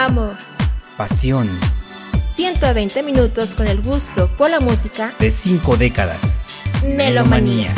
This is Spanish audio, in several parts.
Amor. Pasión. 120 minutos con el gusto por la música de cinco décadas. Melomanía.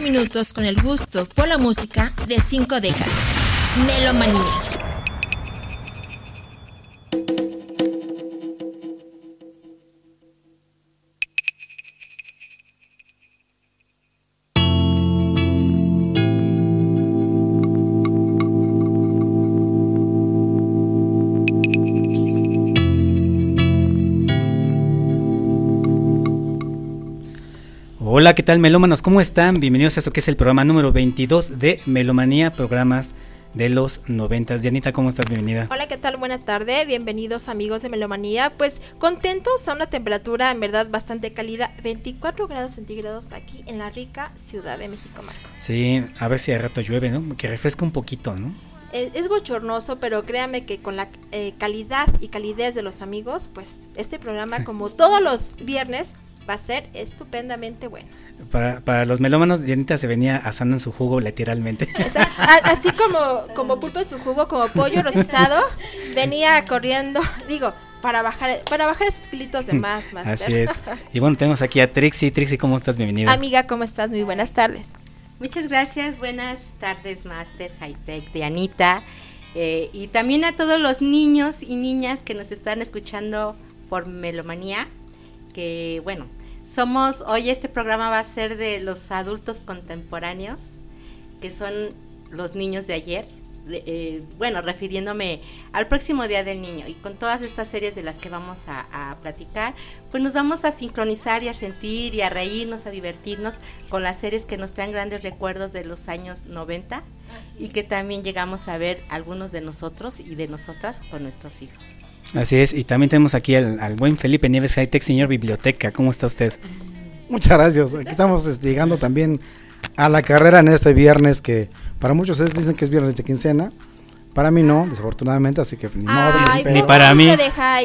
Minutos con el gusto por la música de cinco décadas. Melomanía. Hola, ¿qué tal melómanos? ¿Cómo están? Bienvenidos a esto que es el programa número 22 de Melomanía, programas de los noventas. Dianita, ¿cómo estás? Bienvenida. Hola, ¿qué tal? Buena tarde. Bienvenidos amigos de Melomanía. Pues contentos a una temperatura en verdad bastante cálida, 24 grados centígrados aquí en la rica Ciudad de México, Marco. Sí, a ver si de rato llueve, ¿no? Que refresca un poquito, ¿no? Es, bochornoso, pero créame que con la eh, calidad y calidez de los amigos, pues este programa, como todos los viernes, va a ser estupendamente bueno. Para, para los melómanos, Dianita se venía asando en su jugo literalmente. así como, como pulpo en su jugo, como pollo rostizado, venía corriendo, digo, para bajar para bajar esos kilitos de más, más. Así es. Y bueno, tenemos aquí a Trixie. Trixie, ¿cómo estás? Bienvenida. Amiga, ¿cómo estás? Muy buenas tardes. Muchas gracias. Buenas tardes, Master Hightech de Anita. Eh, y también a todos los niños y niñas que nos están escuchando por Melomanía. Que bueno, somos, hoy este programa va a ser de los adultos contemporáneos, que son los niños de ayer. Eh, bueno, refiriéndome al próximo Día del Niño y con todas estas series de las que vamos a, platicar, pues nos vamos a sincronizar y a sentir y a reírnos, a divertirnos con las series que nos traen grandes recuerdos de los años 90 y que también llegamos a ver algunos de nosotros y de nosotras con nuestros hijos. Así es, y también tenemos aquí al, buen Felipe Nieves Hightech, señor biblioteca. ¿Cómo está usted? Muchas gracias. Aquí estamos este, llegando también a la carrera en este viernes que para muchos es, dicen que es viernes de quincena. Para mí no, desafortunadamente, así que ni modo. Ay, para mí.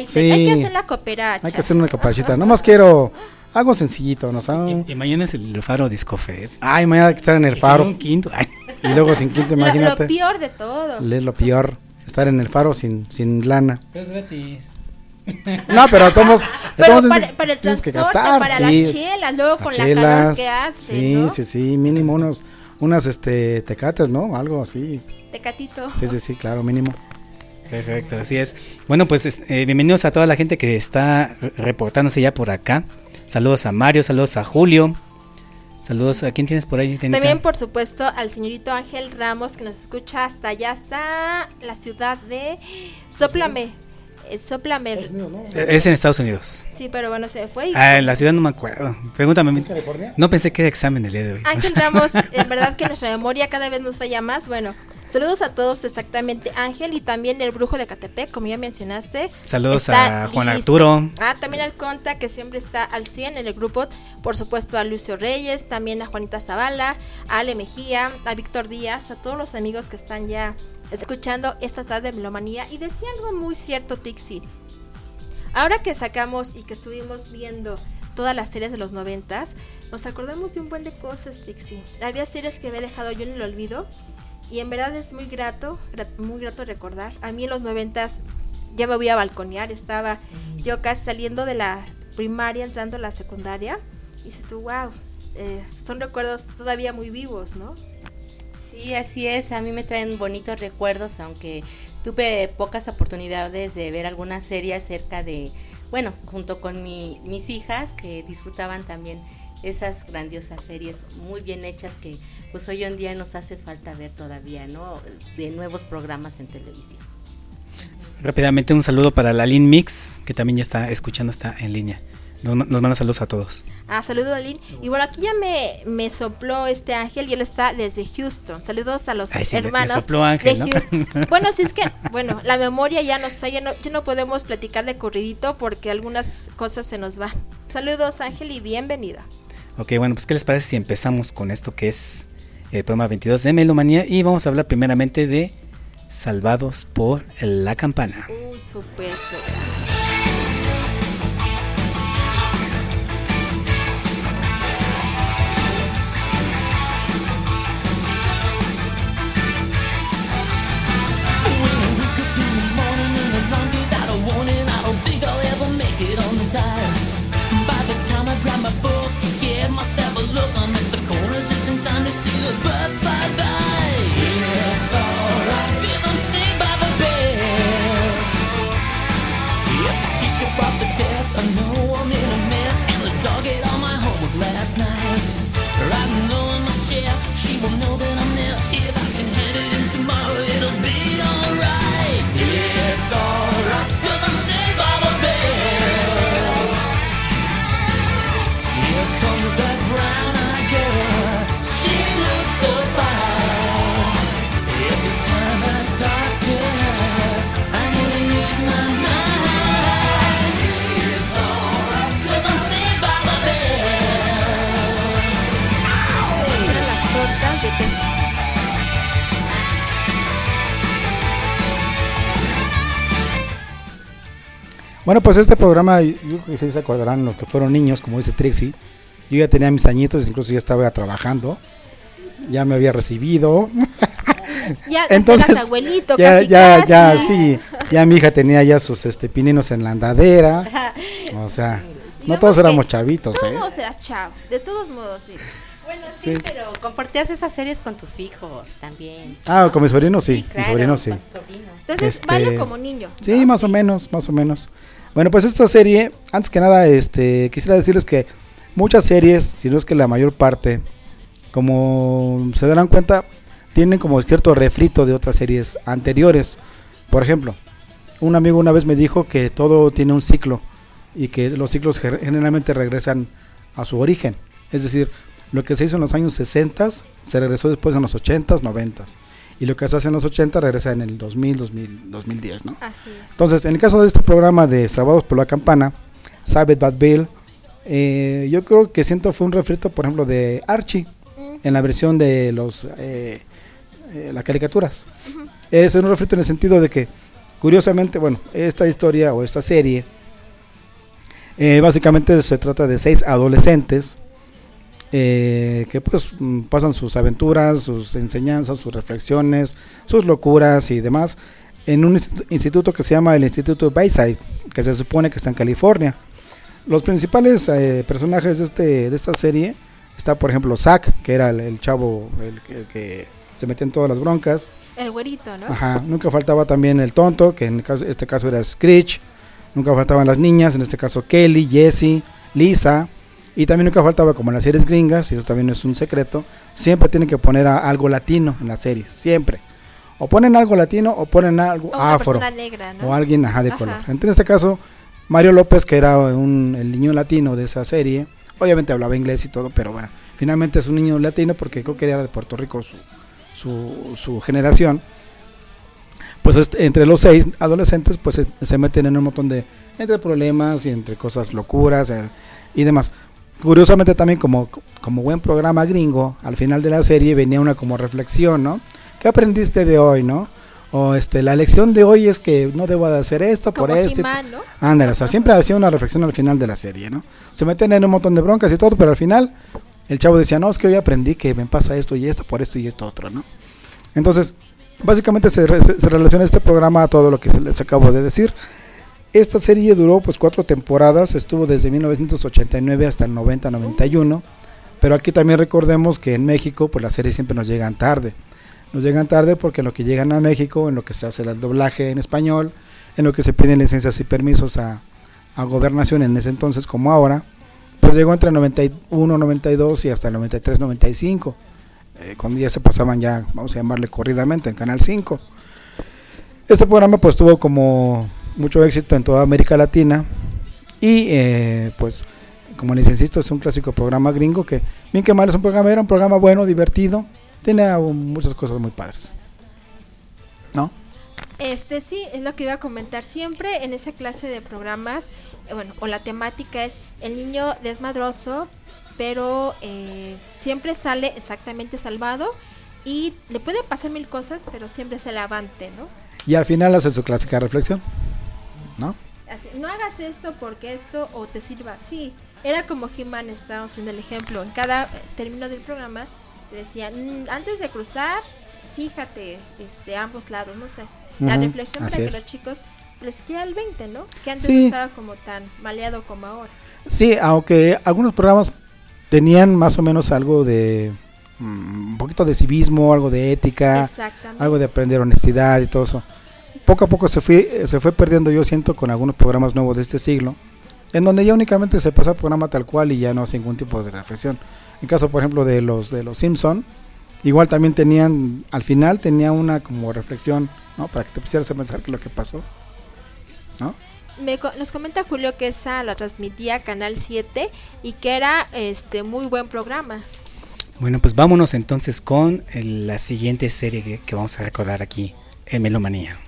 Sí, hay que hacer la cooperacha. Hay que hacer una cooperachita. Nomás quiero algo sencillito, ¿no? Y, mañana es el Faro Disco Fest. Ay, mañana hay que estar en el Faro. Sin quinto. Y luego sin quinto, imagínate. Lo, peor de todo. Es lo peor estar en el faro sin, sin lana. Es gratis. No, pero todos pero para, para, el transporte, gastar, para las chelas, luego con la calor que hace, Sí, sí, sí, mínimo unos unas este tecates, ¿no? Algo así. Tecatito. Sí, sí, sí, claro, mínimo. Perfecto, así es. Bueno, pues eh, bienvenidos a toda la gente que está reportándose ya por acá. Saludos a Mario, saludos a Julio, Saludos, ¿a quién tienes por ahí? También, por supuesto, al señorito Ángel Ramos que nos escucha hasta allá, hasta la ciudad de Soplame. Eh, Soplame. Es en Estados Unidos. Sí, pero bueno, se fue. Ah, en la ciudad no me acuerdo. Pregúntame. ¿En California? No pensé que era examen el día de hoy. Ángel Ramos, en verdad que nuestra memoria cada vez nos falla más. Bueno, Saludos a todos, exactamente Ángel y también el brujo de Catepec, como ya mencionaste. Saludos a Juan Arturo. Ah, también al Conta, que siempre está al 100 en el grupo. Por supuesto a Lucio Reyes, también a Juanita Zavala, a Ale Mejía, a Víctor Díaz, a todos los amigos que están ya escuchando esta tarde de Melomanía. Y decía algo muy cierto, Tixi. Ahora que sacamos y que estuvimos viendo todas las series de los noventas, nos acordamos de un buen de cosas, Tixi. Había series que había dejado yo en el olvido y en verdad es muy grato, muy grato recordar. A mí en los noventas ya me voy a balconear, estaba yo casi saliendo de la primaria, entrando a la secundaria, y dices tú, wow, eh, son recuerdos todavía muy vivos, ¿no? Sí, así es, a mí me traen bonitos recuerdos, aunque tuve pocas oportunidades de ver alguna serie acerca de, bueno, junto con mi, mis hijas que disfrutaban también esas grandiosas series muy bien hechas que pues hoy en día nos hace falta ver todavía, ¿no? De nuevos programas en televisión. Rápidamente un saludo para la Lin Mix, que también ya está escuchando, está en línea. Nos, manda saludos a todos. Ah, saludos a Lin. Y bueno, aquí ya me, me sopló este ángel y él está desde Houston. Saludos a los hermanos de Houston. bueno, si es que, bueno, la memoria ya nos falla, no, ya no podemos platicar de corridito porque algunas cosas se nos van. Saludos Ángel y bienvenido. Ok, bueno, pues ¿qué les parece si empezamos con esto que es el programa 22 de Melomanía y vamos a hablar primeramente de Salvados por la Campana. Uh, look on the Bueno, pues este programa, yo creo que sí se acordarán los que fueron niños, como dice Trixie. Yo ya tenía mis añitos, incluso ya estaba trabajando. Ya me había recibido. Ya Entonces, eras abuelito, ya, casi, ya, casi. ya, sí. Ya mi hija tenía ya sus este, pininos en la andadera. O sea, no Digamos todos éramos chavitos, De todos ¿eh? modos eras chavo. De todos modos, sí. Bueno, sí, Sí. pero compartías esas series con tus hijos también. Ah, con mis sobrinos sí. claro, mis sobrinos sí. con sobrinos. Entonces, Este, vale como niño. Sí, ¿no? más o menos, más o menos. Bueno, pues esta serie, antes que nada, este, quisiera decirles que muchas series, si no es que la mayor parte, como se darán cuenta, tienen como cierto refrito de otras series anteriores. Por ejemplo, un amigo una vez me dijo que todo tiene un ciclo y que los ciclos ge- generalmente regresan a su origen. Es decir, lo que se hizo en los años 60 se regresó después en los 80s, 90s. Y lo que se hace en los 80 regresa en el 2000, 2000 2010, ¿no? Así es. Entonces, en el caso de este programa de Salvados por la Campana, Sabbath Bad Bill, eh, yo creo que siento fue un refrito, por ejemplo, de Archie, Mm, en la versión de los eh, eh, las caricaturas. Es un refrito en el sentido de que, curiosamente, bueno, esta historia o esta serie, eh, básicamente se trata de seis adolescentes eh, que pues pasan sus aventuras, sus enseñanzas, sus reflexiones, sus locuras y demás en un institu- instituto que se llama el Instituto Bayside, que se supone que está en California. Los principales eh, personajes de, este, de esta serie está, por ejemplo, Zack, que era el, el chavo el, que- el que se metía en todas las broncas. El güerito, ¿no? Ajá, nunca faltaba también el tonto, que en caso- este caso era Screech. Nunca faltaban las niñas, en este caso Kelly, Jessie, Lisa. Y también nunca faltaba, como en las series gringas, y eso también es un secreto, siempre tienen que poner a- algo latino en las series, siempre. O ponen algo latino o ponen algo O afro. negra, ¿no? O alguien ajá, de Ajá. color. En este caso, Mario López, que era un, el niño latino de esa serie, obviamente hablaba inglés y todo, pero bueno, finalmente es un niño latino porque creo que era de Puerto Rico su, su, su generación. Pues este, entre los seis adolescentes, pues se, se meten en un montón de entre problemas y entre cosas locuras eh, y demás. Curiosamente también como, como buen programa gringo, al final de la serie venía una como reflexión, ¿no? ¿Qué aprendiste de hoy, no? O este, la lección de hoy es que no debo de hacer esto por esto. ¿no? Ándale, o sea, siempre hacía una reflexión al final de la serie, ¿no? Se meten en un montón de broncas y todo, pero al final el chavo decía, no, es que hoy aprendí que me pasa esto y esto, por esto y esto otro, ¿no? Entonces, básicamente se, re- se- se relaciona este programa a todo lo que se les acabo de decir. Esta serie duró pues cuatro temporadas, estuvo desde 1989 hasta el 90-91, pero aquí también recordemos que en México pues las series siempre nos llegan tarde. Nos llegan tarde porque en lo que llegan a México, en lo que se hace el doblaje en español, en lo que se piden licencias y permisos a, a gobernación en ese entonces como ahora, pues llegó entre 91, 92 y hasta el 93, 95, eh, cuando ya se pasaban ya, vamos a llamarle corridamente, en Canal 5. Este programa pues tuvo como mucho éxito en toda América Latina y eh, pues como les insisto es un clásico programa gringo que bien que mal es un programa, era un programa bueno, divertido, tiene muchas cosas muy padres. ¿No? Este sí, es lo que iba a comentar. Siempre en esa clase de programas, eh, bueno, o la temática es el niño desmadroso, pero eh, siempre sale exactamente salvado y le puede pasar mil cosas, pero siempre se levante, ¿no? Y al final hace su clásica reflexión. ¿No? Así, no hagas esto porque esto o te sirva. Sí, era como He-Man, estábamos viendo el ejemplo. En cada eh, término del programa te decía, "Mm, antes de cruzar, fíjate este, ambos lados, no sé. La reflexión para que los chicos les quede al 20, ¿no? Que antes Sí. no estaba como tan maleado como ahora. Sí, aunque algunos programas tenían más o menos algo de mm, un poquito de civismo, algo de ética, algo de aprender honestidad y todo eso. Poco a poco se fue, se fue perdiendo, yo siento, con algunos programas nuevos de este siglo, en donde ya únicamente se pasa el programa tal cual y ya no hace ningún tipo de reflexión. En caso, por ejemplo, de los de los Simpson, igual también tenían, al final tenía una como reflexión, ¿no? Para que te pusieras a pensar qué es lo que pasó, ¿no? Me nos comenta Julio que esa la transmitía Canal 7 y que era este muy buen programa. Bueno, pues vámonos entonces con el- la siguiente serie que, que vamos a recordar aquí en Melomanía.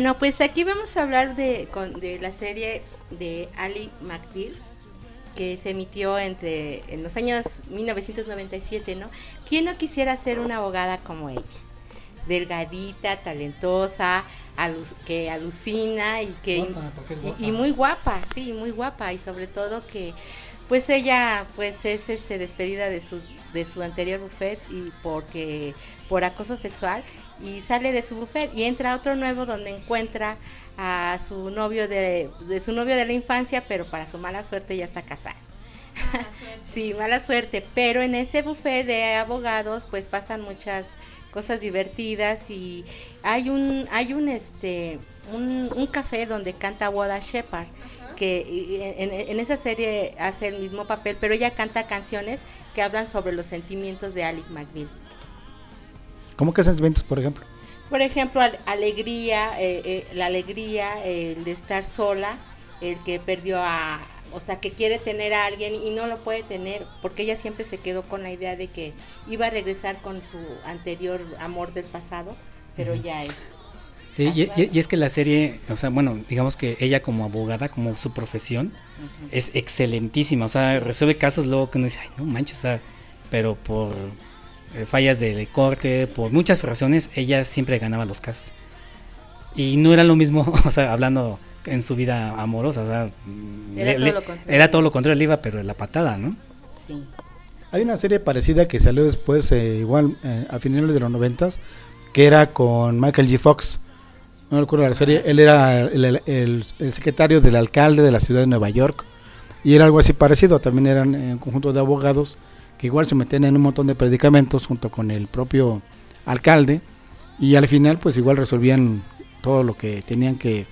Bueno, pues aquí vamos a hablar de, con, de la serie de Ali McBeal, que se emitió entre en los años 1997, ¿no? ¿Quién no quisiera ser una abogada como ella? Delgadita, talentosa, alu- que alucina y que Guapa, y muy guapa, sí, muy guapa y sobre todo que pues ella pues es este despedida de su de su anterior buffet y porque por acoso sexual y sale de su buffet y entra a otro nuevo donde encuentra a su novio de, de su novio de la infancia, pero para su mala suerte ya está casado. sí, mala suerte, pero en ese buffet de abogados pues pasan muchas cosas divertidas y hay un hay un este un, un café donde canta Wada Shepard que en, en esa serie hace el mismo papel, pero ella canta canciones que hablan sobre los sentimientos de Alec McBeal. ¿Cómo que sentimientos, por ejemplo? Por ejemplo, al- alegría, eh, eh, la alegría, el de estar sola, el que perdió a, o sea, que quiere tener a alguien y no lo puede tener, porque ella siempre se quedó con la idea de que iba a regresar con su anterior amor del pasado, pero ya es. Sí, y, y- es que la serie, o sea, bueno, digamos que ella como abogada, como su profesión, es excelentísima. O sea, resuelve casos luego que uno dice, ay, no manches, pero por eh, fallas de, corte, por muchas razones, ella siempre ganaba los casos. Y no era lo mismo, o sea, hablando en su vida amorosa, o sea, Era le- todo lo contrario. era todo lo contrario, le iba, pero la patada, ¿no? Sí. Hay una serie parecida que salió después, eh, igual eh, a finales de los noventas, que era con Michael G. Fox. No recuerdo la serie. Él era el, el- el- el secretario del alcalde de la ciudad de Nueva York. Y era algo así parecido. También eran eh, un conjunto de abogados que igual se metían en un montón de predicamentos junto con el propio alcalde. Y al final, pues igual resolvían todo lo que tenían que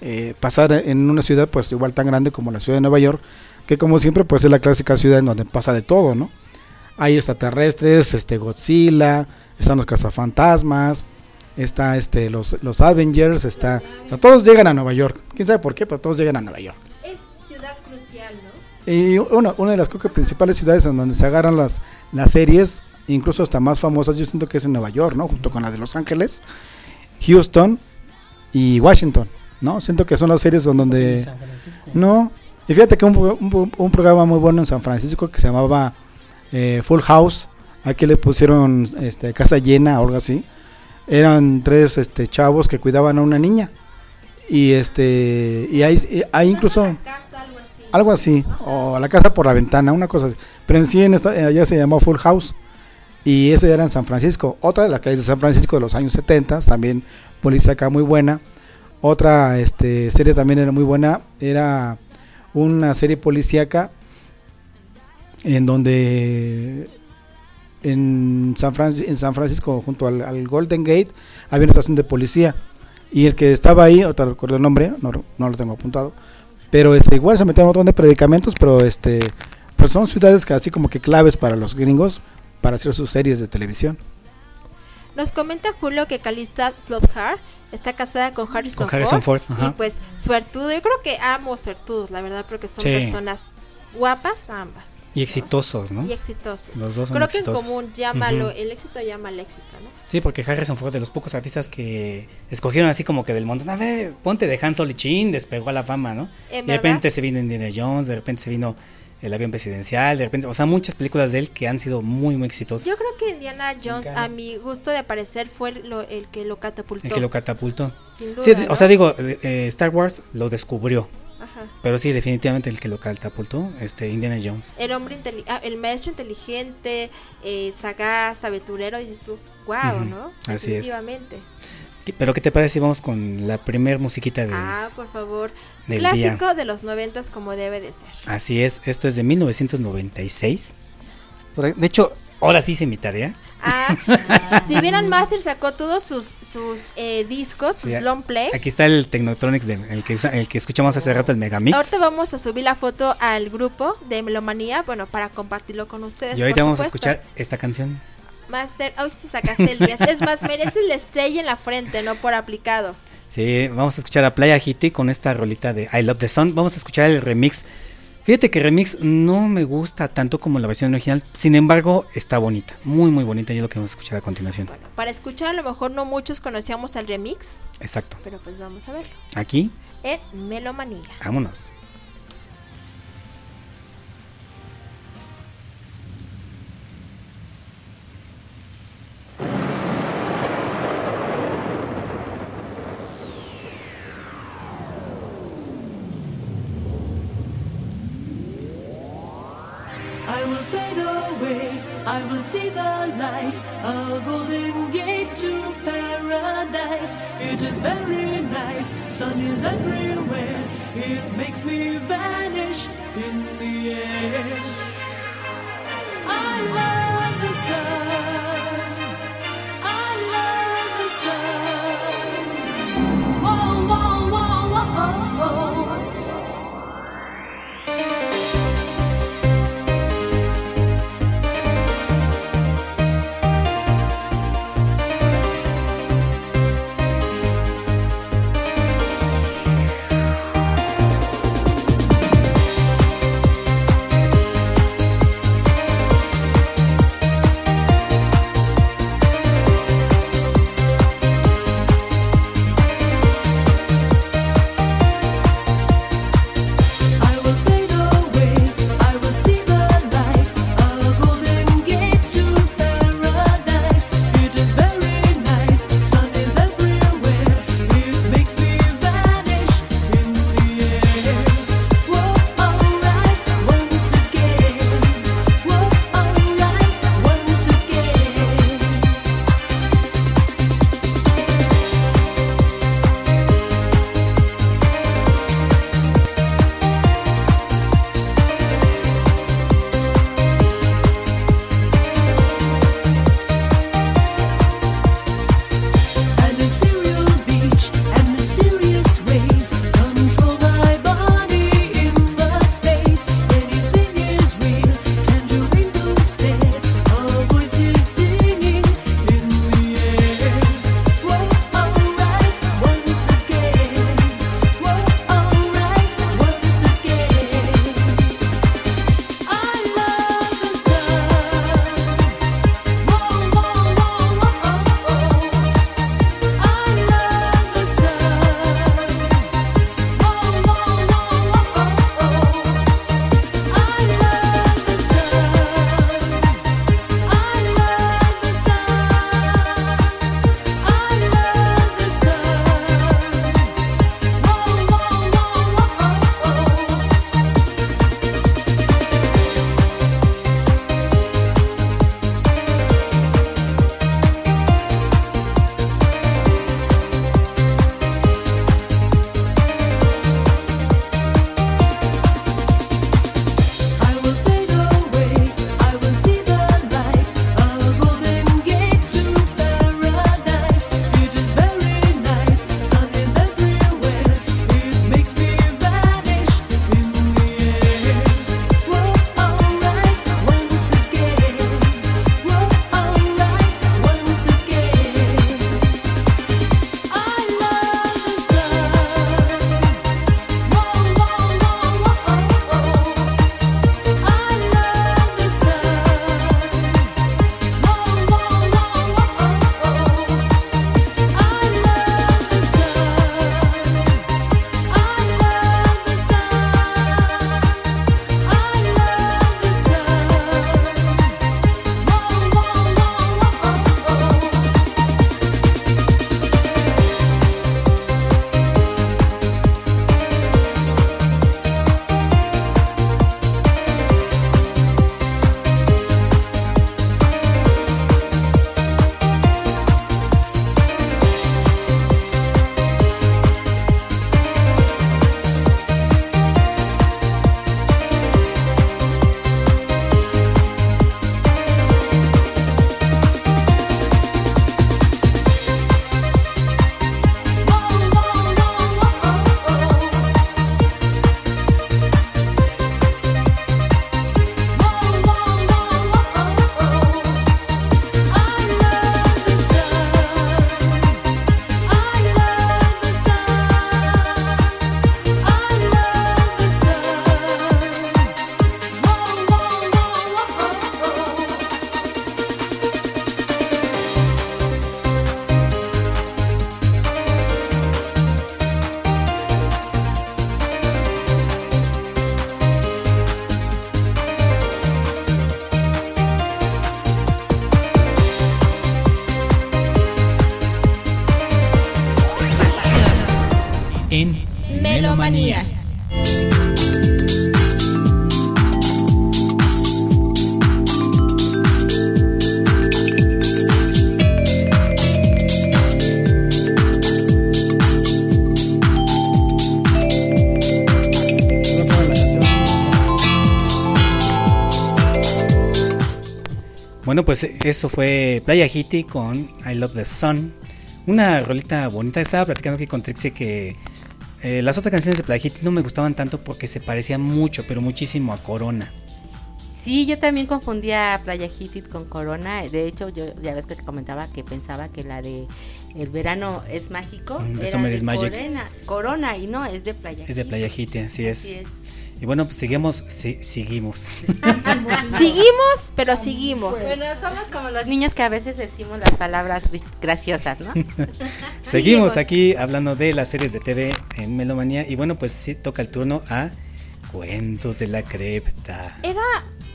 eh, pasar en una ciudad, pues igual tan grande como la ciudad de Nueva York. Que como siempre, pues es la clásica ciudad en donde pasa de todo, ¿no? Hay extraterrestres, este Godzilla, están los cazafantasmas, está este los, los Avengers, está, todos llegan a Nueva York. Quién sabe por qué, pero todos llegan a Nueva York. Y una, una de las creo que principales ciudades en donde se agarran las, las series, incluso hasta más famosas, yo siento que es en Nueva York, ¿no? Junto con la de Los Ángeles, Houston y Washington, ¿no? Siento que son las series en donde... No, y fíjate que un, un- un programa muy bueno en San Francisco que se llamaba eh, Full House, aquí le pusieron este, casa llena o algo así. Eran tres este, chavos que cuidaban a una niña. Y este y hay, y hay incluso Casa, algo así. o la casa por la ventana, una cosa así. Pero en sí en esta, eh, allá se llamó Full House. Y eso ya era en San Francisco. Otra de las calles de San Francisco de los años 70, también policíaca muy buena. Otra este, serie también era muy buena, era una serie policíaca en donde en San, Franci- en San Francisco, junto al, Golden Gate, había una estación de policía. Y el que estaba ahí, no recuerdo el nombre, no, no lo tengo apuntado, pero este, igual se metieron un montón de predicamentos, pero este, pues son ciudades que así como que claves para los gringos para hacer sus series de televisión. Nos comenta Julio que Calista Flockhart está casada con Harrison, Con Harrison Ford. Y pues suertudo. Yo creo que amo suertudos, la verdad, porque son Sí. personas guapas ambas. Y exitosos, ¿no? Y exitosos. Los dos son creo exitosos. que en común llámalo, Ujú. el éxito llama al éxito, ¿no? Sí, porque Harrison fue de los pocos artistas que escogieron así como que del montón. A ver, ponte de Han Solo y Chin, despegó a la fama, ¿no? En de repente se vino Indiana Jones, de repente se vino El avión presidencial, de repente, o sea, muchas películas de él que han sido muy, muy exitosas. Yo creo que Indiana Jones, a mi gusto de aparecer, fue lo- el que lo catapultó. El que lo catapultó. Sin duda, Sí, ¿no? o sea, digo, eh, eh, Star Wars lo descubrió, Ajá. pero sí, definitivamente el que lo catapultó, este, Indiana Jones. El hombre ah, el maestro inteligente, eh, sagaz, aventurero, dices tú, wow, ¿no? así es. Definitivamente. ¿Qué- Pero ¿qué te parece si vamos con la primer musiquita de... Ah, por favor. del Clásico de los noventas como debe de ser. Así es, esto es de 1996. Por ahí- De hecho, ahora sí hice mi tarea. Ah, si vieran Master sacó todos sus, sus eh, discos, sus Sí, long play. Aquí está el Technotronics, de, el, que, el que escuchamos hace rato, el Megamix. Ahorita vamos a subir la foto al grupo de Melomanía, bueno, para compartirlo con ustedes. Y ahorita por vamos a supuesto. escuchar esta canción. Master, hoy sí te sacaste el 10. Es más, mereces la estrella en la frente, no por aplicado. Sí, vamos a escuchar a Playa Hiti con esta rolita de I Love the Sun. Vamos a escuchar el remix. Fíjate que remix no me gusta tanto como la versión original, sin embargo está bonita, muy muy bonita y es lo que vamos a escuchar a continuación. Bueno, para escuchar a lo mejor no muchos conocíamos el remix, Exacto. pero pues vamos a verlo. Aquí, En Melomanía. vámonos. I will see the light, a golden gate to paradise. It is very nice, sun is everywhere, it makes me vanish in the air. I love the sun, pues eso fue Playa Hitty con I Love the Sun. Una rolita bonita. Estaba platicando aquí con Trixie que eh, las otras canciones de Playa Hitty no me gustaban tanto porque se parecían mucho, pero muchísimo a Corona. Sí, yo también confundía Playa Hitit con Corona. De hecho, yo ya ves que te comentaba que pensaba que la de El verano es mágico. Mm, era Summer de is Magic. Corona, Corona, y no, es de Playa Es de Playa Hitty, así es. Así es. Y bueno, pues seguimos, sí, seguimos. Seguimos, pero seguimos. Bueno, somos como los niños que a veces decimos las palabras graciosas, ¿no? Seguimos aquí hablando de las series de TV en Melomanía. Y bueno, pues sí toca el turno a Cuentos de la Crepta. Era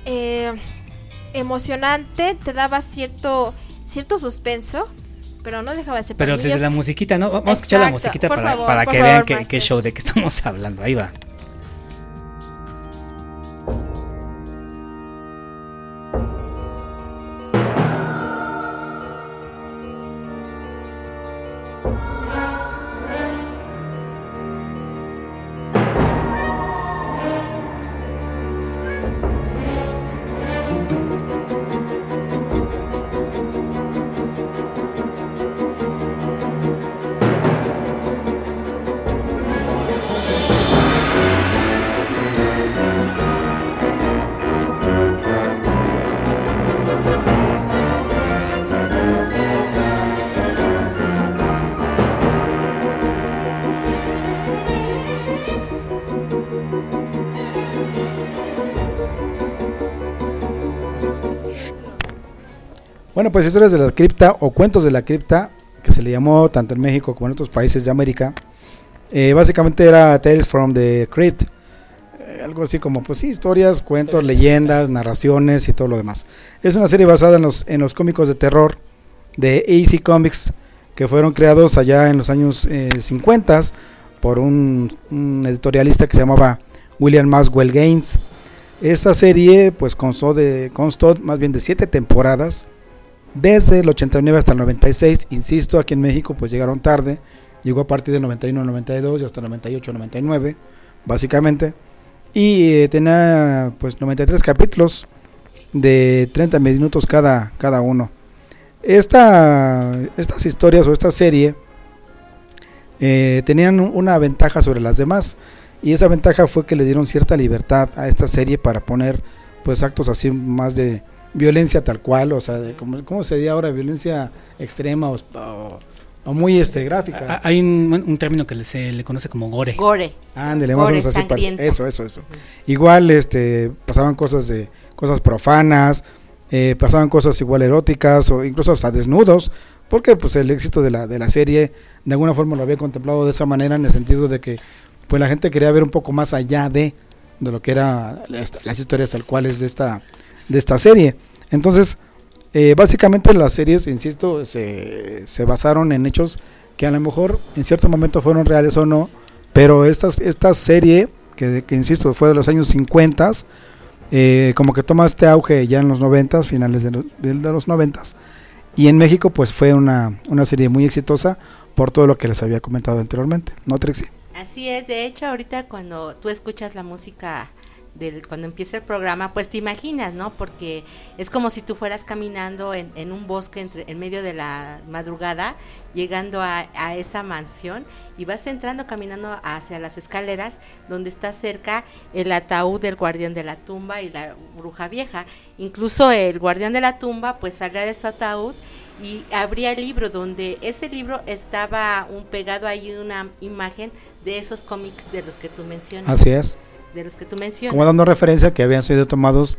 eh, emocionante, te daba cierto, cierto suspenso, pero no dejaba de ser para Pero desde la musiquita, ¿no? Vamos a escuchar la musiquita por para, favor, para que favor, vean qué, qué show de qué estamos hablando. Ahí va. Bueno, pues historias de la cripta o cuentos de la cripta, que se le llamó tanto en México como en otros países de América, eh, básicamente era Tales from the Crypt. Eh, algo así como, pues sí, historias, cuentos, leyendas, narraciones y todo lo demás. Es una serie basada en los, en los cómicos de terror de AC Comics, que fueron creados allá en los años eh, 50 por un, un editorialista que se llamaba William Maxwell Gaines. Esta serie pues constó de constó más bien de siete temporadas desde el 89 hasta el 96, insisto, aquí en México pues llegaron tarde, llegó a partir del 91 92 y hasta el 98 99, básicamente, y eh, tenía pues 93 capítulos de 30 minutos cada, cada uno. Esta, estas historias o esta serie eh, tenían una ventaja sobre las demás. Y esa ventaja fue que le dieron cierta libertad a esta serie para poner pues actos así más de violencia tal cual, o sea, de, ¿cómo, cómo se diría ahora? Violencia extrema o, o- o muy este, gráfica. Ah, Hay un, un término que se le conoce como gore. Gore. Ándele, más o Gore menos así parece. sangriento. Eso, eso, eso. Igual este pasaban cosas de cosas profanas, eh, pasaban cosas igual eróticas o incluso hasta desnudos, porque pues el éxito de la de la serie de alguna forma lo había contemplado de esa manera en el sentido de que pues la gente quería ver un poco más allá de de lo que era las, las historias tal cuales de esta de esta serie. Entonces, eh, básicamente las series, insisto, se, se basaron en hechos que a lo mejor en cierto momento fueron reales o no, pero esta, esta serie, que, que insisto, fue de los años 50, eh, como que toma este auge ya en los 90, finales de, los- de- de los 90, y en México pues fue una, una serie muy exitosa por todo lo que les había comentado anteriormente, ¿no, Trixie? Así es, de hecho ahorita cuando tú escuchas la música del, cuando empieza el programa, pues te imaginas, ¿no? Porque es como si tú fueras caminando en, en un bosque entre, en medio de la madrugada, llegando a, esa mansión y vas entrando caminando hacia las escaleras donde está cerca el ataúd del guardián de la tumba y la bruja vieja. Incluso el guardián de la tumba pues salía de su ataúd y abría el libro donde ese libro estaba un pegado ahí una imagen de esos cómics de los que tú mencionas. Así es. De los que tú mencionas. Como dando referencia que habían sido tomados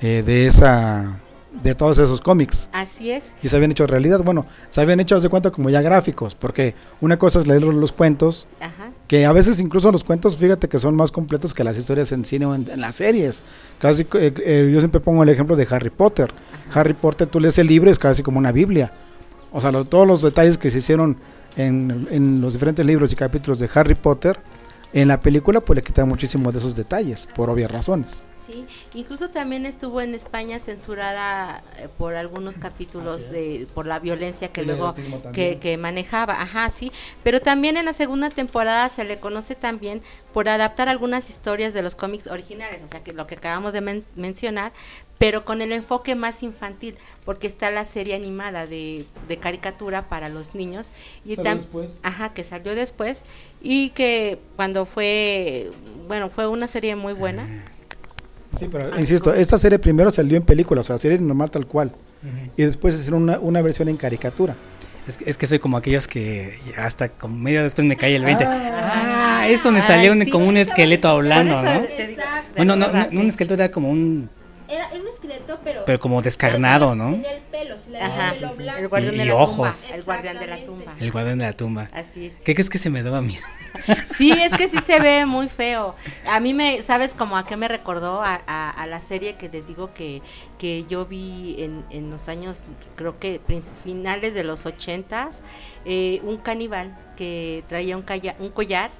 eh, de esa de todos esos cómics Así es. y se habían hecho realidad. Bueno, se habían hecho haz de cuenta como ya gráficos, porque una cosa es leer los cuentos, Ajá. que a veces incluso los cuentos, fíjate que son más completos que las historias en cine o en, en las series. Casi, eh, eh, yo siempre pongo el ejemplo de Harry Potter. Harry Potter, tú lees el libro, es casi como una Biblia. O sea, lo- todos los detalles que se hicieron en, en los diferentes libros y capítulos de Harry Potter, en la película pues le quitan muchísimos de esos detalles, por obvias razones. Sí, incluso también estuvo en España censurada eh, por algunos capítulos de por la violencia que El luego que, que manejaba, ajá, sí, pero también en la segunda temporada se le conoce también por adaptar algunas historias de los cómics originales, o sea, que lo que acabamos de men- mencionar, pero con el enfoque más infantil, porque está la serie animada de, de caricatura para los niños y Salió tam- después. ajá, que salió después y que cuando fue, bueno, fue una serie muy buena. Sí, pero insisto, esta serie primero salió en película, o sea, serie normal tal cual. Y después hicieron una, una versión en caricatura. Es, que- es que soy como aquellos que hasta como media después me cae el 20. Ah, es donde salió Ay, un- sí. como un esqueleto hablando, ¿no? Exacto. Bueno, no, no, un esqueleto era como un... Pero. Pero como descarnado, ¿no? Tenía el pelo, se le veía Ajá, el pelo blanco. el guardián Y- de y la ojos. tumba, el guardián de la tumba. El guardián de la tumba. Así es. ¿Qué crees que se me daba miedo? Sí, es que sí se ve muy feo. A mí me, ¿sabes como a qué me recordó? A, a- a la serie que les digo que, que yo vi en, en los años, creo que finales de los ochentas, eh, un caníbal que traía un, calla- un collar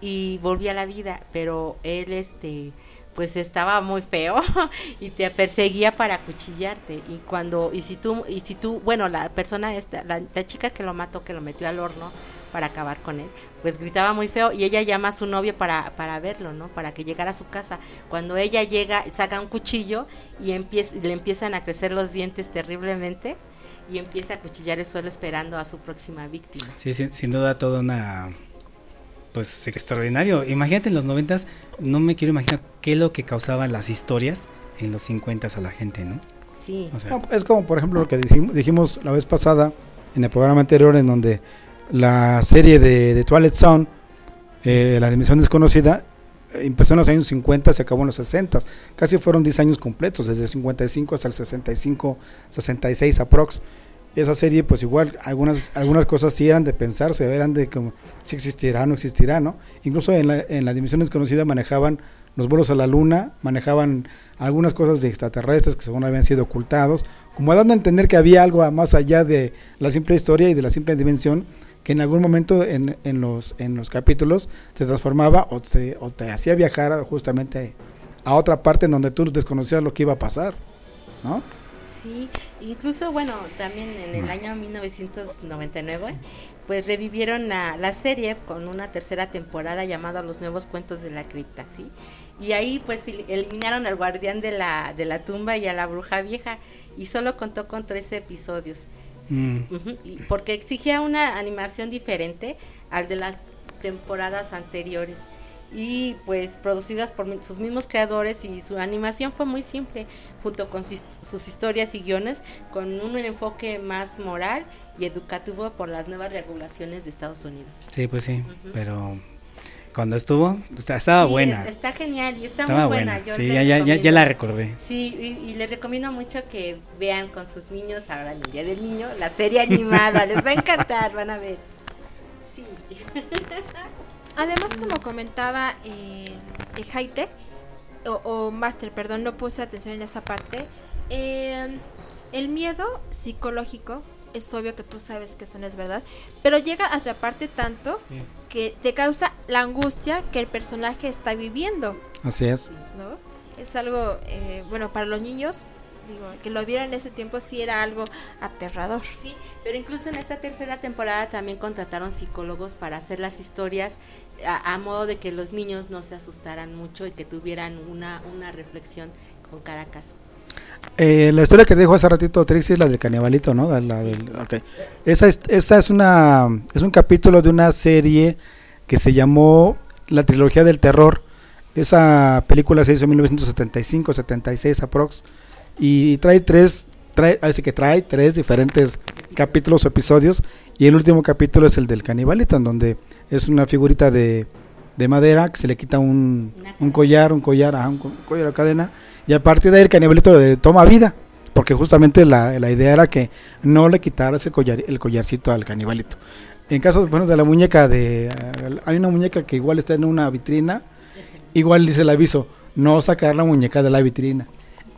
y volvía a la vida, pero él este pues estaba muy feo y te perseguía para acuchillarte y cuando y si tú y si tú bueno la persona esta la, chica que lo mató que lo metió al horno para acabar con él pues gritaba muy feo y ella llama a su novio para para verlo no para que llegara a su casa. Cuando ella llega saca un cuchillo y empieza le empiezan a crecer los dientes terriblemente y empieza a cuchillar el suelo esperando a su próxima víctima. Sí, sin, sin duda toda una... Pues extraordinario. Imagínate en los noventas, no me quiero imaginar qué es lo que causaban las historias en los 50 a la gente, ¿no? sí O sea, No, es como, por ejemplo, lo que dijim- dijimos la vez pasada en el programa anterior, en donde la serie de, de Twilight Zone, eh, La Dimensión Desconocida, eh, empezó en los años 50, se acabó en los 60. Casi fueron 10 años completos, desde el 55 hasta el 65, 66 aprox. Esa serie, pues igual, algunas, algunas cosas sí eran de pensarse, eran de como si existirá o no existirá, ¿no? Incluso en la, en la Dimensión Desconocida manejaban los vuelos a la luna, manejaban algunas cosas de extraterrestres que según habían sido ocultados, como dando a entender que había algo más allá de la simple historia y de la simple dimensión, que en algún momento en, en los, en los capítulos se transformaba o, se, o te hacía viajar justamente a otra parte en donde tú desconocías lo que iba a pasar, ¿no? Sí, incluso bueno, también en el año 1999, pues revivieron la, la serie con una tercera temporada llamada Los Nuevos Cuentos de la Cripta, ¿sí? Y ahí pues el- eliminaron al guardián de la, de la tumba y a la bruja vieja y solo contó con 13 episodios. mm, y porque exigía una animación diferente al de las temporadas anteriores y pues producidas por sus mismos creadores y su animación fue muy simple junto con sus, sus historias y guiones con un enfoque más moral y educativo por las nuevas regulaciones de Estados Unidos. sí, pues sí, pero cuando estuvo, o sea, estaba Sí, buena. es- Está genial y está Estaba muy buena. buena. yo Sí, ya, ya, ya, la recordé. Sí, y, y les recomiendo mucho que vean con sus niños, ahora el Día del Niño, la serie animada. les va a encantar, van a ver. Sí. Además, como comentaba eh, el Hightech, o, o Master, perdón, no puse atención en esa parte. eh, el miedo psicológico, es obvio que tú sabes que eso no es verdad, pero llega a atraparte tanto que te causa la angustia que el personaje está viviendo, Así es. ¿no? Es algo, eh, bueno, para los niños, digo, que lo vieran en ese tiempo sí era algo aterrador. Sí, pero incluso en esta tercera temporada también contrataron psicólogos para hacer las historias a, a modo de que los niños no se asustaran mucho y que tuvieran una, una reflexión con cada caso. Eh, la historia que te dijo hace ratito Trixie es la del canibalito, ¿no? La- del- ok. Esa, es, esa es, una, es un capítulo de una serie que se llamó La Trilogía del Terror. Esa película se hizo en 1975, 76 aprox. Y trae tres, trae, así que trae tres diferentes capítulos o episodios. Y el último capítulo es el del canibalito, en donde es una figurita de, de madera que se le quita un, un collar, un collar, ajá, un co- collar o cadena. Y a partir de ahí el canibalito eh, toma vida. Porque justamente la, la idea era que no le quitaras el, collar, el collarcito al canibalito. En caso bueno, de la muñeca de... eh, hay una muñeca que igual está en una vitrina. Igual dice el aviso, no sacar la muñeca de la vitrina.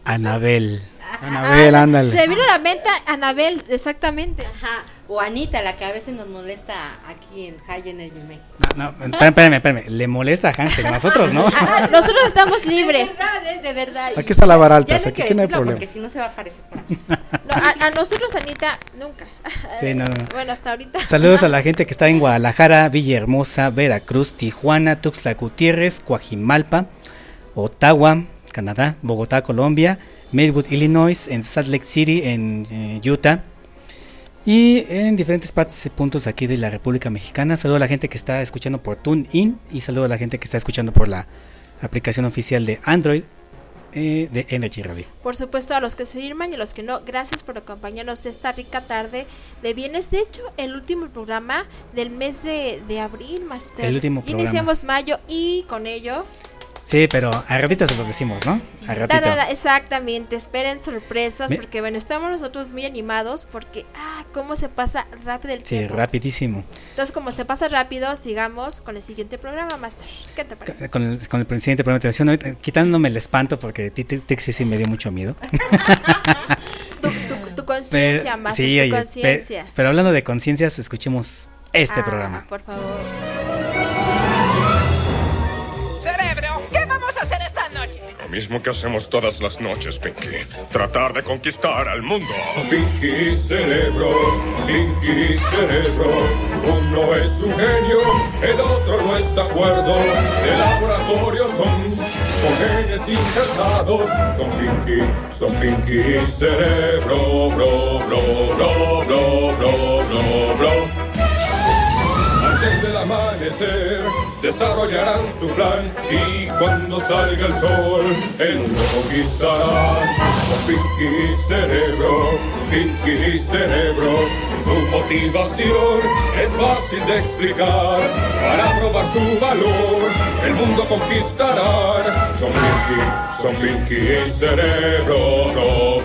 Anabel. Anabel, ándale. Se vino a la mente Anabel, exactamente. Ajá. O Anita, la que a veces nos molesta aquí en High Energy México. No, no, espérame. Le molesta a Hans, pero a nosotros no. Ah, Nosotros estamos libres. De verdad, ¿eh? de verdad. Aquí está la vara alta, no hay que aquí no hay problema. Porque si no se va a aparecer por aquí. No, a, a nosotros, Anita, nunca. Sí, no, no. Bueno, hasta ahorita. Saludos a la gente que está en Guadalajara, Villahermosa, Veracruz, Tijuana, Tuxtla Gutiérrez, Coajimalpa, Ottawa, Canadá, Bogotá, Colombia, Maywood, Illinois, en Salt Lake City, en eh, Utah y en diferentes partes y puntos aquí de la República Mexicana. Saludo a la gente que está escuchando por TuneIn y saludo a la gente que está escuchando por la aplicación oficial de Android eh, de Energy Radio. Por supuesto, a los que se firman y a los que no, gracias por acompañarnos esta rica tarde de viernes. De hecho, el último programa del mes de, de abril, Master. El último programa. Iniciamos mayo y con ello. Sí, pero a ratito se los decimos, ¿no? A ratito. Da, da, da, exactamente, esperen sorpresas porque bueno, estamos nosotros muy animados porque, ah, cómo se pasa rápido el Sí, tiempo. rapidísimo. Entonces, como se pasa rápido, sigamos con el siguiente programa, Master. ¿Qué te parece? Con el, con el presidente programa de televisión, quitándome el espanto porque Tix Tix sí me dio mucho miedo. Tu, tu- tu conciencia, Master, sí, tu oye, conciencia. pero hablando de conciencias, escuchemos este Ah, programa. Por favor. Mismo que hacemos todas las noches, Pinky. Tratar de conquistar al mundo. Pinky Cerebro, Pinky Cerebro, uno es un genio, el otro no está de acuerdo. De laboratorio son, con genes injertados, son Pinky, son Pinky Cerebro, bro, bro, bro, bro, bro, bro, bro. Antes del amanecer desarrollarán su plan y cuando salga el sol el mundo conquistarán. Con Pinky Cerebro, Pinky Cerebro, su motivación es fácil de explicar. Para probar su valor el mundo conquistarán. Son Pinky, son Pinky Cerebro, bro,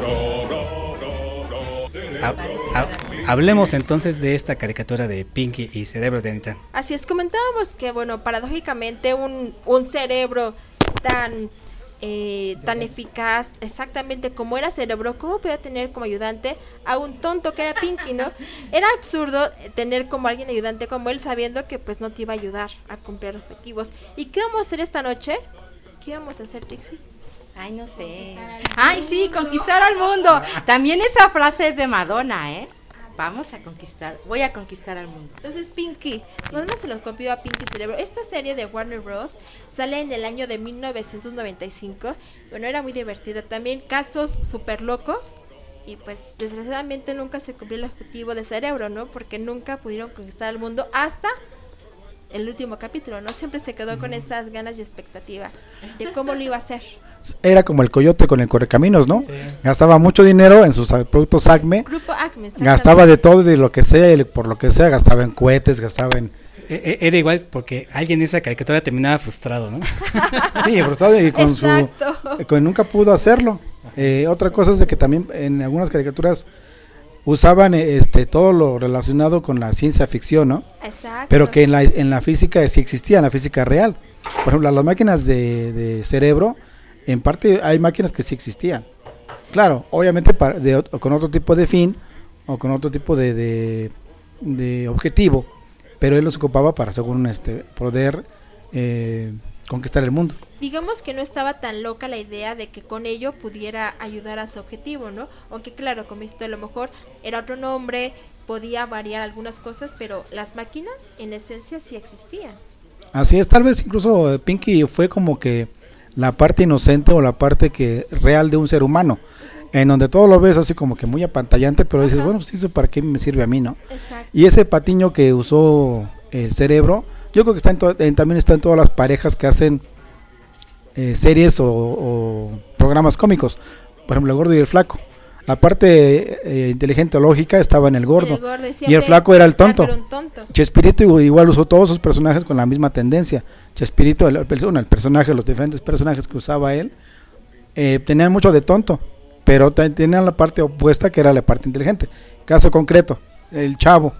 cerebro. Ha- ha- hablemos entonces de esta caricatura de Pinky y Cerebro de Anita. Así es, comentábamos que, bueno, paradójicamente un, un cerebro tan, eh, tan eficaz, exactamente como era cerebro, ¿cómo podía tener como ayudante a un tonto que era Pinky, no? Era absurdo eh, tener como alguien ayudante como él sabiendo que pues no te iba a ayudar a cumplir objetivos. ¿Y qué vamos a hacer esta noche? ¿Qué vamos a hacer, Trixie? Ay, no sé. Ay, sí, conquistar al mundo. También esa frase es de Madonna, ¿eh? Vamos a conquistar, voy a conquistar al mundo. Entonces Pinky, ¿dónde se lo copió a Pinky Cerebro? Esta serie de Warner Bros. sale en el año de 1995. Bueno, era muy divertida. También casos súper locos. Y pues desgraciadamente nunca se cumplió el objetivo de Cerebro, ¿no? Porque nunca pudieron conquistar el mundo hasta el último capítulo, ¿no? Siempre se quedó con esas ganas y expectativa de cómo lo iba a hacer. Era como el coyote con el correcaminos, ¿no? Gastaba mucho dinero en sus productos Acme. Grupo Acme. Gastaba de todo y de lo que sea, y por lo que sea, gastaba en cohetes, gastaba en... E- e- Era igual porque alguien en esa caricatura terminaba frustrado, ¿no? Sí, frustrado y con Exacto. su... eh, con- nunca pudo hacerlo. Eh, otra cosa es de que también en algunas caricaturas usaban eh, este todo lo relacionado con la ciencia ficción, ¿no? Exacto. Pero que en la, en la física sí existía, en la física real. Por ejemplo, las máquinas de, de cerebro, en parte hay máquinas que sí existían. Claro, obviamente para- de con otro tipo de fin o con otro tipo de, de, de objetivo, pero él los ocupaba para, según este, poder eh, conquistar el mundo. digamos que no estaba tan loca la idea de que con ello pudiera ayudar a su objetivo, ¿no? Aunque claro, como esto a lo mejor era otro nombre, podía variar algunas cosas, pero las máquinas en esencia sí existían. Así es, tal vez incluso eh, Pinky fue como que la parte inocente o la parte que real de un ser humano, en donde todo lo ves así como que muy apantallante, pero dices, Ajá. bueno, pues eso para qué me sirve a mí, ¿no? Exacto. Y ese patiño que usó el cerebro, yo creo que está en to- en- también está en todas las parejas que hacen eh, series o, o programas cómicos. Por ejemplo, el gordo y el flaco. La parte eh, inteligente o lógica estaba en el gordo. El gordo y el flaco era el tonto. era un tonto. Chespirito igu- igual usó todos sus personajes con la misma tendencia. Chespirito, el, el el personaje, los diferentes personajes que usaba él, eh, tenían mucho de tonto, pero tenían la parte opuesta que era la parte inteligente. Caso concreto, el chavo.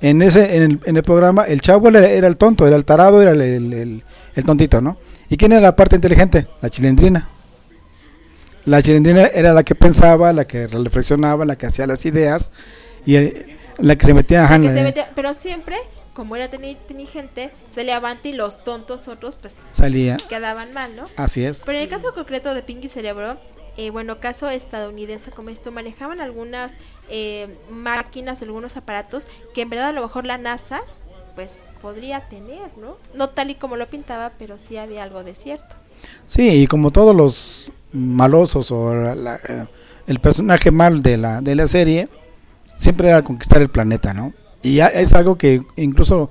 En ese en el, en el programa, el chavo era, era el tonto, era el tarado, era el, el- el- el tontito, ¿no? ¿Y quién era la parte inteligente? La chilindrina. La chilindrina era la que pensaba, la que reflexionaba, la que hacía las ideas. Y La que se metía, ajá, que se metía- pero siempre, como era teni- inteligente, salía avante y los tontos otros pues salía. quedaban mal, ¿no? Así es. Pero en el caso concreto de Pinky Cerebro, eh, bueno, caso estadounidense como esto, manejaban algunas eh, máquinas, algunos aparatos que en verdad a lo mejor la NASA pues podría tener, ¿no? No tal y como lo pintaba, pero sí había algo de cierto. Sí, y como todos los malosos o la- eh, el personaje mal de la, de la serie, siempre era conquistar el planeta, ¿no? Y es algo que incluso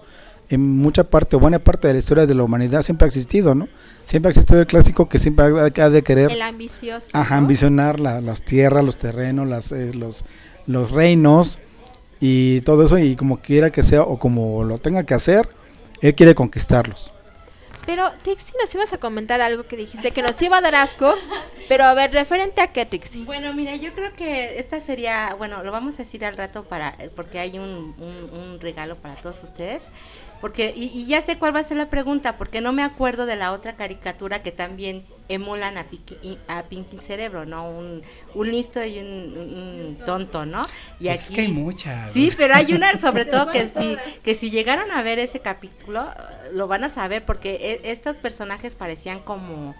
en mucha parte o buena parte de la historia de la humanidad siempre ha existido, ¿no? Siempre ha existido el clásico que siempre ha, de querer El ambicioso. ajá, ¿no? ambicionar la- las tierras, los terrenos, las, eh, los, los reinos y todo eso y como quiera que sea o como lo tenga que hacer, él quiere conquistarlos. Pero Trixie nos ibas a comentar algo que dijiste que nos iba a dar asco, pero a ver, referente a qué Trixie. Bueno, mira, yo creo que esta sería, bueno, lo vamos a decir al rato para, porque hay un, un- un regalo para todos ustedes, porque y, y ya sé cuál va a ser la pregunta, porque no me acuerdo de la otra caricatura que también emulan a Pinky, a Pinky Cerebro, ¿no? Un, un listo y un, tonto, ¿no? Y Pues es que hay muchas. Sí, pero hay una sobre todo que si que si llegaron a ver ese capítulo eh, lo van a saber porque e- estos personajes parecían como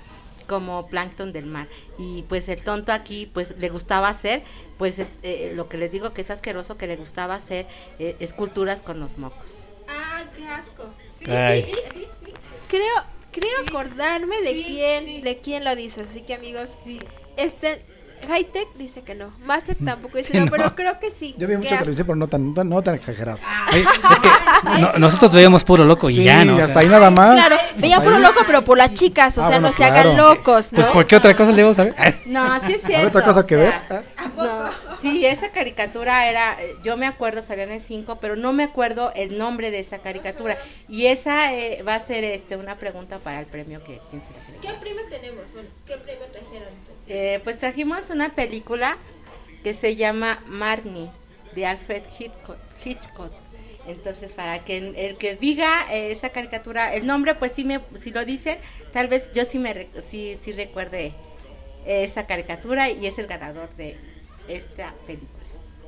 como plancton del mar y pues el tonto aquí pues le gustaba hacer pues este, lo que les digo que es asqueroso que le gustaba hacer eh, esculturas con los mocos Ah, qué asco. Ay. Creo, creo acordarme de quién, de quién lo dice, así que amigos, este High Tech dice que no, Master tampoco dice no, No. pero creo que sí. Yo vi asco. televisión, pero no tan, no tan, no tan exagerado. Oye, es que no- nosotros veíamos puro loco y Sí, ya, ¿no? O hasta sea, ahí nada más. Claro, veía puro ahí. loco, pero por las chicas, o Ah, sea, bueno, no se hagan locos, ¿no? Pues, ¿por qué otra cosa le vamos a ver? no sí es ¿Habrá cierto otra cosa o que ver? No, sí, esa caricatura era, eh, yo me acuerdo, salían en cinco, pero no me acuerdo el nombre de esa caricatura. Y esa eh, va a ser este una pregunta para el premio que quién se la ¿Qué premio tenemos? Bueno, ¿qué premio trajeron? entonces? Eh, pues trajimos una película que se llama Marnie de Alfred Hitchcock. Hitchcock. Entonces, para que el- que diga eh, esa caricatura, el nombre, pues sí me, si lo dicen, tal vez yo sí me sí, sí recuerde esa caricatura y es el ganador de esta película.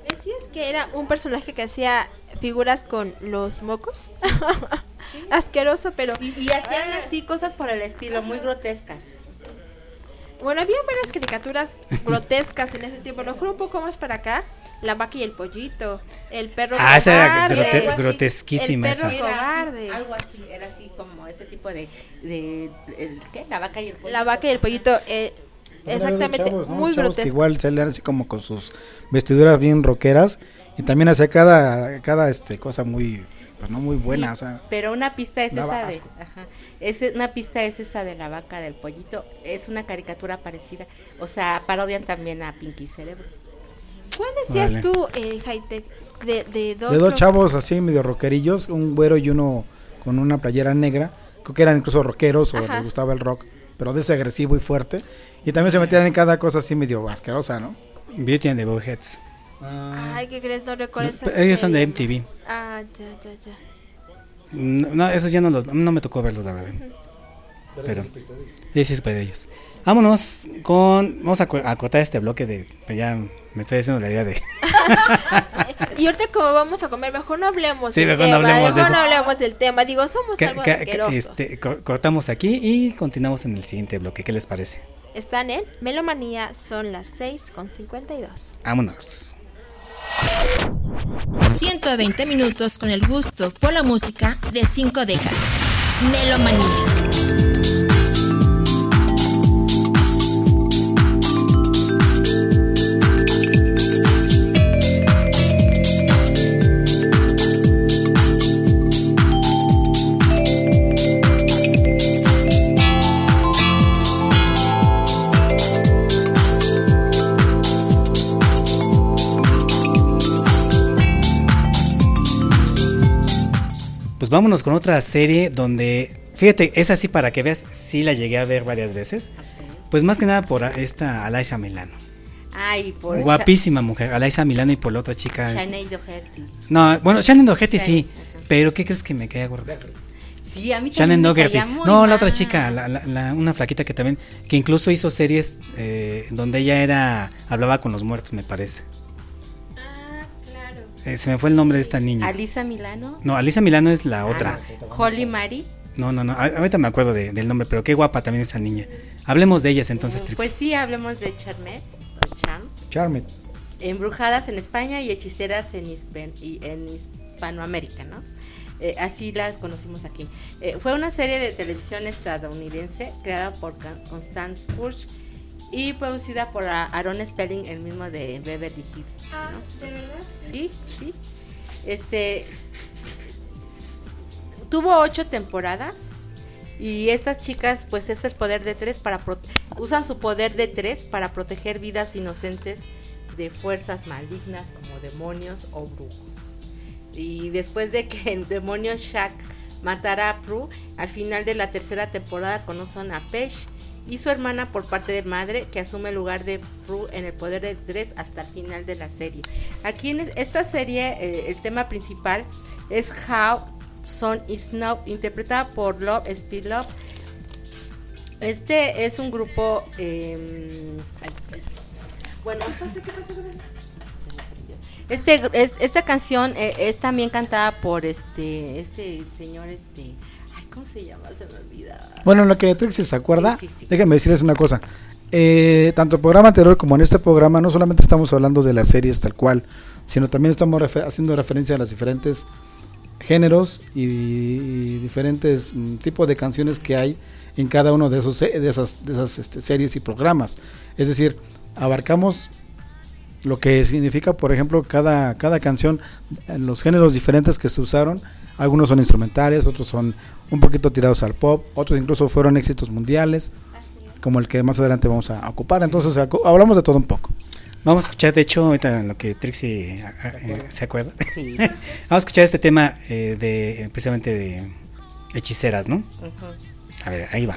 ¿Decías que era un personaje que hacía figuras con los mocos? Asqueroso, pero Y, y hacían así cosas por el estilo, muy grotescas. bueno, había varias caricaturas grotescas en ese tiempo. Lo juro un poco más para acá. La vaca y el pollito, el perro Ah, esa era grote- grotesquísima El perro esa. Cobarde. así, algo así, era así como ese tipo de, de, el- ¿qué? La vaca y el pollo. La vaca y el pollito, eh, exactamente, Chavos, ¿no? muy Chavos que grotesco. igual salían así como con sus vestiduras bien rockeras y también hacía cada, cada este, cosa muy, pues no muy buena, Sí, o sea. pero una pista es esa de, ajá, es una pista es esa de la vaca del pollito, es una caricatura parecida, o sea, parodian también a Pinky Cerebro. ¿Cuál decías Vale. tú, eh, Hightech? De, de dos, de dos ro- chavos así medio rockerillos, un güero y uno con una playera negra, creo que eran incluso rockeros o Ajá. les gustaba el rock, pero de ese agresivo y fuerte, y también se metían en cada cosa así medio asquerosa, ¿no? Beauty and the Bowheads. Ay, ¿qué crees? No recuerdo esa Ellos son de. MTV. Ah, ya, ya, ya. No, no, esos ya no los, no me tocó verlos, la verdad. Pero, sí, sí, supe de ellos. Vámonos con, vamos a, co- a cortar este bloque de, ya me estoy haciendo la idea de, Y ahorita como vamos a comer, mejor no hablemos Sí, del mejor no tema. hablemos de mejor no hablemos del tema. Digo, somos algo este, co- cortamos aquí y continuamos en el siguiente bloque, ¿qué les parece? Están en Melomanía, son las 6 con 52. Vámonos. 120 minutos con el gusto por la música de cinco décadas. Melomanía. Pues vámonos con otra serie donde, fíjate, es así para que veas, sí la llegué a ver varias veces. Pues más que nada por esta Alaisa Milano. Ay, por Guapísima mujer, Alaisa Milano y por la otra chica. es- Sinead O'Herty. No, bueno, Shannon Doherty sí, Shannon, ajá. pero ¿qué crees que me caía gorda? Sí, a mí Shannon Doherty. No, la otra chica, la, la- la- una flaquita que también, que incluso hizo series eh, donde ella era, hablaba con los muertos, me parece. Ah, eh, se me fue el nombre de esta niña. Alisa Milano, No, Alisa Milano es la otra. Holly Mari. No, no, no. a- Ahorita me acuerdo de- del nombre, pero qué guapa también esa niña. Hablemos de ellas entonces, Trix. Pues sí, hablemos de Charmet, Charm, Charmed. embrujadas en España y hechiceras en, Hispan- y en Hispanoamérica, ¿no? Eh, así las conocimos aquí. Eh, fue una serie de televisión estadounidense creada por Con- Constance Burch y producida por Aaron Spelling, el mismo de Beverly Hills. ¿no? ¿de verdad? Sí, sí. Este tuvo ocho temporadas y estas chicas, pues es el poder de tres para usan su poder de tres para proteger vidas inocentes de fuerzas malignas como demonios o brujos. Y después de que el demonio Shaq matara a Prue, al final de la tercera temporada conocen a Pesh y su hermana por parte de madre que asume el lugar de Prue en el poder de tres hasta el final de la serie. Aquí en es- esta serie eh, el tema principal es How Son Is Now, interpretada por Love Speed Love. Este es un grupo... eh, bueno, este, es- esta canción eh, es también cantada por este, este señor, este, ¿cómo se llama? Se me olvida. Bueno, en lo que Trixie se acuerda, Sí, sí, sí. déjame decirles una cosa. Eh, tanto el programa anterior como en este programa, no solamente estamos hablando de las series tal cual, sino también estamos haciendo referencia a los diferentes géneros y, y diferentes mm, tipos de canciones que hay en cada uno de, esos, se- de esas, de esas este, series y programas. Es decir, abarcamos lo que significa, por ejemplo, cada, cada canción, los géneros diferentes que se usaron. Algunos son instrumentales, otros son un poquito tirados al pop, otros incluso fueron éxitos mundiales, como el que más adelante vamos a ocupar. Entonces, hablamos de todo un poco. Vamos a escuchar, de hecho, ahorita en lo que Trixie eh, se acuerda. Sí. Vamos a escuchar este tema eh, de precisamente de hechiceras, ¿no? A ver, ahí va.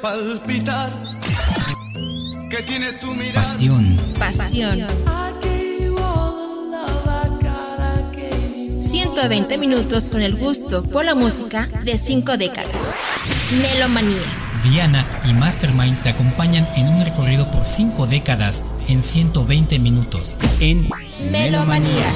Palpitar que tiene tu mirada. Pasión. pasión. 120 minutos con el gusto por la música de 5 décadas. Melomanía. Diana y Mastermind te acompañan en un recorrido por 5 décadas en 120 minutos en Melomanía.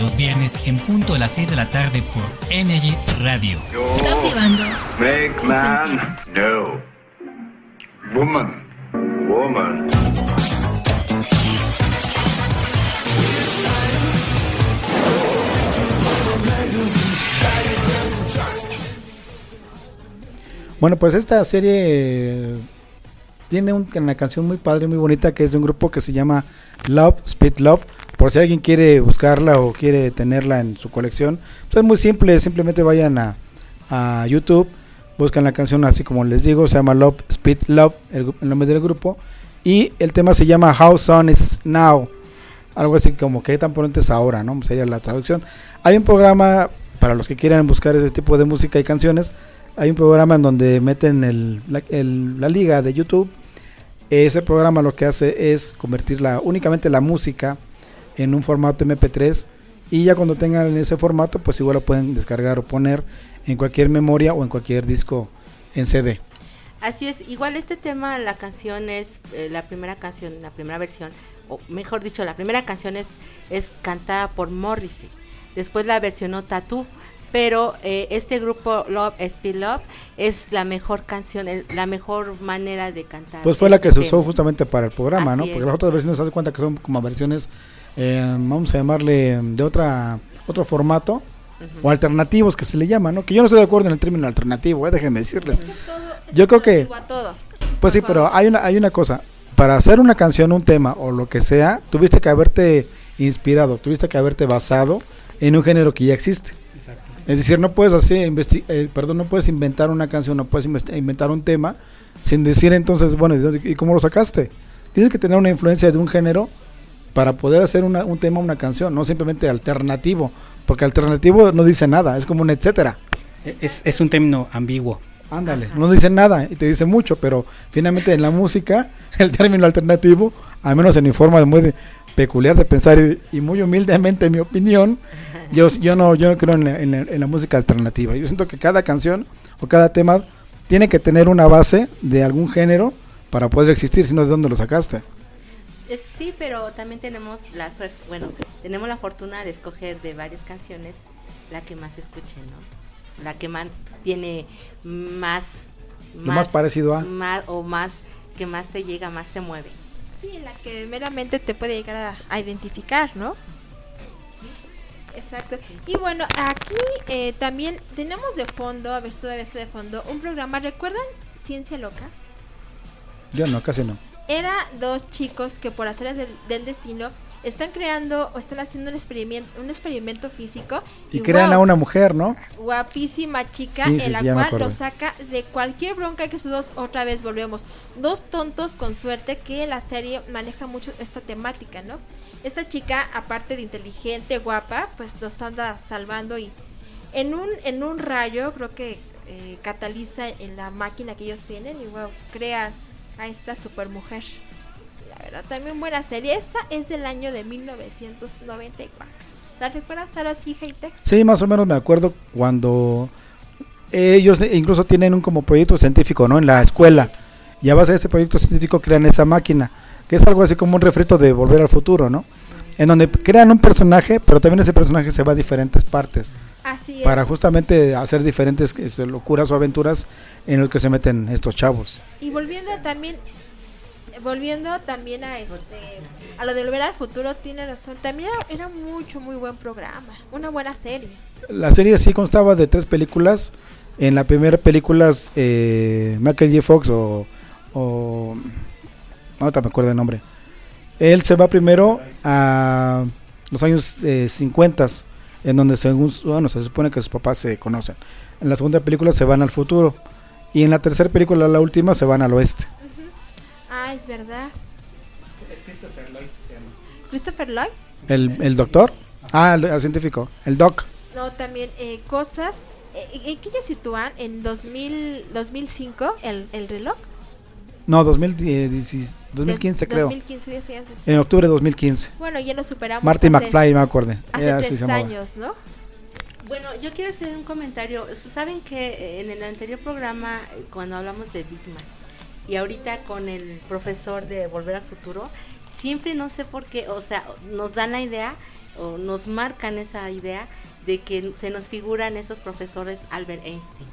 Los viernes en punto de las 6 de la tarde por Energy Radio. Cautivando Make tus man, sentidos. no. Woman, woman. Bueno, pues esta serie eh, tiene un- una canción muy padre, muy bonita, que es de un grupo que se llama Love, Speed Love. Por si alguien quiere buscarla o quiere tenerla en su colección, pues es muy simple, simplemente vayan a, a YouTube, buscan la canción así como les digo, se llama Love, Speed Love, el, nombre del grupo, y el tema se llama How Sun is Now, algo así como que tan pronto es ahora, ¿no? Sería la traducción. Hay un programa para los que quieran buscar ese tipo de música y canciones, hay un programa en donde meten la, el- la liga de YouTube Ese programa lo que hace es convertir la, únicamente la música en un formato MP3 y ya cuando tengan ese formato pues igual lo pueden descargar o poner en cualquier memoria o en cualquier disco en CD. Así es, igual este tema, la canción es, eh, la primera canción, la primera versión, o mejor dicho, la primera canción es, es cantada por Morrissey. Después la versionó Tattoo, pero eh, este grupo Love Speed Love es la mejor canción, el- la mejor manera de cantar. Pues fue la que se usó tema. justamente para el programa, Así ¿no? es. Porque las otras versiones se dan cuenta que son como versiones, eh, vamos a llamarle de otra otro formato o alternativos que se le llama, ¿no? Que yo no estoy de acuerdo en el término alternativo, eh, déjenme decirles. Yo creo que todo. Pues sí, pero hay una, hay una cosa. Para hacer una canción, un tema o lo que sea, tuviste que haberte inspirado, tuviste que haberte basado en un género que ya existe. Es decir, no puedes así, investi- eh, perdón, no puedes inventar una canción, no puedes inventar un tema sin decir entonces, bueno, ¿y dónde- ¿y cómo lo sacaste? Tienes que tener una influencia de un género para poder hacer una- un tema, una canción, no simplemente alternativo, porque alternativo no dice nada, es como un etcétera. Es, es un término ambiguo. Ándale, no dice nada y te dice mucho, pero finalmente en la música el término alternativo, al menos en mi forma de muy de- peculiar de pensar y, y muy humildemente en mi opinión, yo, yo no yo no creo en la, en la- en la música alternativa. Yo siento que cada canción o cada tema tiene que tener una base de algún género para poder existir, si no de dónde lo sacaste. Es- sí, pero también tenemos la suerte, bueno, tenemos la fortuna de escoger de varias canciones la que más se escuche, ¿no? La que más tiene más... Lo más parecido a. más- o más, que más te llega, más te mueve. Sí, la que meramente te puede llegar a, a identificar, ¿no? Exacto. Y bueno, aquí eh, también tenemos de fondo, a ver todavía está de fondo, un programa, ¿recuerdan Ciencia Loca? Yo no, casi no. Era dos chicos que por hacer del, del destino están creando o están haciendo un experimento, un experimento físico. Y crean a una mujer, ¿no? guapísima chica Sí, en la sí, cual lo saca de cualquier bronca que sus dos otra vez volvemos. Dos tontos con suerte que la serie maneja mucho esta temática, ¿no? Esta chica, aparte de inteligente, guapa, pues los anda salvando y en un, en un rayo creo que eh, cataliza en la máquina que ellos tienen y bueno, crea a esta supermujer. La verdad, también buena serie. Esta es del año de 1994. ¿La recuerdas ahora sí, Heite? Sí, más o menos me acuerdo cuando ellos incluso tienen un como proyecto científico, ¿no? En la escuela. Y a base de ese proyecto científico crean esa máquina, que es algo así como un refrito de Volver al Futuro, ¿no? En donde crean un personaje, pero también ese personaje se va a diferentes partes. Así Para justamente hacer diferentes este, locuras o aventuras en los que se meten estos chavos. Y volviendo también volviendo también a este a lo de volver al futuro tiene razón también era, era mucho muy buen programa una buena serie La serie sí constaba de tres películas. En la primera película, eh, Michael J. Fox o, o. Ahorita me acuerdo el nombre. Él se va primero a los años eh, 50, en donde según, bueno, se supone que sus papás se conocen. En la segunda película se van al futuro. Y en la tercera película, la última, se van al oeste. ah es verdad Christopher Lloyd El, el doctor. Ah, el, el científico. El doc. no también eh, cosas eh, ¿en qué ellos sitúan en 2000 2005 el, el reloj No, 2010, 2015 Des- creo. 2015 10 años después. En octubre de 2015. bueno ya lo superamos Marty hace- McFly, me acordé. hace tres años no Bueno, yo quiero hacer un comentario. Saben que eh, en el anterior programa, eh, cuando hablamos de Big Man, y ahorita con el profesor de Volver al Futuro, siempre no sé por qué, o sea, nos dan la idea o nos marcan esa idea de que se nos figuran esos profesores Albert Einstein,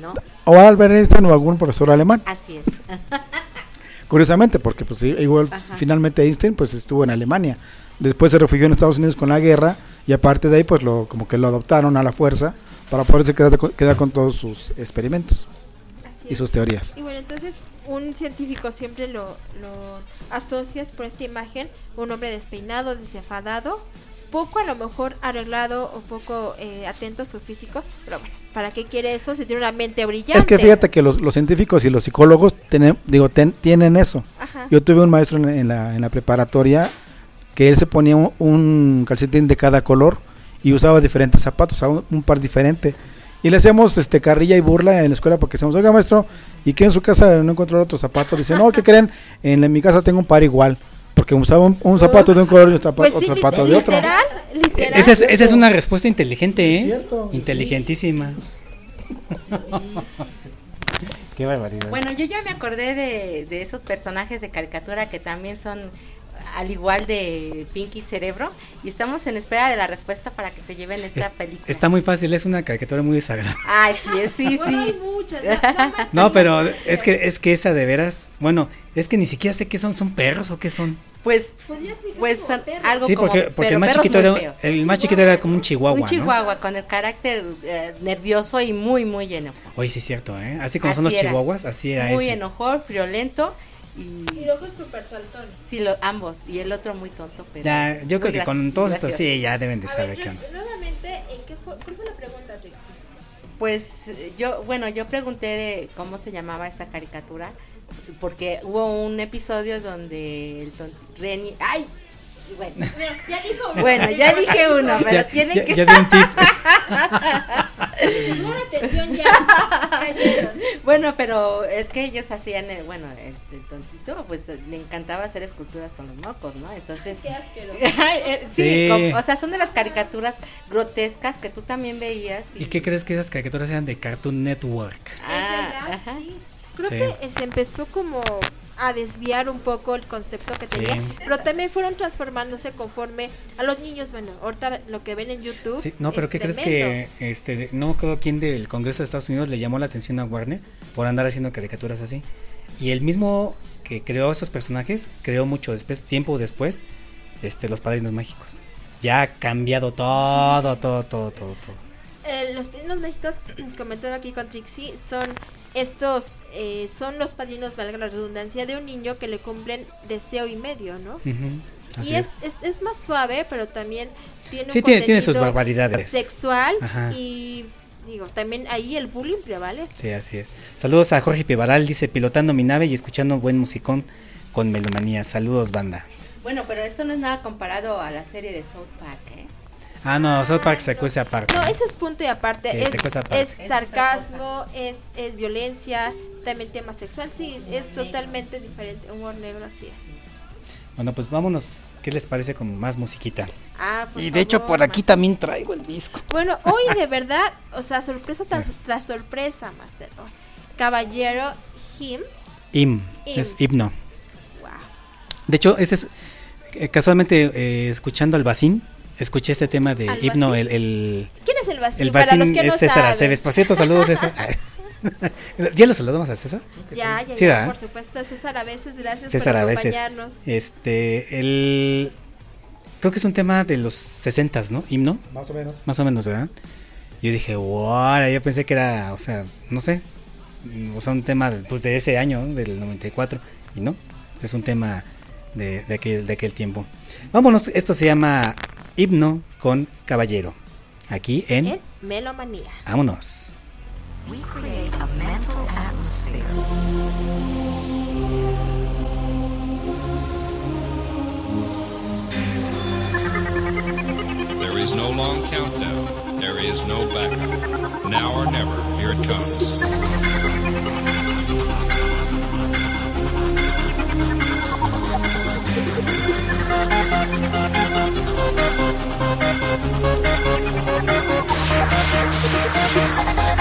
¿no? O Albert Einstein o algún profesor alemán. Así es. Curiosamente, porque pues igual Ajá. finalmente Einstein pues estuvo en Alemania. Después se refugió en Estados Unidos con la guerra y aparte de ahí pues lo como que lo adoptaron a la fuerza para poderse quedar, con- quedar con todos sus experimentos Así y sus teorías. Y bueno, entonces un científico siempre lo, lo asocias por esta imagen, un hombre despeinado, desenfadado, poco a lo mejor arreglado o poco eh, atento a su físico, pero bueno, ¿para qué quiere eso? Si tiene una mente brillante. Es que fíjate que los, los científicos y los psicólogos tienen, digo, ten- tienen eso. Ajá. Yo tuve un maestro en, en la, en la preparatoria que él se ponía un, un calcetín de cada color y usaba diferentes zapatos, un, un par diferente. Y le hacemos este carrilla y burla en la escuela porque decimos, oiga maestro, ¿y que en su casa no encontró otro zapato? Dice, no, ¿qué creen? En, en mi casa tengo un par igual. Porque usaba un, un zapato de un color y otro, zapa- Pues otro sí, zapato de otro. literal, literal. Esa es, esa es una respuesta inteligente, ¿eh? cierto, Inteligentísima. Qué barbaridad. Bueno, yo ya me acordé de, de esos personajes de caricatura que también son al igual de Pinky Cerebro y estamos en espera de la respuesta para que se lleven esta Es- película. está muy fácil, es una caricatura muy desagradable. Ay, sí, sí, Bueno, hay sí. muchas. No, pero es que es que esa de veras, bueno, es que ni siquiera sé qué son, son perros o qué son. Pues, pues como son algo Sí, como, porque, porque pero el más chiquito era feos. el más chiquito era como un chihuahua, un ¿no? chihuahua con el carácter eh, nervioso y muy, muy enojón. Oye, sí es cierto, ¿eh? Así como son los era. chihuahuas, así era Muy ese. enojón, friolento y Y ojos súper saltones. sí, lo, ambos. Y el otro muy tonto, pero Ya, yo creo que con todos estos sí ya deben de A saber ver, qué nuevamente, ¿en qué fue, ¿cuál fue la pregunta, Trixie? Pues eh, yo, bueno, yo pregunté de cómo se llamaba esa caricatura, porque hubo un episodio donde el ton- Reni, ay, y bueno, Bueno, ya dijo uno. bueno, ya dije uno, pero Ya, tiene ya- que ya di un tip. Llamó la atención ya. Cayeron. Bueno, pero es que ellos hacían, eh, bueno, el, el tontito, pues eh, le encantaba hacer esculturas con los mocos, ¿no? Entonces, Qué asqueroso. Eh, sí, Sí. como- o sea, son de las caricaturas grotescas que tú también veías. ¿Y qué crees que esas caricaturas eran de Cartoon Network? Ah, es verdad, ajá. sí. Creo Sí. que eh, se empezó como a desviar un poco el concepto que Sí. tenía, pero también fueron transformándose conforme a los niños, bueno, ahorita lo que ven en YouTube. Sí, no, pero ¿qué crees que este no creo quién del Congreso de Estados Unidos le llamó la atención a Warner por andar haciendo caricaturas así? Y el mismo que creó esos personajes creó mucho después, tiempo después, este los Padrinos Mágicos. Ya ha cambiado todo, todo, todo, todo, todo. Eh, los padrinos mágicos, comentado aquí con Trixie, son estos, eh, son los padrinos, valga la redundancia, de un niño que le cumplen deseo y medio, ¿no? Así Y es, es, es más suave, pero también tiene Sí, un tiene- tiene sus barbaridades. Sexual Ajá. y digo, también ahí el bullying prevalece. Sí, así es. Saludos a Jorge Pivaral, dice pilotando mi nave y escuchando buen musicón con melomanía. Saludos, banda. Bueno, pero esto no es nada comparado a la serie de South Park, ¿eh? Ah, no, South Park se cuece aparte. No, ese es punto y aparte. Sí, es, se cuesta aparte. es sarcasmo, es, es violencia, también tema sexual. Sí, es totalmente diferente. Humor negro, así es. Bueno, pues vámonos. ¿Qué les parece con más musiquita? Ah, por Y de hecho por aquí Master. también traigo el disco. Bueno, hoy de verdad, o sea, sorpresa tras, tras sorpresa, Master. Oh, Caballero Him. Im, Im. es himno. Wow. De hecho, ese es eh, casualmente eh, escuchando al Bacín, escuché este tema de ¿Al himno, el, el, ¿Quién es el vacío? el Para Bacín los que no es César saben. Aceves. Por cierto, saludos César. ¿Ya lo saludamos a César? Ya, ya, Sí, ya, por supuesto. César a veces, gracias César por a veces. acompañarnos. Este, el creo que es un tema de los 60 ¿no? Himno. Más o menos. Más o menos, ¿verdad? Yo dije, wow, yo pensé que era, o sea, no sé, o sea, un tema pues, de ese año, ¿no? del 94, y no, es un tema de, de, aquel, de aquel tiempo. Vámonos, esto se llama Himno con Caballero, aquí en... En Melomanía. Vámonos. We create a mental atmosphere. There is no long countdown. There is no backup. Now or never, here it comes. Yeah.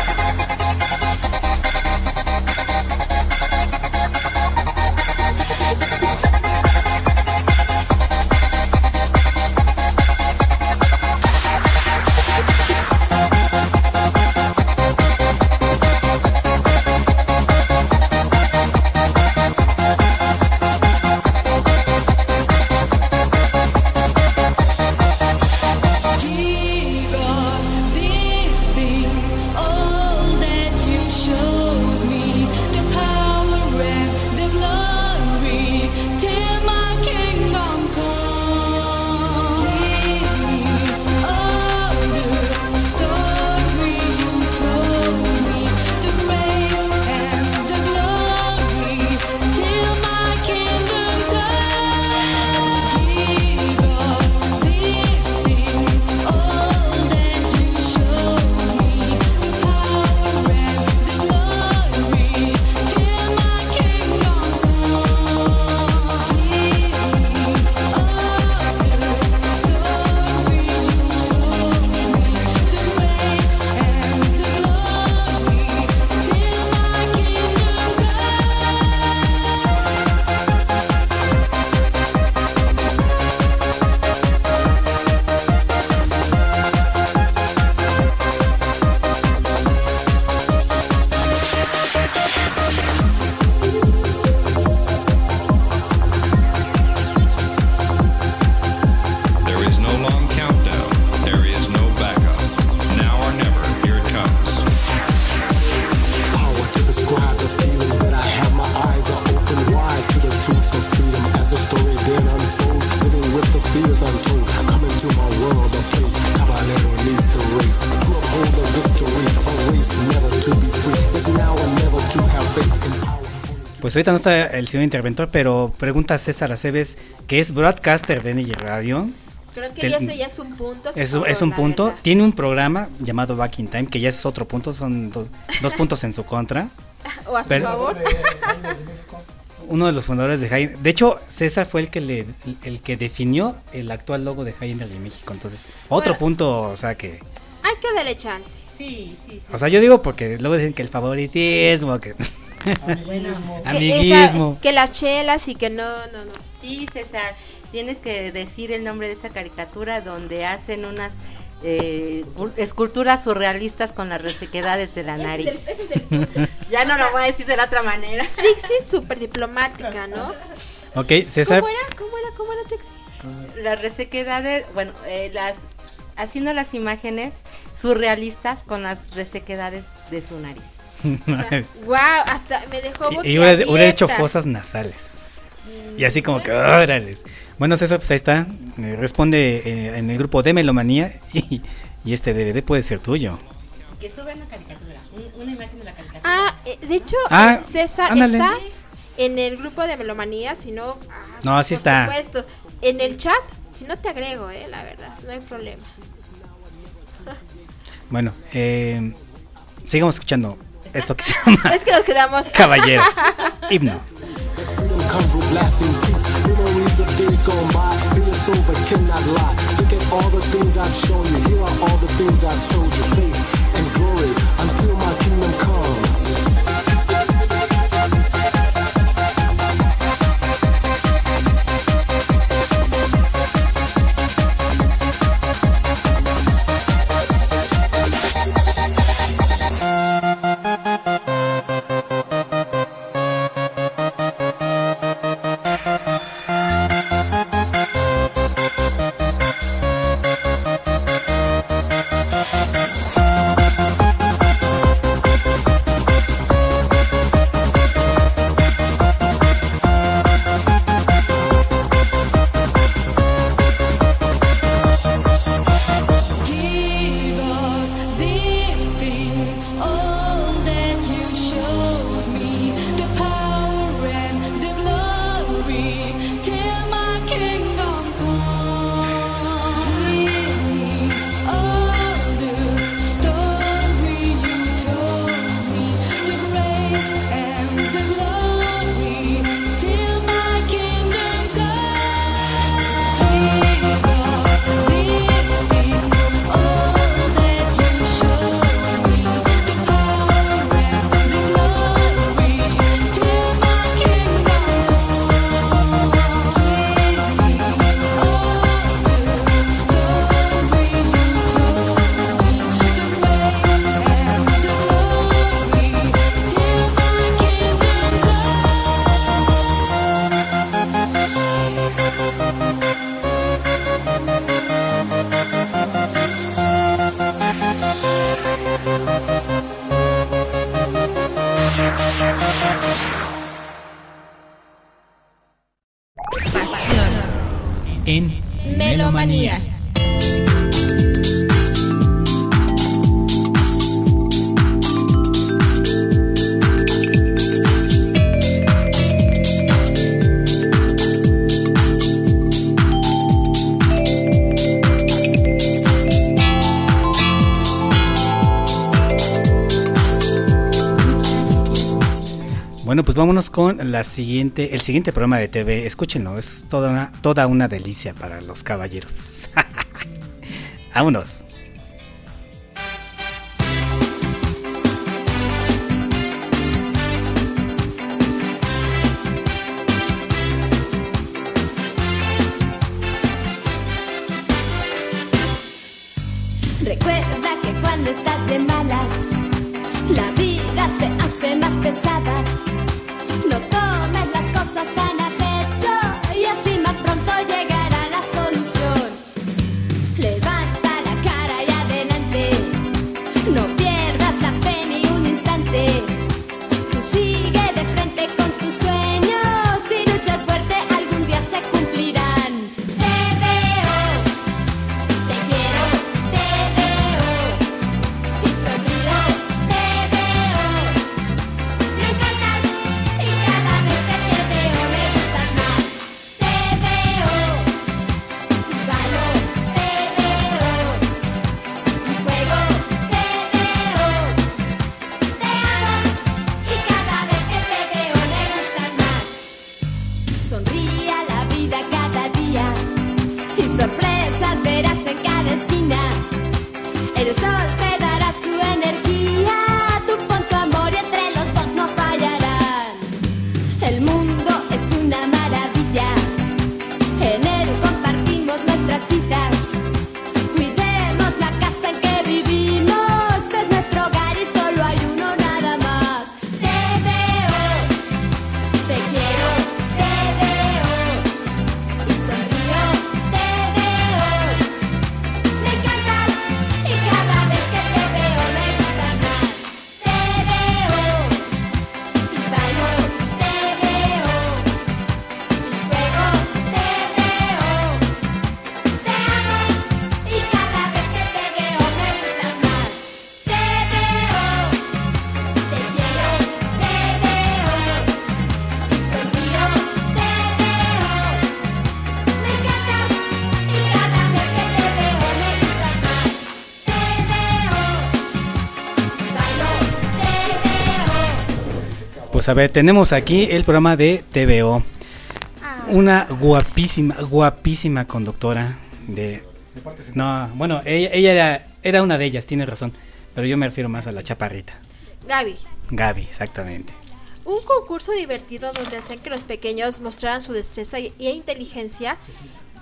Pues ahorita no está el señor interventor, pero pregunta César Aceves, que es broadcaster de NG Radio. Creo que ya eso ya es un punto. Es, favor, es un punto. verdad. Tiene un programa llamado Back in Time, que ya es otro punto, son dos, dos puntos en su contra. O a su Pero- favor. Uno de los fundadores de High De hecho, César fue el que le, el que definió el actual logo de High Energy México. Entonces, otro Bueno. punto, o sea que. Hay que darle chance. Sí, sí, sí. O sea, yo digo porque luego dicen que el favoritismo, que. Amiguismo. Que Amiguismo. esa- que las chelas y que no, no, no. Sí, César, tienes que decir el nombre de esa caricatura donde hacen unas eh, esculturas surrealistas con las resequedades de la nariz. Ese es el- ese es el punto. ya no lo voy a decir de la otra manera. Trixie es súper diplomática, ¿no? Ok, César. ¿Cómo era? ¿Cómo era? ¿Cómo era Trixie? Las resequedades, bueno, eh, las haciendo las imágenes surrealistas con las resequedades de su nariz. Wow, hasta me dejó Y, y hubiera, hubiera hecho fosas nasales. Y así como que, órales. Bueno, César, pues ahí está. Eh, responde eh, en el grupo de Melomanía y, y este DVD puede ser tuyo. Que suben una caricatura, un- una imagen de la caricatura. Ah, eh, de hecho, Ah, César, ándale. ¿estás en el grupo de Melomanía? Si no, ah, No, así por está. supuesto. En el chat, si no te agrego, eh, la verdad, no hay problema. Bueno, eh, sigamos escuchando esto que se llama Es que nos quedamos. Caballero. Himno. comes with lasting peace. Memories of days gone by, being sober cannot lie. Look at all the things I've shown you. Here are all the things I've told you. Pues vámonos con la siguiente, el siguiente programa de TV. Escúchenlo, es toda una, toda una delicia para los caballeros. Vámonos. A ver, tenemos aquí el programa de TVO. Una guapísima, guapísima conductora de... No, bueno, ella, ella era, era una de ellas, tiene razón. Pero yo me refiero más a la chaparrita. Gaby. Gaby, exactamente. Un concurso divertido donde hacían que los pequeños mostraran su destreza y, y inteligencia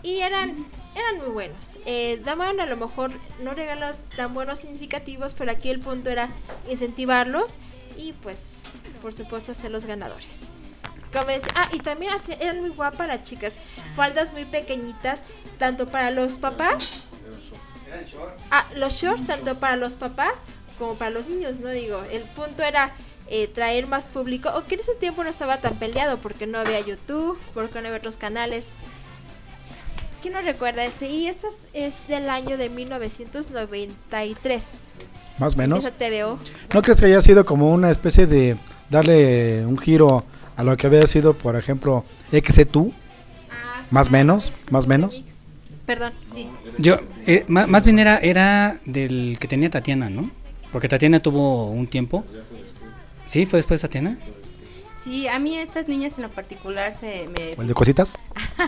y eran, eran muy buenos. Eh, daban a lo mejor no regalos tan buenos significativos, pero aquí el punto era incentivarlos y pues por supuesto ser los ganadores. Ah, y también eran muy guapas las chicas, faldas muy pequeñitas, tanto para los papás Ah, los shorts tanto para los papás como para los niños, ¿no? Digo, el punto era eh, traer más público, o que en ese tiempo no estaba tan peleado porque no había YouTube, porque no había otros canales. ¿Quién no recuerda ese? Y esta es, es del año de 1993. Más o menos. Esa TVO. ¿No crees que haya sido como una especie de darle un giro a lo que había sido, por ejemplo, XC2? Más menos, más menos. Perdón. Yo, eh, ma- más bien era, era del que tenía Tatiana, ¿no? Porque Tatiana tuvo un tiempo. ¿Sí? ¿Fue después de Tatiana? Sí, a mí estas niñas en lo particular se me... ¿O el de cositas?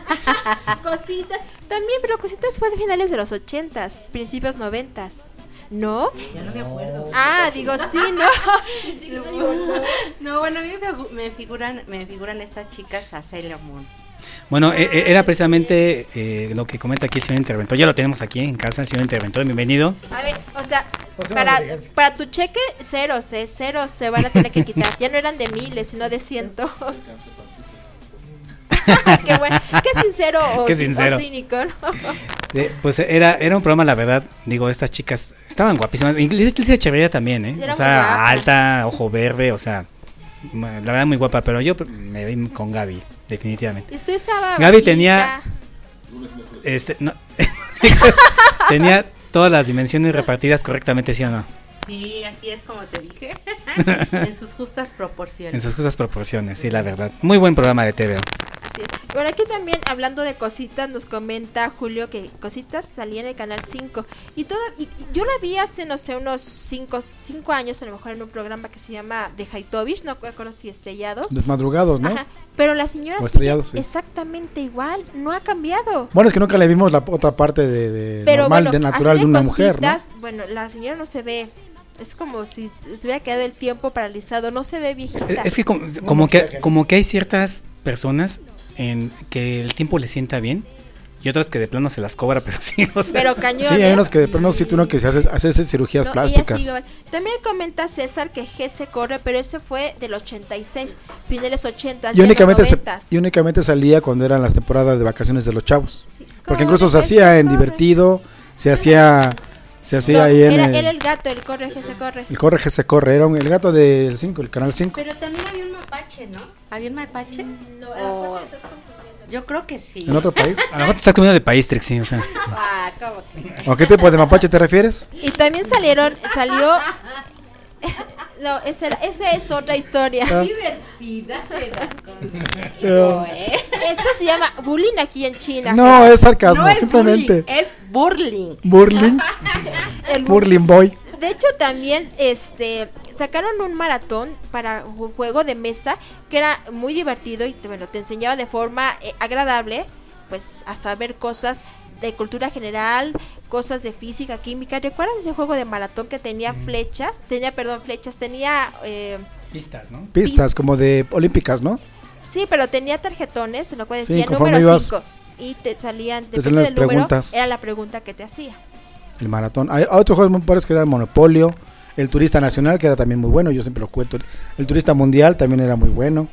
Cositas. También, pero Cositas fue de finales de los 80s, principios 90s. ¿No? Ya no me acuerdo. Ah, digo, sí, ¿no? No, bueno, a mí me, figu- me figuran, me figuran estas chicas a Sailor Moon. Bueno, e- e- era precisamente eh, lo que comenta aquí el señor interventor. Ya lo tenemos aquí en casa, el señor interventor. Bienvenido. A ver, o sea, para, para tu cheque, ceros, eh, ceros se van a tener que quitar. Ya no eran de miles, sino de cientos. Qué bueno, qué sincero o, Qué cínico, ¿no? Eh, pues era, era un programa, la verdad. Digo, estas chicas estaban guapísimas. Incluso Alicia Echeverría también, ¿eh? Era O sea, alta, ojo verde, o sea, la verdad muy guapa. Pero yo me vi con Gaby, definitivamente. Tú estaba Gaby bajita. tenía. Este, no, tenía todas las dimensiones repartidas correctamente, ¿sí o no? Sí, así es como te dije. En sus justas proporciones. En sus justas proporciones, sí, la verdad. Muy buen programa de TV. Sí. Bueno, aquí también hablando de cositas, nos comenta Julio que cositas salía en el canal 5. Y todo, y, y yo la vi hace, no sé, unos 5 cinco años, a lo mejor en un programa que se llama The Haitovich, no recuerdo si estrellados. Desmadrugados, ¿no? Ajá, Pero la señora O estrellados, sí. exactamente igual, no ha cambiado. Bueno, es que nunca le vimos la otra parte de, de Pero normal, bueno, de natural de una mujer, ¿no? Bueno, la señora no se ve. Es como si se hubiera quedado el tiempo paralizado, no se ve viejita. Es que como, como que como que hay ciertas personas en que el tiempo les sienta bien y otras que de plano se las cobra, pero sí, o sea. Pero cañón. Sí, hay unos que de plano sí uno que se hace, hace cirugías No, plásticas. igual. También comenta César que G se corre, pero ese fue del 86, finales 80, Y únicamente, se- y únicamente salía cuando eran las temporadas de vacaciones de los chavos. Porque incluso se hacía en divertido, se hacía se hacía ahí en era, el, era el gato, el corre, G se corre. el corre que se corre, era un- el gato del 5, el canal 5. Pero también había un mapache, ¿no? ¿Había un mapache? O- Yo creo que sí. ¿En otro país? A lo mejor te estás comiendo de país, Trixie, o sea. Ah, ¿cómo que? ¿O qué tipo de mapache te refieres? Y también salieron, salió... No, esa, esa es otra historia. Ah. Divertida cosas. No. Eso se llama bullying aquí en China. No, es sarcasmo, No es simplemente. bullying, es burling. Burling, El bu- burling boy. De hecho, también este sacaron un maratón para un juego de mesa que era muy divertido y te, bueno, te enseñaba de forma eh, agradable pues a saber cosas de cultura general, cosas de física, química. ¿Recuerdan ese juego de maratón que tenía flechas? Tenía, perdón, flechas, tenía... eh, Pistas, ¿no? Pistas como de olímpicas, ¿no? sí, pero tenía tarjetones, en lo cual decía número ibas- 5. Y te salían, Te depende las del número, preguntas. era la pregunta que te hacía. El maratón. Hay otros juegos muy padres que era el Monopolio, el Turista Nacional, que era también muy bueno. Yo siempre lo jugué. El Turista Mundial también era muy bueno.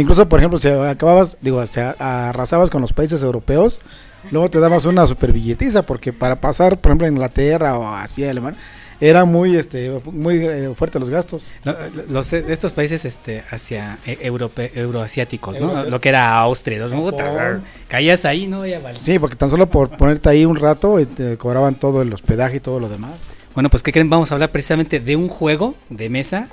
Incluso, por ejemplo, si acababas, digo, si arrasabas con los países europeos, luego te dabas una super billetiza, porque para pasar, por ejemplo, a Inglaterra o así, Alemania, era muy, este, muy eh, fuerte los gastos. Los, estos países este hacia eh, europe- euroasiáticos, ¿no? Euroasiáticos. Lo que era Austria, ¿no? Puta, sea, caías ahí, no, ya vale. Sí, porque tan solo por ponerte ahí un rato, eh, te cobraban todo el hospedaje y todo lo demás. Bueno, pues ¿qué creen? Vamos a hablar precisamente de un juego de mesa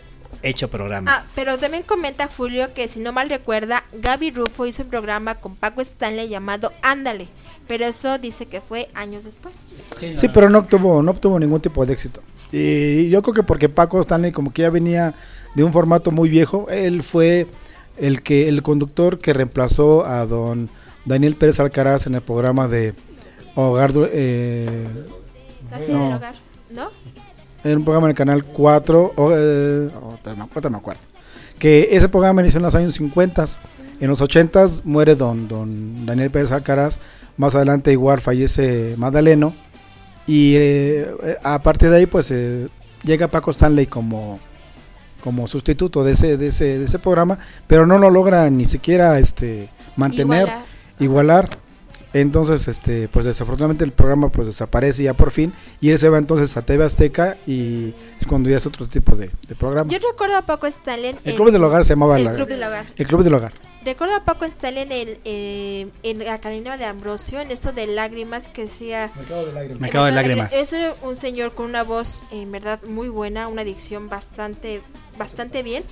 hecho programa. Ah, pero también comenta Julio que si no mal recuerda, Gaby Rufo hizo un programa con Paco Stanley llamado Ándale, pero eso dice que fue años después. Sí, pero no obtuvo, no obtuvo ningún tipo de éxito. Y yo creo que porque Paco Stanley como que ya venía de un formato muy viejo, él fue el que el conductor que reemplazó a don Daniel Pérez Alcaraz en el programa de Hogar eh, no, del Hogar. En un programa en el canal 4, o, eh, me acuerdo, que ese programa inició en los años 50. En los 80 muere don, don Daniel Pérez Alcaraz, más adelante igual fallece Magdaleno, y eh, eh, a partir de ahí pues eh, llega Paco Stanley como, como sustituto de ese, de, ese, de ese programa, pero no lo logra ni siquiera este mantener, Igualar. igualar. Entonces, este, pues desafortunadamente el programa pues desaparece ya por fin y él se va entonces a TV Azteca y es cuando ya es otro tipo de, de programas. Yo recuerdo a Paco Stanley. El en- Club del Hogar se llamaba El la- Club del Hogar. El Club del Hogar. Recuerdo a Paco Stanley en, el, eh, en la Carolina de Ambrosio, en eso de lágrimas que decía... Mercado de lágrimas. Mercado de lágrimas. Es un señor con una voz en verdad muy buena, una dicción bastante, bastante bien.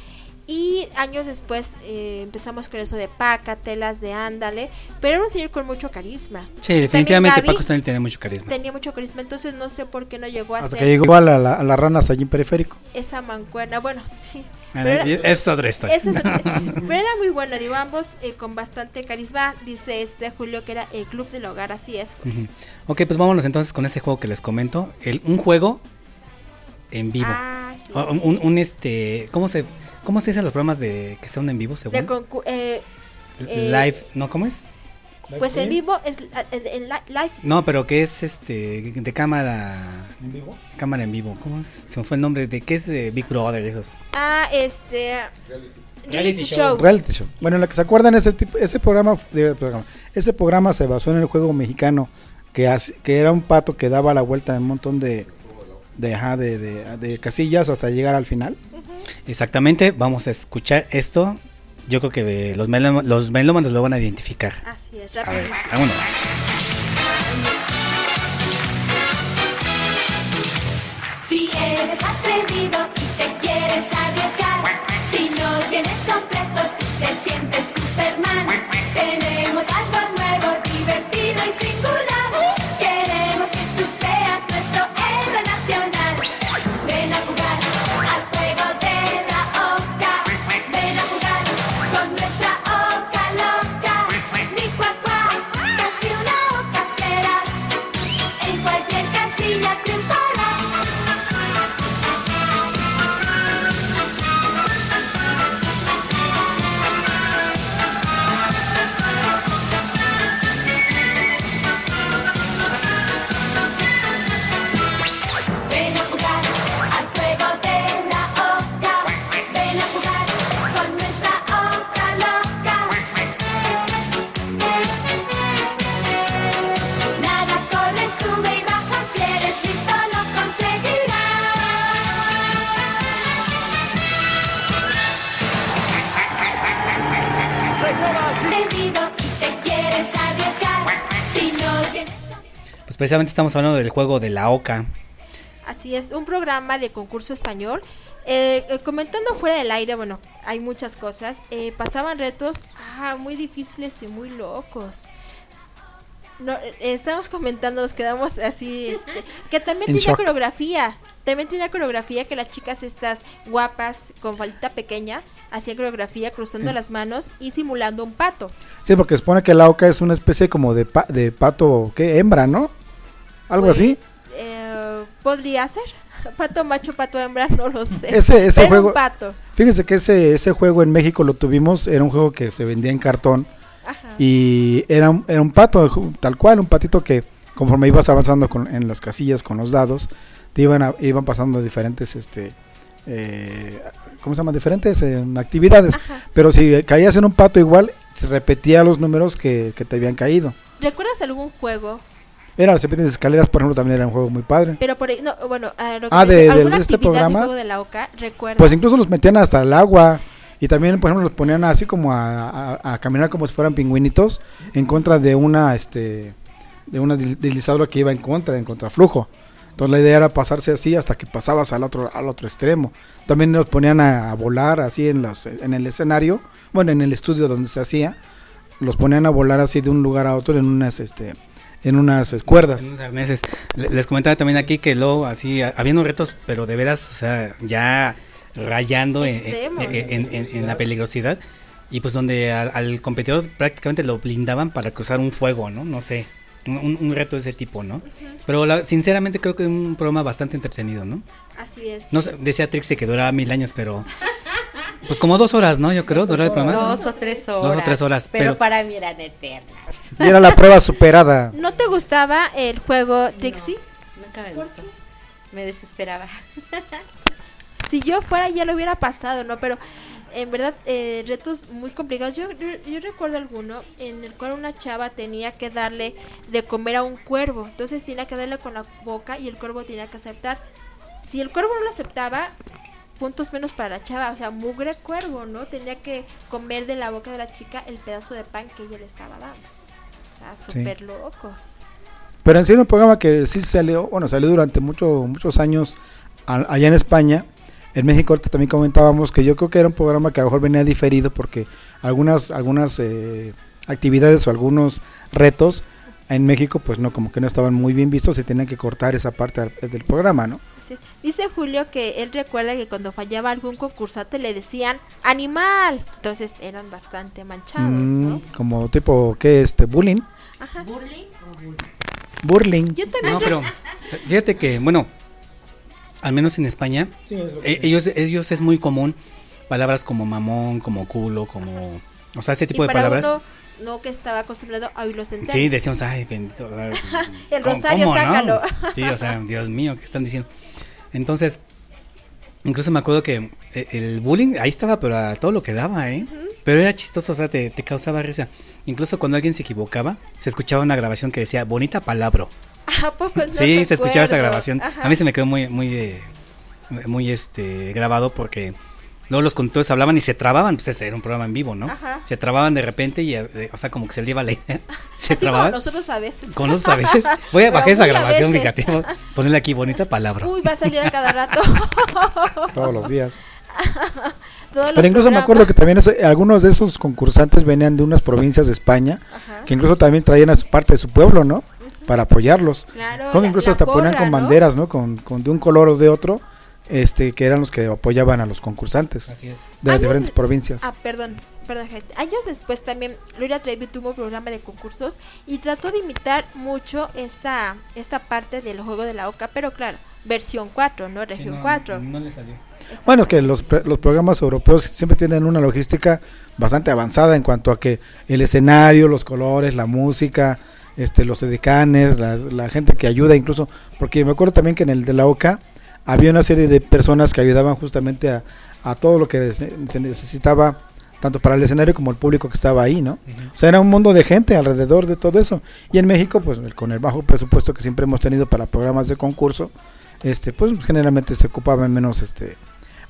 Y años después eh, empezamos con eso de Paca, telas de Ándale, pero era un señor con mucho carisma. Sí, definitivamente también Paco Stanley tiene mucho carisma. Tenía mucho carisma, entonces no sé por qué no llegó a Hasta ser que llegó a, la, la- a las ranas allí en periférico. esa mancuerna. Bueno, sí. Ah, pero es otra historia. es otra- pero era muy bueno, digo, ambos eh, con bastante carisma. Dice este Julio que era el club del hogar, así es. Ujú. Ok, pues vámonos entonces con ese juego que les comento. El, un juego en vivo. Ah, sí. O- un, un, este, ¿cómo se, cómo se dicen los programas de que son en vivo según? De concu- eh, eh, Live, ¿no? ¿Cómo es? Pues en vivo es eh, en li- live. No, pero que es este de cámara ¿En vivo? cámara en vivo. ¿Cómo es? Se me fue el nombre de qué es de Big Brother esos. Ah, este. Reality, show. show. Reality show. Bueno, en lo que se acuerdan ese tipo, ese programa, ese programa se basó en el juego mexicano que hace- que era un pato que daba la vuelta en un montón de de, ajá, de, de- de casillas hasta llegar al final. Exactamente, vamos a escuchar esto. Yo creo que eh, los, melómanos, los melómanos lo van a identificar. Así es, A ver, rapidísimo. vámonos. Precisamente estamos hablando del juego de la OCA. Así es, un programa de concurso español. Eh, eh, comentando fuera del aire, bueno, hay muchas cosas. eh, pasaban retos ah, muy difíciles y muy locos. No, eh, estamos comentando, nos quedamos así, este, que también shock. coreografía. También tenía coreografía que las chicas estas guapas con faldita pequeña hacía coreografía cruzando las manos y simulando un pato. Sí, porque se supone que la oca es una especie como de, pa- de pato, ¿qué? Hembra, ¿no? Algo así. Eh, podría ser. Pato macho, pato hembra, no lo sé. Ese, ese Pero juego. un pato. Fíjese que ese, ese juego en México lo tuvimos, era un juego que se vendía en cartón. Y era, un- era un pato, tal cual, un patito que conforme ibas avanzando con- en las casillas con los dados, te iban, a- iban pasando diferentes, este, eh, ¿cómo se llama? Diferentes eh, actividades. Pero si caías en un pato igual, se repetía los números que, que te habían caído. ¿Recuerdas algún juego? Era las serpientes escaleras, por ejemplo, también era un juego muy padre. Pero por ahí, no, bueno, a lo que Ah, de- de- ¿alguna de este programa? juego de la OCA? Pues incluso los metían hasta el agua. Y también, por ejemplo, los ponían así como a, a- a caminar como si fueran pingüinitos en contra de una este de una deslizadora que iba en contra, en contraflujo. Entonces la idea era pasarse así hasta que pasabas al otro al otro extremo. También los ponían a, a volar así en los en el escenario, bueno, en el estudio donde se hacía, los ponían a volar así de un lugar a otro en unas este en unas cuerdas. En unos arneses. Le- Les comentaba también aquí que luego así, a- habiendo retos, pero de veras, o sea, ya rayando en, Extremos. en- en- en- en la peligrosidad. Y pues donde al, al competidor prácticamente lo blindaban para cruzar un fuego, ¿no? No sé, un, reto de ese tipo, ¿no? Pero la- sinceramente creo que es un programa bastante entretenido, ¿no? Así es. No sé, decía Trixie que duraba mil años, pero... Pues como dos horas, ¿no? Yo creo, duraba el programa. Dos o tres horas. Dos o tres horas, Pero, pero... para mí eran eternas. Y era la prueba superada. ¿No te gustaba el juego Dixie? Nunca me gustó. Me desesperaba. Si yo fuera ya lo hubiera pasado, ¿no? Pero en verdad, eh, retos muy complicados. Yo, yo, yo recuerdo alguno en el cual una chava tenía que darle de comer a un cuervo. Entonces tenía que darle con la boca y el cuervo tenía que aceptar. Si el cuervo no lo aceptaba, puntos menos para la chava. O sea, mugre cuervo, ¿no? Tenía que comer de la boca de la chica el pedazo de pan que ella le estaba dando. O sea, Sí. súper locos. Pero en sí era un programa que sí salió, bueno, salió durante mucho, muchos años a- allá en España. En México ahorita también comentábamos que yo creo que era un programa que a lo mejor venía diferido porque algunas, algunas eh, actividades o algunos retos en México pues no, como que no estaban muy bien vistos y tenían que cortar esa parte del programa, ¿no? Dice Julio que él recuerda que cuando fallaba algún concursante le decían animal. Entonces eran bastante manchados, ¿no? Mm, como tipo, ¿qué? Este, bullying. Ajá. Burling. Yo también No, pero fíjate que, bueno, al menos en España, Sí, eh, ellos, ellos es muy común palabras como mamón, como culo, como... O sea, ese tipo y de para palabras. uno no que estaba acostumbrado a oírlos en Sí, decíamos, ay, bendito. o sea, El ¿cómo- rosario, cómo, no? sácalo. Sí, o sea, Dios mío, ¿qué están diciendo? Entonces, incluso me acuerdo que eh, el bullying ahí estaba, pero a todo lo que daba, ¿eh? Pero era chistoso, o sea, te, te causaba risa. Incluso cuando alguien se equivocaba, se escuchaba una grabación que decía, bonita palabra. ¿A poco no sí, se escuchaba esa grabación. Ajá. A mí se me quedó muy, muy, eh, muy este, grabado porque luego los conductores hablaban y se trababan, pues ese era un programa en vivo, ¿no? Ajá. Se trababan de repente y, eh, o sea, como que se le iba la idea. Se Así trababan. nosotros a veces. Con nosotros a veces. Voy a bajar esa grabación, fíjate. Ponerle aquí bonita palabra. Uy, va a salir a cada rato. Todos los días. Todos Pero incluso me acuerdo que también eso- algunos de esos concursantes venían de unas provincias de España, que incluso también traían a su parte de su pueblo, ¿no? Para apoyarlos. Claro, Como incluso la hasta ponían porra, con ¿no? banderas, ¿no? Con, con de un color o de otro, este, que eran los que apoyaban a los concursantes Así es. de las diferentes provincias. Ah, perdón, perdón, gente. Años después también Gloria Trevi tuvo un programa de concursos y trató de imitar mucho esta, esta parte del juego de la OCA, pero claro, versión 4, no región 4. No le salió. Bueno, que los, pre- los programas europeos siempre tienen una logística bastante avanzada en cuanto a que el escenario, los colores, la música, este, los edecanes, la, la gente que ayuda incluso, porque me acuerdo también que en el de la OCA había una serie de personas que ayudaban justamente a, a todo lo que se, necesitaba, tanto para el escenario como el público que estaba ahí, ¿no? O sea, era un mundo de gente alrededor de todo eso. Y en México, pues con el bajo presupuesto que siempre hemos tenido para programas de concurso, este, pues generalmente se ocupaban menos, este,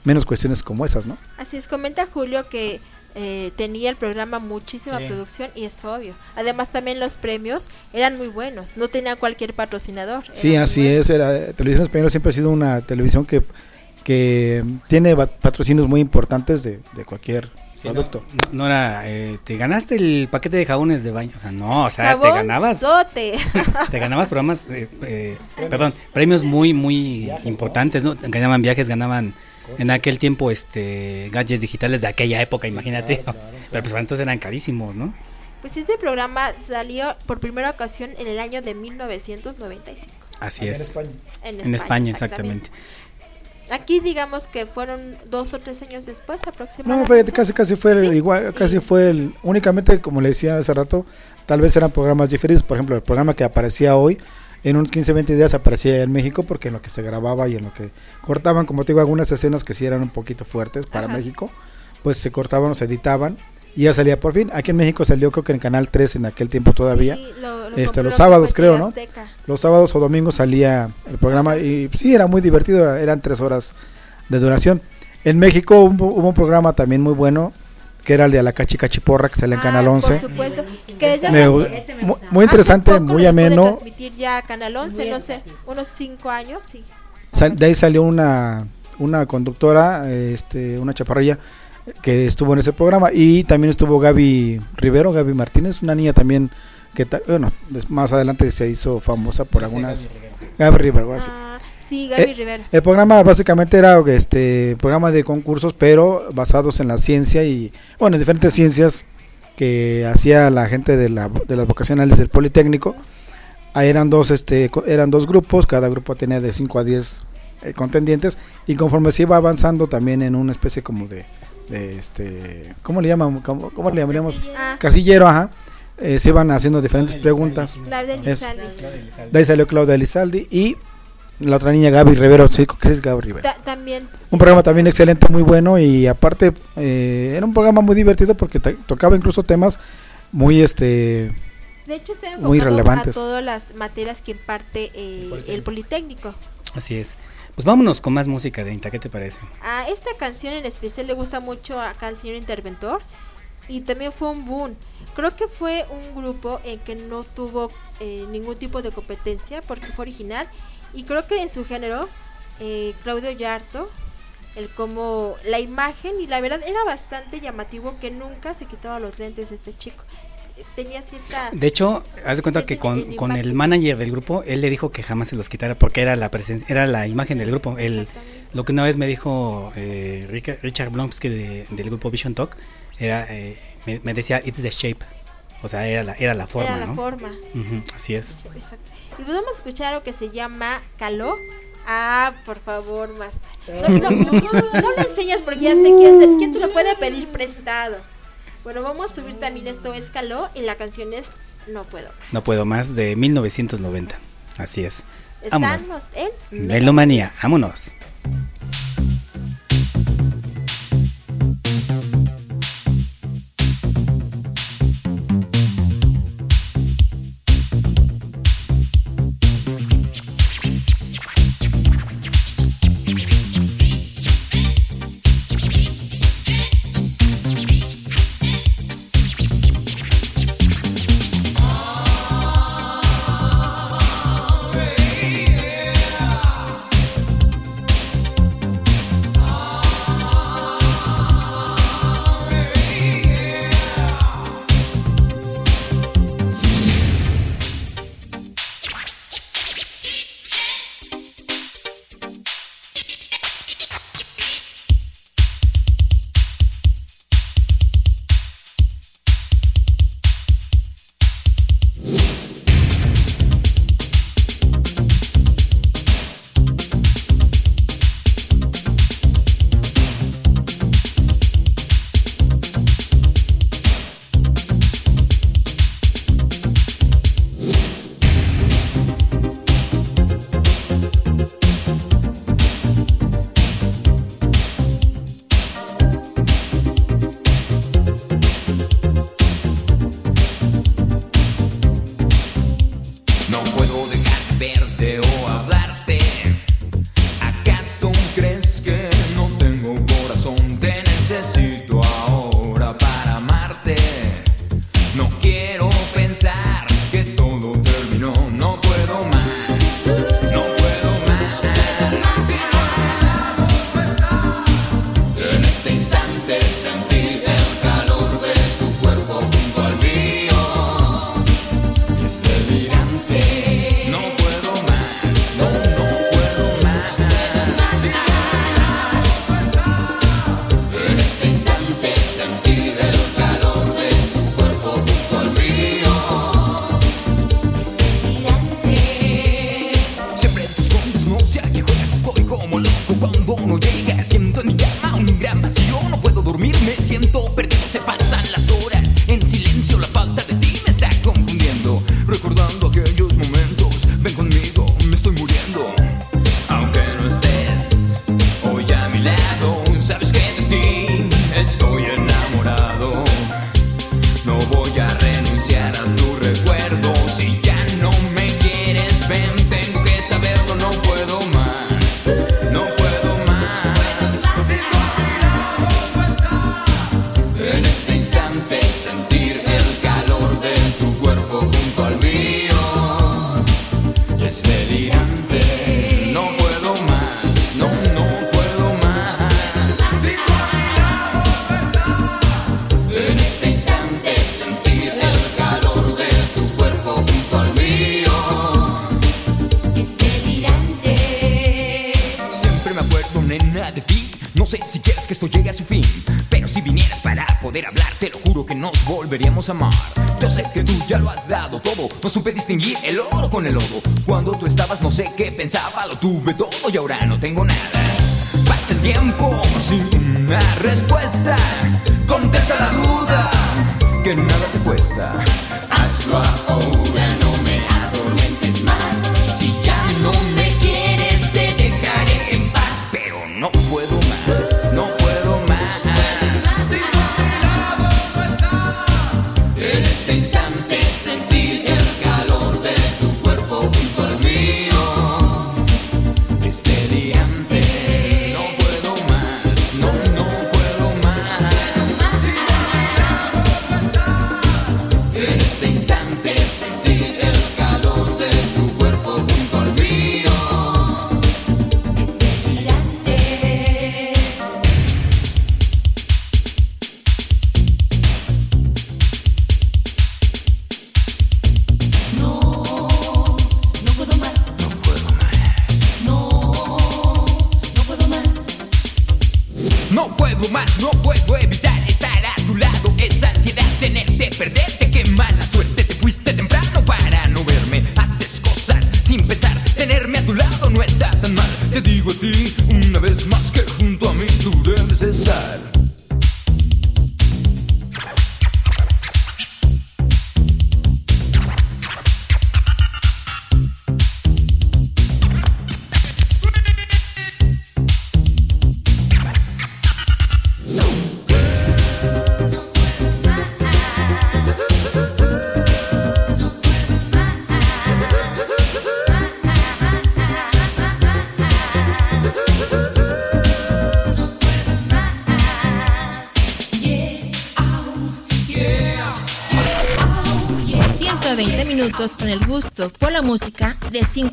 menos cuestiones como esas, ¿no? Así es, comenta Julio que eh, tenía el programa muchísima Sí. producción y es obvio. Además también los premios eran muy buenos, no tenía cualquier patrocinador. Sí, así es. Era, Televisión Española siempre ha sido una televisión que, que tiene patrocinios muy importantes de, de cualquier producto. No, no era, eh, te ganaste el paquete de jabones de baño. O sea, no, o sea, te ganabas. sote. Te ganabas programas, eh, eh, perdón, premios muy, muy importantes, ¿no? Ganaban viajes, ganaban en aquel tiempo este gadgets digitales de aquella época, imagínate. Pero pues entonces eran carísimos, ¿no? Pues este programa salió por primera ocasión en el año de 1995. Así Allá en es. España. En En España, exactamente. Aquí digamos que fueron dos o tres años después No, aproximadamente. fíjate, casi casi fue el- igual, casi fue el, únicamente como le decía hace rato, tal vez eran programas diferidos, por ejemplo, el programa que aparecía hoy en unos 15, 20 días aparecía en México porque en lo que se grababa y en lo que cortaban, como te digo, algunas escenas que sí eran un poquito fuertes para Ajá. México, pues se cortaban o se editaban y ya salía por fin. Aquí en México salió creo que en Canal 3 en aquel tiempo todavía. Sí, lo- lo este los sábados creo, ¿no? Azteca. Los sábados o domingos salía el programa y sí era muy divertido, era- eran tres horas de duración. En México hubo, hubo un programa también muy bueno que era el de la Cachi Cachiporra que sale en Canal Ah, 11. Por supuesto. Que desde Me hace- gu- mu- muy interesante, muy ameno. transmitir ya Canal 11, no sé, unos cinco años, sí. Sal- de ahí salió una, una conductora, este, una chaparrilla que estuvo en ese programa y también estuvo Gaby Rivero, Gaby Martínez, una niña también que bueno, más adelante se hizo famosa por algunas Gaby Rivero, así. Ah, sí, Gaby Eh, Rivera. El programa básicamente era este programa de concursos, pero basados en la ciencia y bueno, en diferentes ciencias que hacía la gente de, la, de las vocacionales del Politécnico. Ahí eran dos este eran dos grupos, cada grupo tenía de 5 a 10 eh, contendientes y conforme se iba avanzando también en una especie como de, de este ¿cómo le llaman? ¿Cómo, cómo le llamaríamos? Ah. Casillero, ajá. eh, se iban haciendo diferentes preguntas. Claudia Eso. Elizalde. De ahí salió Claudia Elizalde y la otra niña Gaby Rivero, sí, que es Gaby Rivero. Ta- también Un programa también excelente, muy bueno y aparte eh, era un programa muy divertido porque to- tocaba incluso temas muy este De hecho, está Muy relevantes. a todas las materias que imparte eh, el Politécnico. Así es. Pues vámonos con más música de Inta, ¿qué te parece? A esta canción en especial le gusta mucho acá al señor interventor y también fue un boom. Creo que fue un grupo en que no tuvo eh, ningún tipo de competencia porque fue original y creo que en su género eh, Claudio Yarto el como la imagen y la verdad era bastante llamativo que nunca se quitaba los lentes este chico tenía cierta De hecho, haz de cuenta que con, el con el manager del grupo, él le dijo que jamás se los quitara porque era la presencia, era la imagen del grupo. El, lo que una vez me dijo eh, Richard Blomsky de- del grupo Vision Talk, era, eh, me, me decía, it's the shape. O sea, era la, era la forma, era la ¿no? forma así es. Exacto. Y pues vamos a escuchar algo que se llama Caló. Ah, por favor, Master. No, no, no, no lo enseñas porque ya sé quién, quién te lo puede pedir prestado. Bueno, vamos a subir también esto es Caló y la canción es No puedo. No puedo más de 1990. Así es. Vámonos. Estamos en Melomanía, vámonos.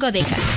5 décadas.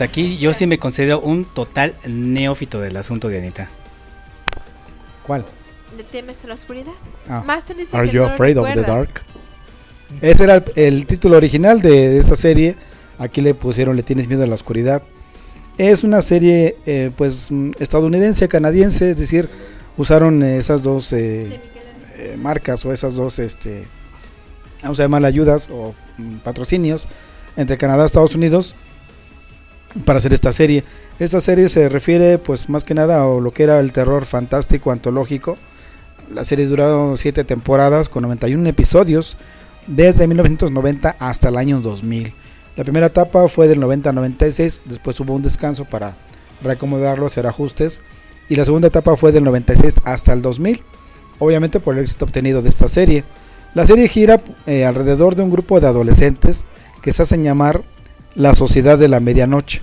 Pues aquí yo sí me considero un total neófito del asunto de Anita. ¿Cuál? ¿Le temes a la oscuridad? Ah. Master dice Are que you no afraid of the dark? Ese era el, el título original de, de esta serie. Aquí le pusieron Le tienes miedo a la oscuridad. Es una serie eh, pues mm, estadounidense, canadiense, es decir, usaron eh, esas dos eh, eh, marcas o esas dos, este, vamos a llamar ayudas o mm, patrocinios entre Canadá y Estados Unidos para hacer esta serie. Esta serie se refiere pues más que nada a lo que era el terror fantástico antológico. La serie duró 7 temporadas con 91 episodios desde 1990 hasta el año 2000. La primera etapa fue del 90 al 96, después hubo un descanso para reacomodarlo, hacer ajustes. Y la segunda etapa fue del 96 hasta el 2000, obviamente por el éxito obtenido de esta serie. La serie gira eh, alrededor de un grupo de adolescentes que se hacen llamar la Sociedad de la Medianoche,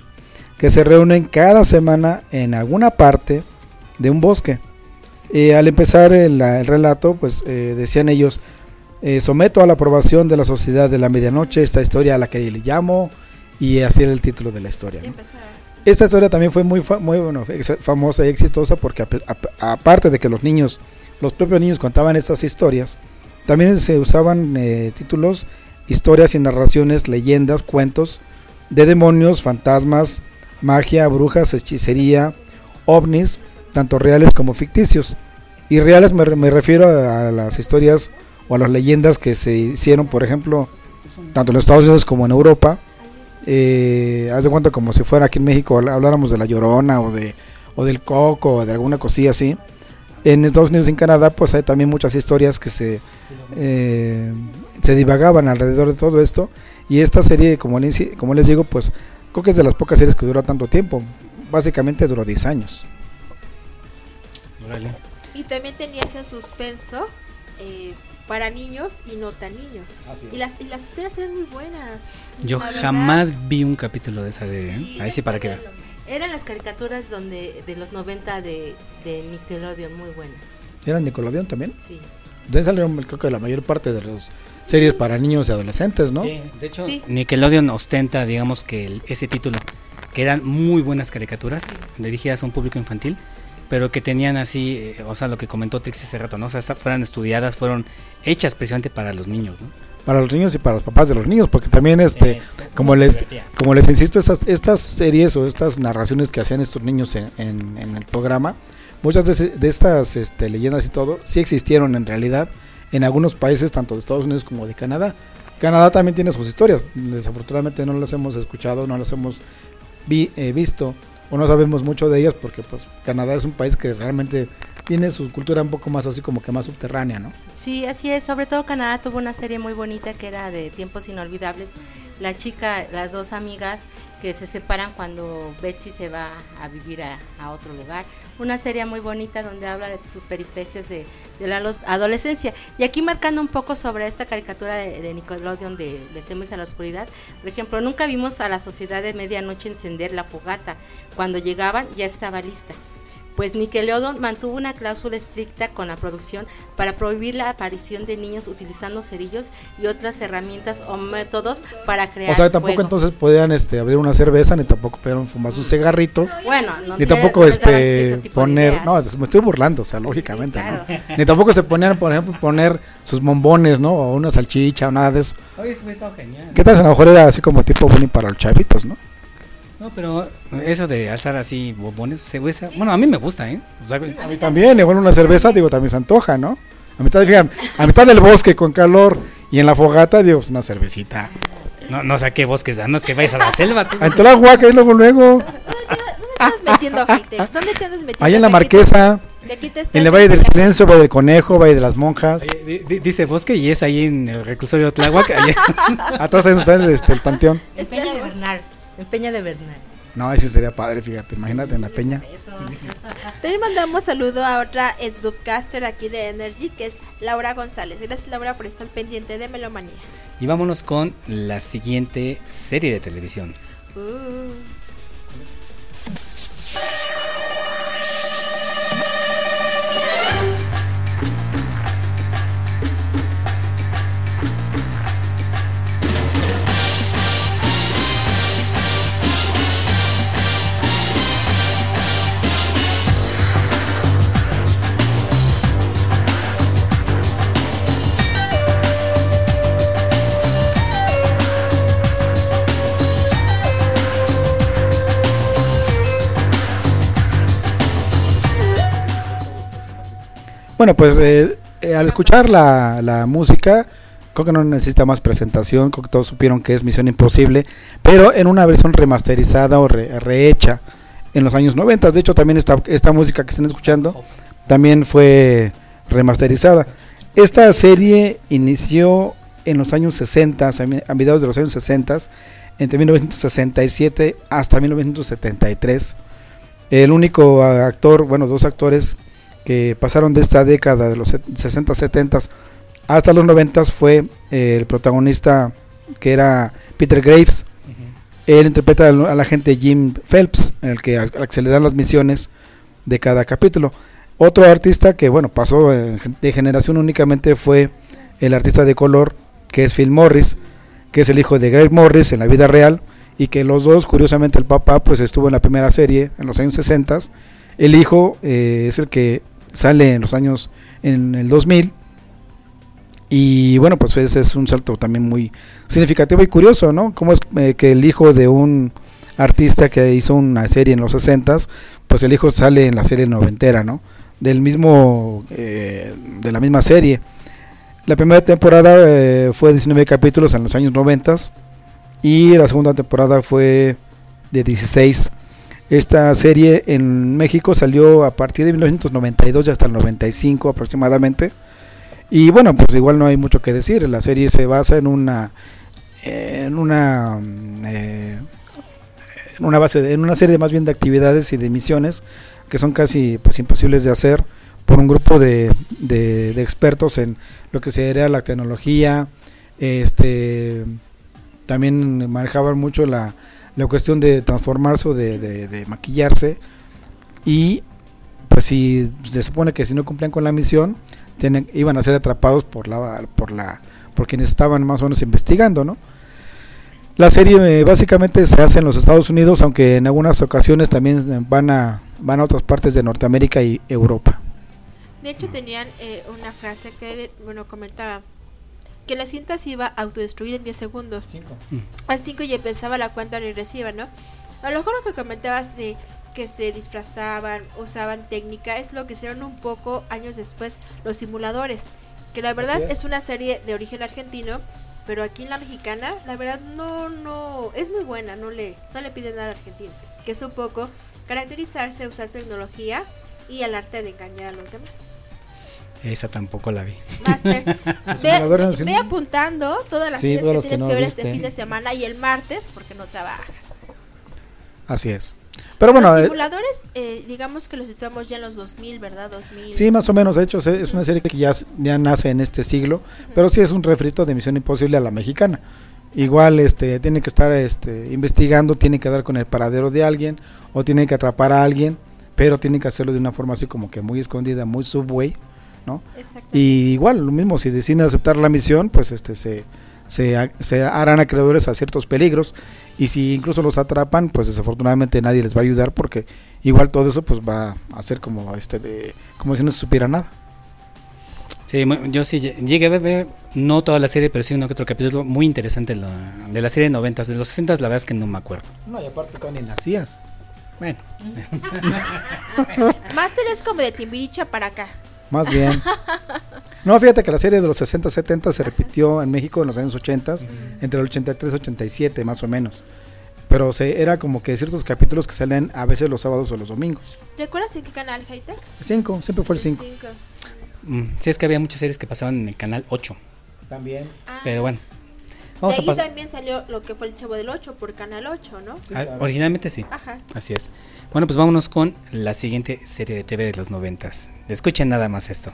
que se reúnen cada semana en alguna parte de un bosque. Eh, al empezar el, el relato, pues eh, decían ellos, eh, someto a la aprobación de la Sociedad de la Medianoche esta historia a la que le llamo y así era el título de la historia. ¿no? Esta historia también fue muy, muy bueno, famosa y exitosa porque ap- ap- aparte de que los niños, los propios niños contaban estas historias, también se usaban eh, títulos, historias y narraciones, leyendas, cuentos de demonios, fantasmas, magia, brujas, hechicería, ovnis, tanto reales como ficticios. Y reales me, me refiero a, las historias o a las leyendas que se hicieron, por ejemplo, tanto en los Estados Unidos como en Europa. Eh, haz de cuenta como si fuera aquí en México habl- habláramos de la Llorona o de o del Coco o de alguna cosilla así. En Estados Unidos y en Canadá pues hay también muchas historias que se eh, se divagaban alrededor de todo esto y esta serie como les, como les digo pues creo que es de las pocas series que duró tanto tiempo básicamente duró 10 años Y también tenía ese suspenso eh, para niños y no tan niños. Y las, y las historias eran muy buenas. Yo verdad. jamás vi un capítulo de esa de. ¿eh? Ahí sí, para que vean. Eran las caricaturas donde de los 90 de, de Nickelodeon muy buenas. ¿Eran Nickelodeon también? Sí. De salieron creo que la mayor parte de las series para niños y adolescentes, ¿no? Sí, de hecho, Sí. Nickelodeon ostenta, digamos que el- ese título, que eran muy buenas caricaturas dirigidas a un público infantil, pero que tenían así, eh, o sea, lo que comentó Trix hace rato, ¿no? O sea, esta- fueron estudiadas, fueron hechas precisamente para los niños, ¿no? Para los niños y para los papás de los niños, porque también este, como les, como les insisto, estas, estas series o estas narraciones que hacían estos niños en, en- en el programa, muchas de estas este, leyendas y todo, sí existieron en realidad en algunos países, tanto de Estados Unidos como de Canadá. Canadá también tiene sus historias, desafortunadamente no las hemos escuchado, no las hemos vi- eh, visto o no sabemos mucho de ellas porque pues Canadá es un país que realmente tiene su cultura un poco más así como que más subterránea, ¿no? Sí, así es. Sobre todo Canadá tuvo una serie muy bonita que era de tiempos inolvidables. La chica, las dos amigas que se separan cuando Betsy se va a vivir a, otro lugar. Una serie muy bonita donde habla de sus peripecias de, la adolescencia. Y aquí marcando un poco sobre esta caricatura de, de Nickelodeon de, de Temes a la Oscuridad. Por ejemplo, nunca vimos a la sociedad de medianoche encender la fogata. Cuando llegaban ya estaba lista pues Nickelodeon mantuvo una cláusula estricta con la producción para prohibir la aparición de niños utilizando cerillos y otras herramientas o métodos para crear O sea, tampoco fuego. entonces podían este, abrir una cerveza, ni tampoco podían fumar su cigarrito, Bueno, no ni te- tampoco no este poner, no, me estoy burlando, o sea, lógicamente, claro. ¿no? Ni tampoco se ponían, por ejemplo, poner sus bombones, ¿no? O una salchicha o nada de eso. Oye, eso estado genial. ¿Qué tal? A lo mejor era así como tipo bullying para los chavitos, ¿no? No, pero eso de alzar así bombones, huesa. Bueno, a mí me gusta, ¿eh? O sea, A mí también, igual una cerveza, digo, también se antoja, ¿no? A mitad, fíjate, a mitad del bosque con calor y en la fogata, digo, pues una cervecita. no, no sé a qué bosques, no es que vayas a la selva. Tú. Ante la huaca y luego, luego, ¿Dónde te andas metiendo, gente? ¿Dónde te andas metiendo? allá en la marquesa, que aquí te estás en el Valle del. Silencio, Valle del Conejo, Valle de las Monjas. Di- di- Dice bosque y es ahí en el reclusorio Tláhuac. Atrás ahí está el, este, el panteón. En Peña de Bernal. En Peña de Bernal. No, ese sería padre, fíjate, imagínate en la peña. También mandamos saludo a otra ex broadcaster aquí de Energy, que es Laura González. Gracias, Laura, por estar pendiente de Melomanía. Y vámonos con la siguiente serie de televisión. Uh. Bueno, pues eh, eh, al escuchar la, la música, creo que no necesita más presentación, creo que todos supieron que es Misión Imposible, pero en una versión remasterizada o re- rehecha en los años 90. De hecho, también esta, esta música que están escuchando también fue remasterizada. Esta serie inició en los años 60, a mediados de los años 60, entre 1967 hasta 1973. El único actor, bueno, dos actores que pasaron de esta década de los 60, 70 hasta los 90 fue eh, el protagonista que era Peter Graves. Él interpreta al, al agente Jim Phelps, el que, al, al que se le dan las misiones de cada capítulo. Otro artista que, bueno, pasó de generación únicamente fue el artista de color, que es Phil Morris, que es el hijo de Greg Morris en la vida real, y que los dos, curiosamente, el papá pues estuvo en la primera serie en los años 60. El hijo eh, es el que sale en los años, en el 2000, Y bueno, pues ese es un salto también muy significativo y curioso, ¿no? Cómo es eh, que el hijo de un artista que hizo una serie en los 60 pues el hijo sale en la serie noventera, ¿no? Del mismo, eh, de la misma serie. La primera temporada eh, fue 19 capítulos en los años 90 y la segunda temporada fue de 16. Esta serie en México salió a partir de 1992 y hasta el 95 aproximadamente. Y bueno, pues igual no hay mucho que decir. La serie se basa en una en una eh, una base en una serie más bien de actividades y de misiones que son casi pues imposibles de hacer por un grupo de, de- de expertos en lo que sería la tecnología este también manejaban mucho la, la cuestión de transformarse o de, de- maquillarse. Y pues si se supone que si no cumplían con la misión tienen, iban a ser atrapados por la por la por quienes estaban más o menos investigando no la serie eh, básicamente se hace en los Estados Unidos aunque en algunas ocasiones también van a van a otras partes de Norteamérica y Europa. De hecho, tenían eh, una frase que, bueno, comentaba que la cinta se iba a autodestruir en 10 segundos. A 5 y empezaba la cuenta regresiva, ¿no? A lo mejor lo que comentabas de que se disfrazaban, usaban técnica, es lo que hicieron un poco años después los simuladores. Que la verdad es. es una serie de origen argentino, pero aquí en la mexicana, la verdad no, no, es muy buena, no le, no le piden nada al argentino. Que es un poco caracterizarse, usar tecnología y el arte de engañar a los demás. Esa tampoco la vi. Master, ve, ve apuntando todas las Sí, series que tienes no que ver este fin de semana y el martes porque no trabajas. así es pero bueno los eh, simuladores, eh, digamos que los situamos ya en los 2000, ¿verdad? 2000. Sí, más o menos. De hecho, es una serie que ya, ya nace en este siglo, pero sí es un refrito de Misión Imposible a la mexicana. Igual, este, tiene que estar este, investigando, tiene que dar con el paradero de alguien o tiene que atrapar a alguien, pero tiene que hacerlo de una forma así como que muy escondida, muy subway, Y igual, lo mismo, si deciden aceptar la misión, pues este se, se, ha- se harán acreedores a ciertos peligros y si incluso los atrapan, pues desafortunadamente nadie les va a ayudar porque igual todo eso pues va a ser como este de, como si no se supiera nada. Sí, yo sí lle- llegué a ver, no toda la serie, pero sí uno que otro capítulo muy interesante de la, de la serie de 90, de los 60 la verdad es que no me acuerdo. No, y aparte tú ni nacías. Bueno, Master es como de Timbiricha para acá. Más bien. No, fíjate que la serie de los 60, 70 se repitió en México en los años 80, entre el 83 y 87 más o menos. Pero se, era como que ciertos capítulos que salen a veces los sábados o los domingos. ¿Recuerdas en qué canal, Hightech? 5, siempre fue el 5. Cinco. mm, sí es que había muchas series que pasaban en el canal 8, También. pero bueno. Vamos ahí también salió lo que fue el Chavo del 8 por Canal 8, ¿no? Ah, originalmente sí. Ajá. Así es. Bueno, pues vámonos con la siguiente serie de TV de los noventas. Escuchen nada más esto.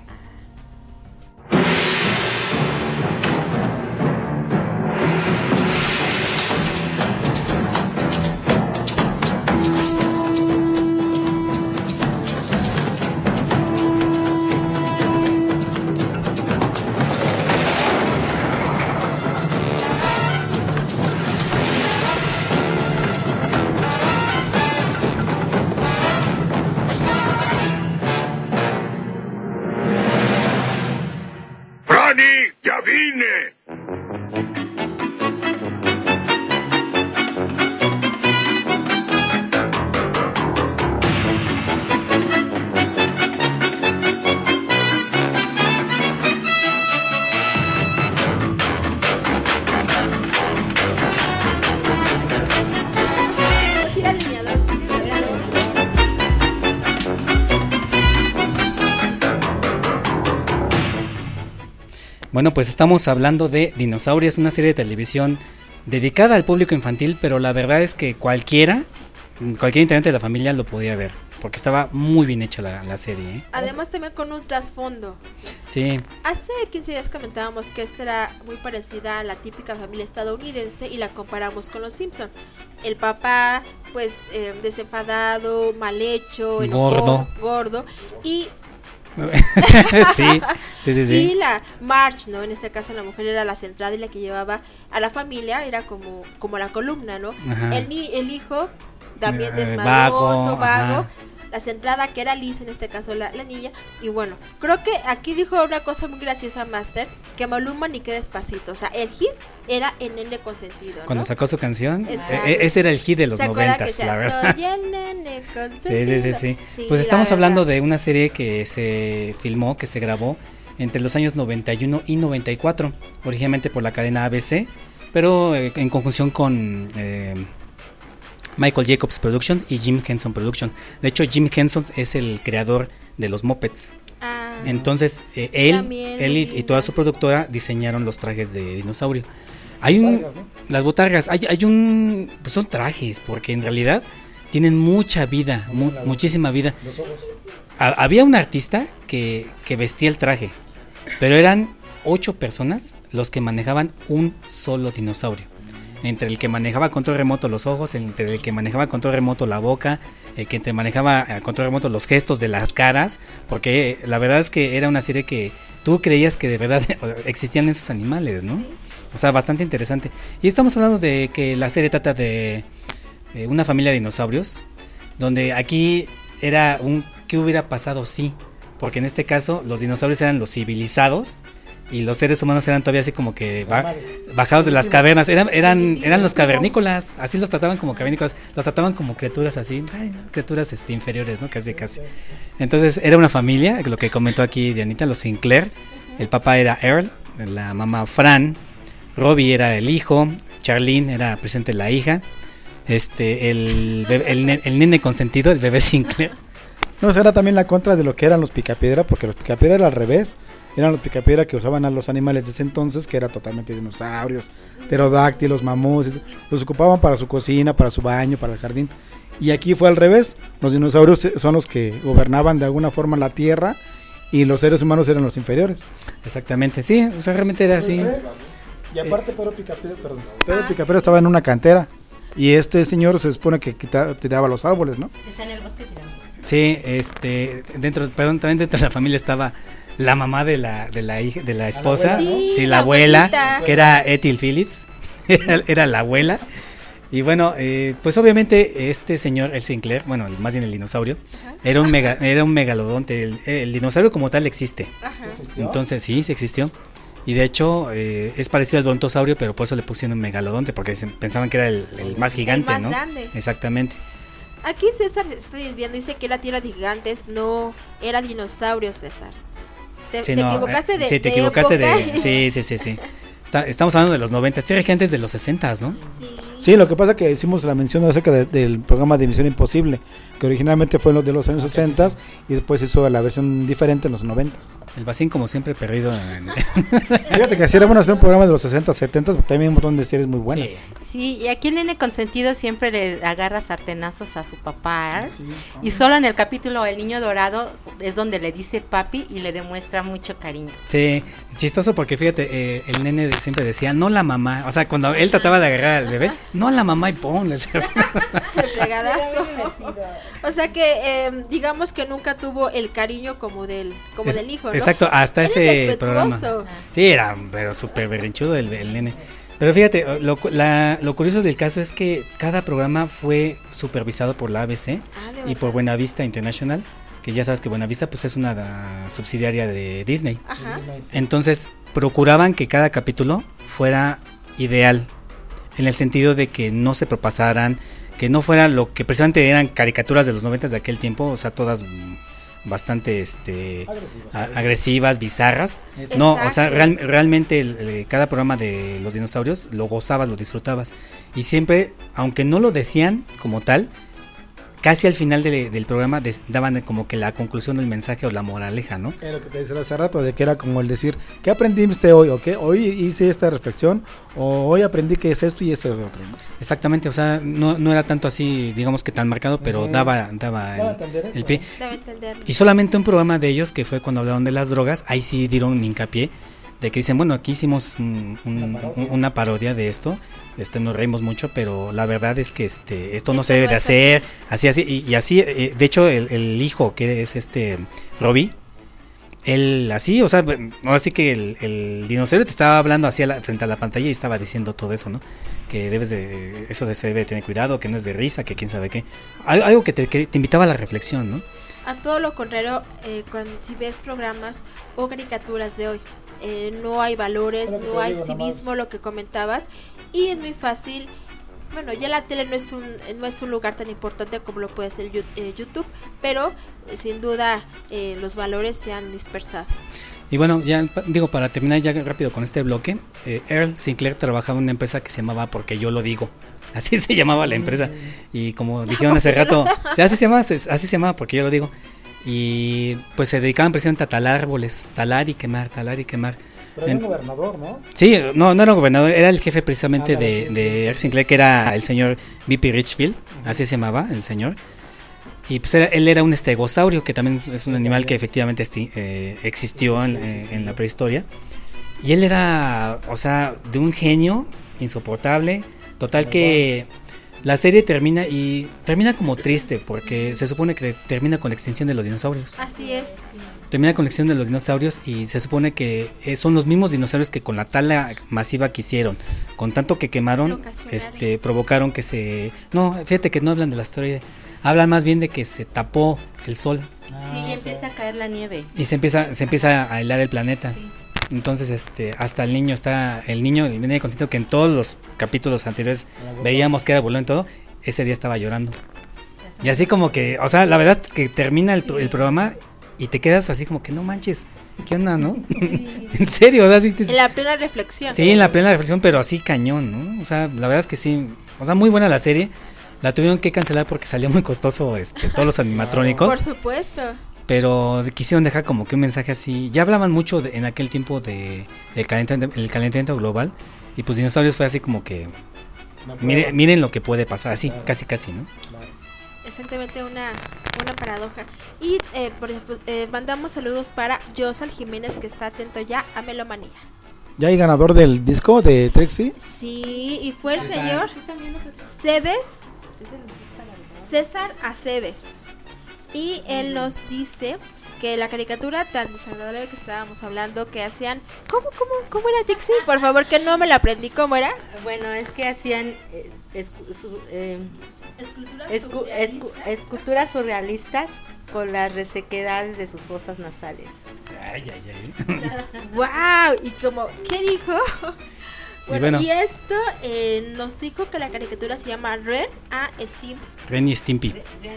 Bueno, pues estamos hablando de Dinosaurios, una serie de televisión dedicada al público infantil, pero la verdad es que cualquiera, cualquier integrante de la familia lo podía ver, porque estaba muy bien hecha la, la serie. ¿eh? Además también con un trasfondo. Sí, Hace 15 días comentábamos que esta era muy parecida a la típica familia estadounidense y la comparamos con los Simpson. El papá, pues, eh, desenfadado, mal hecho, enojón, Gordo. gordo. Y, sí, sí, sí, sí. y la March, ¿no? En este caso la mujer era la central y la que llevaba a la familia, era como, como la columna, ¿no? El, el hijo, también Eh, desmadroso, vago, vago. La centrada que era Liz, en este caso la, la niña. Y bueno, creo que aquí dijo una cosa muy graciosa Master, que Maluma ni que despacito. O sea, el hit era en nene consentido. ¿no? Cuando sacó su canción, e- e- ese era el hit de los ¿Se acuerdan que noventas, la verdad. "Soy el nene consentido"? sí, sí, sí. Sí, Pues estamos hablando de una serie que se filmó, que se grabó entre los años 91 y 94, originalmente por la cadena ABC, pero eh, en conjunción con eh, Michael Jacobs Productions y Jim Henson Productions. De hecho, Jim Henson es el creador de los Muppets. Ah, Entonces, eh, él, él y, y toda su productora diseñaron los trajes de dinosaurio. Hay un. Las botargas, hay, hay un. Pues son trajes, porque en realidad tienen mucha vida, mu- muchísima vida. Ha- había un artista que, que vestía el traje, pero eran ocho personas los que manejaban un solo dinosaurio. Entre el que manejaba control remoto los ojos, entre el que manejaba control remoto la boca, el que te manejaba a control remoto los gestos de las caras, porque la verdad es que era una serie que tú creías que de verdad existían esos animales, ¿no? O sea, bastante interesante. Y estamos hablando de que la serie trata de eh, una familia de dinosaurios, donde aquí era un ¿qué hubiera pasado si? Porque en este caso los dinosaurios eran los civilizados y los seres humanos eran todavía así como que ba- bajados de las cavernas, eran eran eran los cavernícolas, así los trataban como cavernícolas, los trataban como criaturas así, ay, criaturas este inferiores, ¿no? Casi casi. Entonces era una familia, lo que comentó aquí Dianita, los Sinclair, el papá era Earl, la mamá Fran, Robbie era el hijo, Charlene era presente la hija, este el, bebé- el, ne- el nene consentido, el bebé Sinclair. No, esa era también la contra de lo que eran los picapiedra, porque los picapiedra era al revés. Eran los picapiedra que usaban a los animales de ese entonces, que era totalmente dinosaurios, pterodáctilos, mamuts. Los ocupaban para su cocina, para su baño, para el jardín. Y aquí fue al revés. Los dinosaurios son los que gobernaban de alguna forma la tierra y los seres humanos eran los inferiores. Exactamente, sí, o sea, realmente era así. Y aparte Pedro Picapiedra, perdón, Pedro Picapiedra estaba en una cantera y este señor se supone que quita- tiraba los árboles, ¿no? Está en el bosque tirando. Sí, este, dentro, perdón, también dentro de la familia estaba la mamá de la, de la hija, de la esposa, sí, Sí, la la abuela, abuelita. que era Ethel Phillips, era, era la abuela. Y bueno, eh, pues obviamente este señor, el Sinclair, bueno, el- más bien el dinosaurio, era un mega, era un megalodonte. El, el dinosaurio como tal existe. Entonces sí, sí existió. Y de hecho eh, es parecido al brontosaurio, pero por eso le pusieron un megalodonte, porque pensaban que era el, el más gigante, más ¿no? grande. Exactamente. Aquí César se está desviando, dice que la tierra de gigantes no era dinosaurio, César. Te, Sí, te no, equivocaste eh, de Sí, te de equivocaste época. de. Sí, sí, sí, sí. Está- estamos hablando de los 90. Este gente es de los 60, ¿no? Sí, lo que pasa que hicimos la mención acerca de- del programa de Misión Imposible, que originalmente fue en los de los años 60 y después hizo la versión diferente en los 90. El Bacín, como siempre, perdido. en- Fíjate que así era bueno hacer un programa de los 60, 70, porque también hay un montón de series muy buenas. Sí, y aquí el nene consentido siempre le agarra sartenazos a su papá. y solo en el capítulo El Niño Dorado es donde le dice papi y le demuestra mucho cariño. Sí, chistoso porque fíjate, eh, el nene siempre decía, no la mamá. O sea, cuando él trataba de agarrar al bebé, no la mamá y ponle. El fregadazo. O sea que eh, digamos que nunca tuvo el cariño como del, como Es- del hijo, ¿no? Exacto, hasta Era ese programa. respetuoso. Sí, era pero súper berrinchudo el, el nene. Pero fíjate, lo, cu- la- lo curioso del caso es que cada programa fue supervisado por la ABC Ah, y por Buenavista International, que ya sabes que Buenavista pues es una da- subsidiaria de Disney. Ajá. Entonces procuraban que cada capítulo fuera ideal, en el sentido de que no se propasaran, que no fuera lo que precisamente eran caricaturas de los noventas de aquel tiempo, o sea, todas mm, bastante este agresivas, bizarras. No, o sea, real- realmente el- el- cada programa de los dinosaurios lo gozabas, lo disfrutabas. Y siempre, aunque no lo decían como tal, casi al final de- del programa des- daban como que la conclusión del mensaje o la moraleja, ¿no? Es lo que te decía hace rato, de que era como el decir, ¿qué aprendiste hoy? ¿O qué? Hoy hice esta reflexión, o hoy aprendí que es esto y ese es otro. ¿no? Exactamente, o sea, no, no era tanto así, digamos que tan marcado, pero Ujú. daba, daba el, eso, el pie. Y solamente un programa de ellos, que fue cuando hablaron de las drogas, ahí sí dieron hincapié de que dicen, bueno, aquí hicimos un- un- un- una, parodia. de esto, este nos reímos mucho, pero la verdad es que este esto no Esto se debe no de hacer, así, así, y, y así, eh, de hecho, el, el hijo que es este Robbie, él así, o sea, ahora sí que el, el dinosaurio te estaba hablando así a la- frente a la pantalla y estaba diciendo todo eso, ¿no? Que debes de, eso de se debe tener cuidado, que no es de risa, que quién sabe qué. Al- Algo que te, que te invitaba a la reflexión, ¿no? A todo lo contrario, eh, cuando, si ves programas o caricaturas de hoy, eh, no hay valores, no hay civismo, lo que comentabas, y es muy fácil. Bueno, ya la tele no es un, no es un lugar tan importante como lo puede ser eh, YouTube, pero eh, sin duda eh, los valores se han dispersado. Y bueno, ya digo, para terminar ya rápido con este bloque, eh, Earl Sinclair trabajaba en una empresa que se llamaba Porque yo lo digo. Así se llamaba la empresa. Y como dijeron hace rato, así se llamaba, así se llamaba Porque yo lo digo. Y pues se dedicaban precisamente a talar árboles, talar y quemar, talar y quemar. Pero era un gobernador, ¿no? Sí, no, no era gobernador, era el jefe precisamente Ándale, de, de Earl Sinclair, que era el señor B.P. Richfield, así se llamaba el señor. Y pues era- él era un estegosaurio, que también es un animal que efectivamente esti- eh, existió en, eh, en la prehistoria. Y él era, o sea, de un genio insoportable. Total que la serie termina y termina como triste, porque se supone que termina con la extinción de los dinosaurios. Así es. Termina con la extinción de los dinosaurios y se supone que eh, son los mismos dinosaurios que con la tala masiva que hicieron, con tanto que quemaron, este, provocaron que se... No, fíjate que no hablan de la asteroide, hablan más bien de que se tapó el sol Sí, y empieza a caer la nieve. y se empieza, se empieza a helar el planeta. Entonces, este, hasta el niño está, el niño, el niño consciente que en todos los capítulos anteriores veíamos que era burlón y todo, ese día estaba llorando. Y así como que, o sea, la verdad es que termina el, el programa y te quedas así como que no manches, ¿qué onda, no? en serio, o sea, sí, te- En la plena reflexión. sí, en la plena reflexión, pero así cañón, ¿no? O sea, la verdad es que sí, o sea, muy buena la serie. La tuvieron que cancelar porque salió muy costoso este, todos los animatrónicos. Por supuesto. Pero quisieron dejar como que un mensaje así. Ya hablaban mucho de- en aquel tiempo de el calentamiento, el calentamiento global. Y pues dinosaurios fue así como que. Mire- miren lo que puede pasar, así, casi casi, ¿no? Exactamente una, una paradoja. Y, eh, por ejemplo, eh, mandamos saludos para Josal Jiménez, que está atento ya a Melomanía. Ya hay ganador del disco de Trixie. Sí, y fue el señor Cebes, César Aceves. Y él nos dice que la caricatura tan desagradable que estábamos hablando, que hacían... ¿Cómo, cómo, cómo era Dixie? Por favor, que no me la aprendí. ¿Cómo era? Bueno, es que hacían eh, escu- su- eh, escu- escu- esculturas surrealistas con las resequedades de sus fosas nasales. Ay, ay, ay. ¡Wow! Y como, ¿qué dijo? Bueno, bueno. y esto eh, nos dijo que la caricatura se llama Ren a Stimpy. Ren y Stimpy.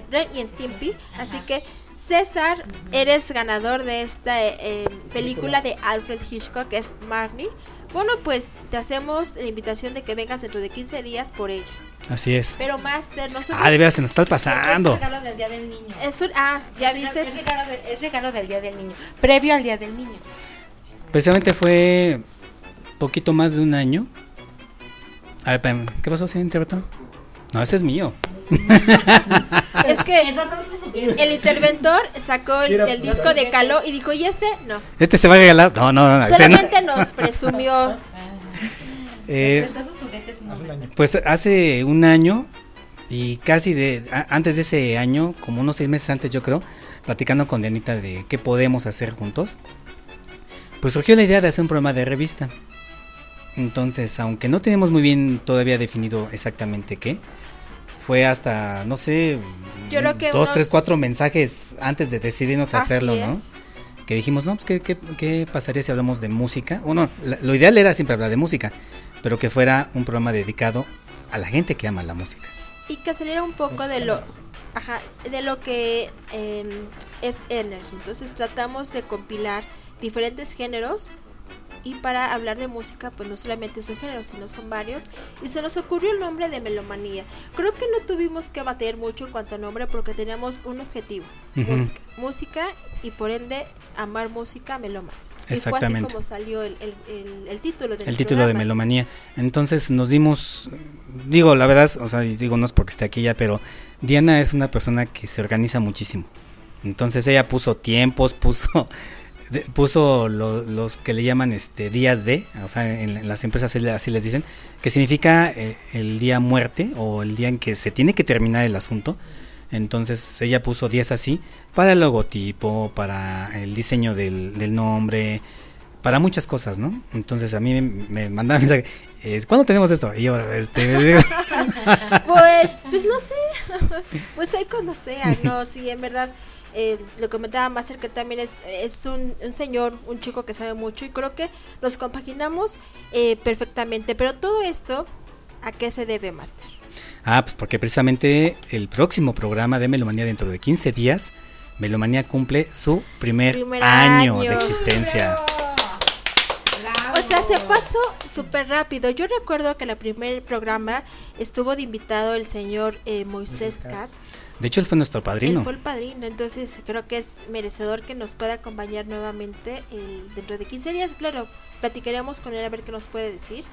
Ren y Stimpy. Así que, César, eres ganador de esta eh, eh, película de Alfred Hitchcock, que es Marnie. Bueno, pues te hacemos la invitación de que vengas dentro de 15 días por ella. Así es. Pero, Master, nosotros. Ah, de veras, se nos está pasando. Es regalo del Día del Niño. Es un- ah, ya viste. Es regalo, de- es regalo del Día del Niño. Previo al Día del Niño. Precisamente fue poquito más de un año. A ver, ¿qué pasó, señor interventor? No, ese es mío. Es que el interventor sacó el, el disco de Caló y dijo, ¿y este? No. Este se va a regalar. No, no, no. ese no. Solamente nos presumió. Eh, Pues hace un año y casi de a- antes de ese año, como unos seis meses antes yo creo, platicando con Dianita de qué podemos hacer juntos, pues surgió la idea de hacer un programa de revista. Entonces, aunque no tenemos muy bien todavía definido exactamente qué, fue hasta, no sé, Yo creo que dos, unos- tres, cuatro mensajes antes de decidirnos a hacerlo, ¿no? Que dijimos, no, pues ¿qué, qué, qué pasaría si hablamos de música? Bueno, la- lo ideal era siempre hablar de música, pero que fuera un programa dedicado a la gente que ama la música. Y que saliera un poco de lo ajá, de lo que em, es Energy. Entonces tratamos de compilar diferentes géneros y para hablar de música pues no solamente es un género, sino son varios. Y se nos ocurrió el nombre de Melomanía. Creo que no tuvimos que bater mucho en cuanto a nombre porque teníamos un objetivo. Música. Música y por ende amar música melómanos. Y Exactamente. fue así como salió el, el- el- el título del el título de. Melomanía. Entonces nos dimos, digo, la verdad, o sea, y digo no es porque esté aquí ya, pero Diana es una persona que se organiza muchísimo. Entonces ella puso tiempos, puso de- puso lo- los que le llaman este días de, o sea, en, las empresas así, le- así les dicen, que significa eh, el día muerte o el día en que se tiene que terminar el asunto. Entonces ella puso 10 así para el logotipo, para el diseño del, del nombre, para muchas cosas, ¿no? Entonces a mí me, me mandaba mensaje, eh, ¿cuándo tenemos esto? Y yo, este, Pues, pues no sé. Pues ahí cuando sea, no, sí, en verdad. Eh, lo comentaba Master que también es, es un, un señor, un chico que sabe mucho y creo que nos compaginamos eh, perfectamente. Pero todo esto, ¿a qué se debe, Master? Ah, pues porque precisamente el próximo programa de Melomanía dentro de 15 días, Melomanía cumple su primer, Primer año, año. de existencia. O sea, se pasó súper rápido. Yo recuerdo que en el primer programa estuvo de invitado el señor eh, Moisés Katz. De hecho, él fue nuestro Él padrino. fue el padrino, entonces creo que es merecedor que nos pueda acompañar nuevamente el- dentro de 15 días. Claro, platicaremos con él a ver qué nos puede decir.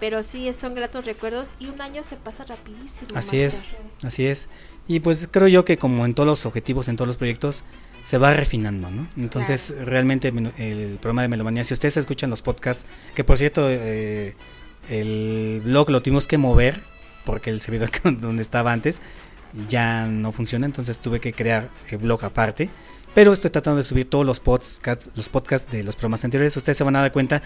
Pero sí, son gratos recuerdos y un año se pasa rapidísimo. Así es, así es. Y pues creo yo que como en todos los objetivos, en todos los proyectos, se va refinando, ¿no? Entonces, realmente meno- el programa de Melomanía, si ustedes escuchan los podcasts, que por cierto, eh, el blog lo tuvimos que mover, porque el servidor donde estaba antes ya no funciona, entonces tuve que crear el blog aparte. Pero estoy tratando de subir todos los podcasts, los podcasts de los programas anteriores. Ustedes se van a dar cuenta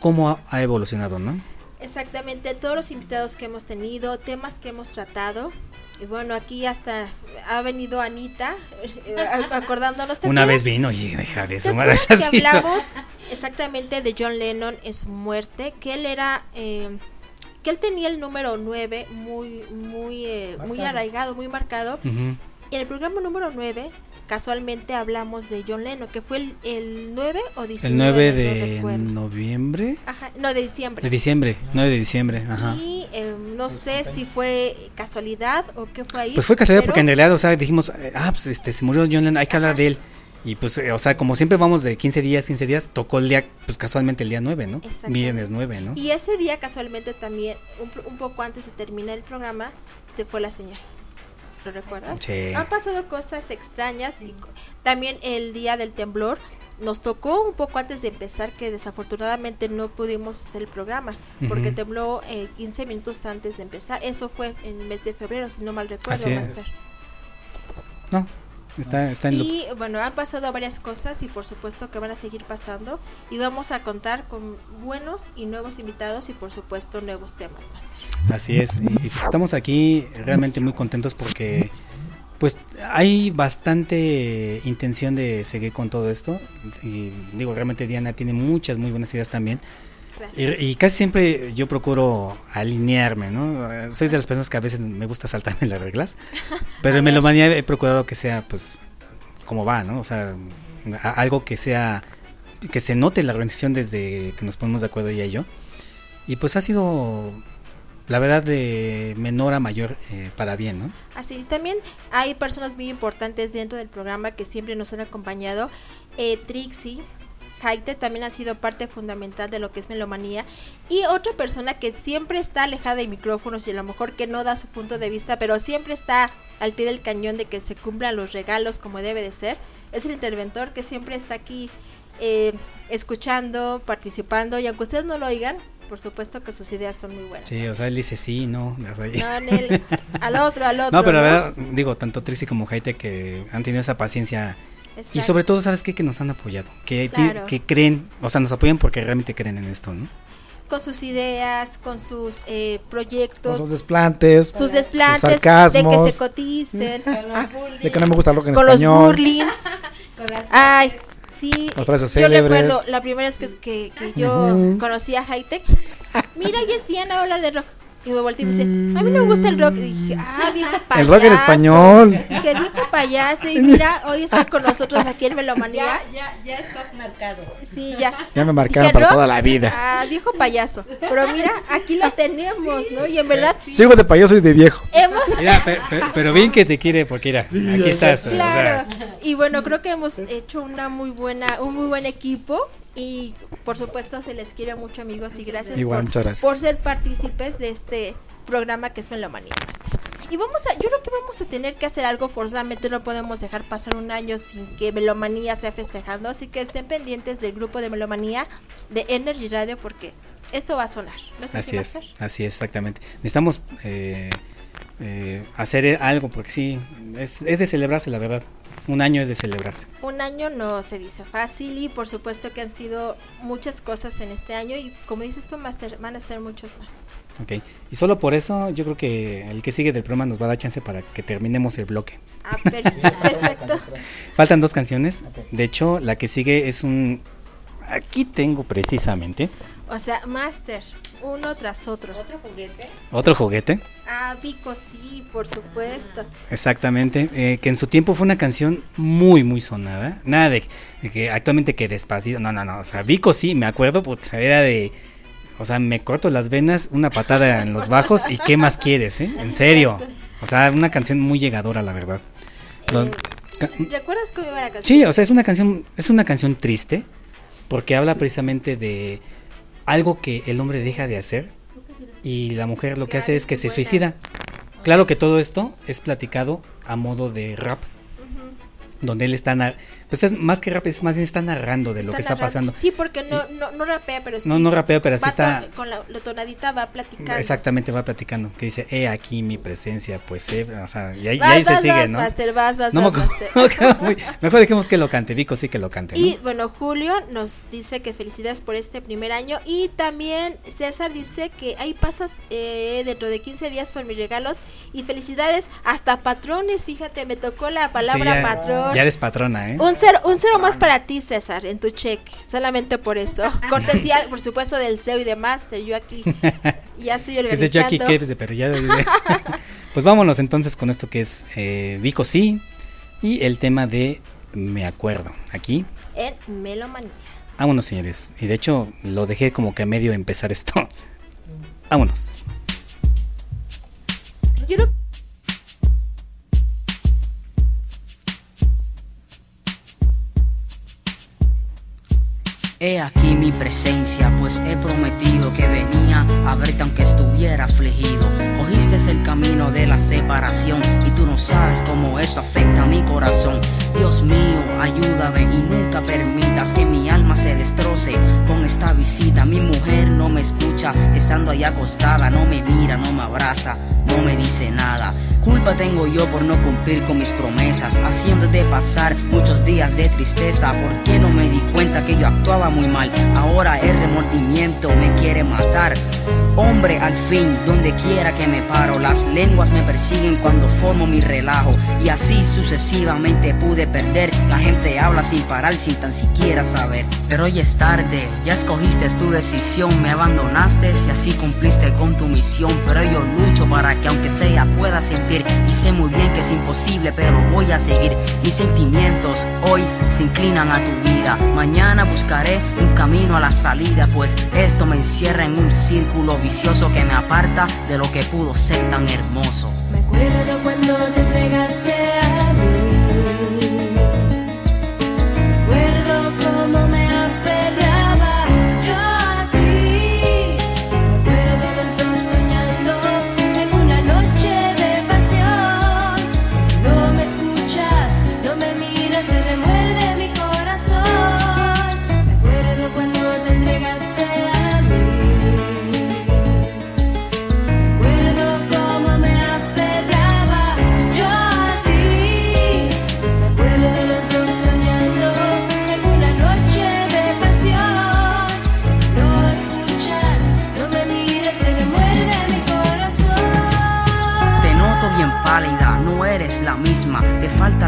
cómo ha- evolucionado, ¿no? Exactamente, todos los invitados que hemos tenido, temas que hemos tratado. Y bueno, aquí hasta ha venido Anita, eh, acordándonos. ¿te Una vez vino y deja de ¿Te eso, acuerdas madre, así que hizo. hablamos exactamente de John Lennon en su muerte? Que él era, eh, que él tenía el número 9 muy, muy, eh, muy arraigado, muy marcado. Y en el programa número 9, casualmente hablamos de John Lennon, que fue el, el 9 o 19. El 9 no de noviembre. Ajá, no, de diciembre. De diciembre, 9 de diciembre, ajá. Y eh, no sé si fue casualidad o qué fue ahí. Pues fue casualidad pero- porque en realidad, o sea, dijimos, ah, pues este, se murió John Lennon, hay que hablar de él. Y pues, eh, o sea, como siempre vamos de 15 días, 15 días, tocó el día, pues casualmente el día 9, ¿no? Viernes 9, ¿no? Y ese día casualmente también, un, un poco antes de terminar el programa, se fue la señal. ¿Lo recuerdas? Sí. Han pasado cosas extrañas y también el día del temblor nos tocó un poco antes de empezar que desafortunadamente no pudimos hacer el programa porque tembló eh, 15 minutos antes de empezar. Eso fue en el mes de febrero, si no mal recuerdo. Master. No, está, está en lo- Y bueno, han pasado varias cosas y por supuesto que van a seguir pasando y vamos a contar con buenos y nuevos invitados y por supuesto nuevos temas, Master. Así es, y pues estamos aquí realmente muy contentos porque pues hay bastante intención de seguir con todo esto y digo, realmente Diana tiene muchas muy buenas ideas también. Y, y casi siempre yo procuro alinearme, ¿no? Soy de las personas que a veces me gusta saltarme las reglas, pero en Melomanía he procurado que sea, pues, como va, ¿no? O sea, a- algo que sea, que se note la organización desde que nos ponemos de acuerdo ella y yo. Y pues ha sido, la verdad, de menor a mayor eh, para bien, ¿no? Así, también hay personas muy importantes dentro del programa que siempre nos han acompañado. Eh, Trixie, Haite también ha sido parte fundamental de lo que es Melomanía. Y otra persona que siempre está alejada de micrófonos y a lo mejor que no da su punto de vista, pero siempre está al pie del cañón de que se cumplan los regalos como debe de ser, es el interventor que siempre está aquí eh, escuchando, participando. Y aunque ustedes no lo oigan, por supuesto que sus ideas son muy buenas. Sí, o sea, él dice sí, no. o sea, No, Nel, al otro, al otro. No, pero la verdad, digo, tanto Trixie como Haite que han tenido esa paciencia. Y Exacto. sobre todo, ¿sabes qué? Que nos han apoyado. Que, Claro. que creen, o sea, nos apoyan porque realmente creen en esto, ¿no? con sus ideas, con sus eh, proyectos, Con sus desplantes, sus desplantes, sus de que sarcasmos. se coticen, De que no me gusta el rock en con los burlings. Ay, sí. Las frases yo célebres. recuerdo la primera vez que, que, que yo Ujú. conocí a Hightech. Mira, Yesiana va a hablar de rock. Y me volteé y me dice, a mí no me gusta el rock. Y dije, ah, viejo payaso. El rock en español. Dije, viejo payaso. Y mira, hoy está con nosotros aquí en Melomanía. Ya, ya estás marcado. Sí, ya. Ya me marcaron Dije, para "Rock, toda la vida. Ah, viejo payaso. Pero mira, aquí lo tenemos, ¿no? Y en verdad, Sigo de payaso y de viejo. hemos. Mira, pero, bien que te quiere porque mira, aquí estás. o sea, Claro. Y bueno, creo que hemos hecho una muy buena, un muy buen equipo. Y por supuesto se les quiere mucho amigos y gracias, Igual, por, muchas gracias. por ser partícipes de este programa que es Melomanía Master. Y vamos a, yo creo que vamos a tener que hacer algo forzadamente, no podemos dejar pasar un año sin que Melomanía sea festejando, así que estén pendientes del grupo de Melomanía de Energy Radio porque esto va a sonar. ¿No es Así es, así es, exactamente. Necesitamos eh, eh, hacer algo, porque sí, es, es de celebrarse, la verdad. Un año es de celebrarse. Un año no se dice fácil y por supuesto que han sido muchas cosas en este año y como dices tú, Master, van a ser muchos más. Ok, y solo por eso yo creo que el que sigue del programa nos va a dar chance para que terminemos el bloque. Ah, per- perfecto. Faltan dos canciones. De hecho, la que sigue es un. Aquí tengo precisamente O sea, Master, uno tras otro. ¿Otro juguete? otro juguete. Ah, Vico, sí, por supuesto. Exactamente. eh, que en su tiempo fue una canción muy, muy sonada. Nada de, de que actualmente que despacito. No, no, no. O sea, Vico sí, me acuerdo. putz, era de. O sea, me corto las venas, una patada en los bajos y qué más quieres, ¿eh? En serio. O sea, una canción muy llegadora, la verdad. Don- ca- ¿Recuerdas cómo iba la canción? Sí, o sea, es una canción, es una canción triste porque habla precisamente de algo que el hombre deja de hacer y la mujer lo que hace es que se suicida. Claro que todo esto es platicado a modo de rap, donde él está, pues es más que rap, es más bien está narrando de lo que está pasando. Sí, porque no, no, no rapea, pero sí. No, no rapea, pero sí está- Con, la, la tonadita va platicando. Exactamente, va platicando, que dice, he aquí mi presencia, pues, eh", o sea, y ahí, y Vas, ahí se sigue, vas, ¿no? Master, vas, vas, No vas, me Mejor dejemos que lo cante, Vico sí que lo cante, ¿no? Y bueno, Julio nos dice que felicidades por este primer año. Y también César dice que hay pasos eh, dentro de 15 días por mis regalos. Y felicidades hasta patrones. Fíjate, me tocó la Sí, palabra ya, patrón. ya eres patrona, ¿eh? Un cero, un cero más para ti, César, en tu cheque. Solamente por eso. Cortesía, por supuesto, del CEO y de Master. Yo aquí ya estoy que organizando. Jackie Caves de pero ya- Pues vámonos entonces con esto que es eh, Vico sí y el tema de Me acuerdo. Aquí, En Melomanía. vámonos señores. Y de hecho lo dejé como que a medio empezar esto. Vámonos. Yo no- He aquí mi presencia, pues he prometido que venía a verte aunque estuviera afligido. Cogiste el camino de la separación y tú no sabes cómo eso afecta a mi corazón. Dios mío, ayúdame y nunca permitas que mi alma se destroce con esta visita. Mi mujer no me escucha, estando ahí acostada, no me mira, no me abraza, no me dice nada. Culpa tengo yo por no cumplir con mis promesas, haciéndote pasar muchos días de tristeza. ¿Por qué no me di cuenta que yo actuaba muy mal? Ahora el remordimiento me quiere matar. Hombre, al fin, donde quiera que me paro, las lenguas me persiguen cuando formo mi relajo. Y así sucesivamente pude perder. La gente habla sin parar, sin tan siquiera saber. Pero hoy es tarde, ya escogiste tu decisión, me abandonaste y así cumpliste con tu misión. Pero yo lucho para que aunque sea pueda sentir. Y sé muy bien que es imposible, pero voy a seguir. Mis sentimientos hoy se inclinan a tu vida. Mañana buscaré un camino a la salida, pues esto me encierra en un círculo vicioso que me aparta de lo que pudo ser tan hermoso. Me acuerdo cuando te entregaste a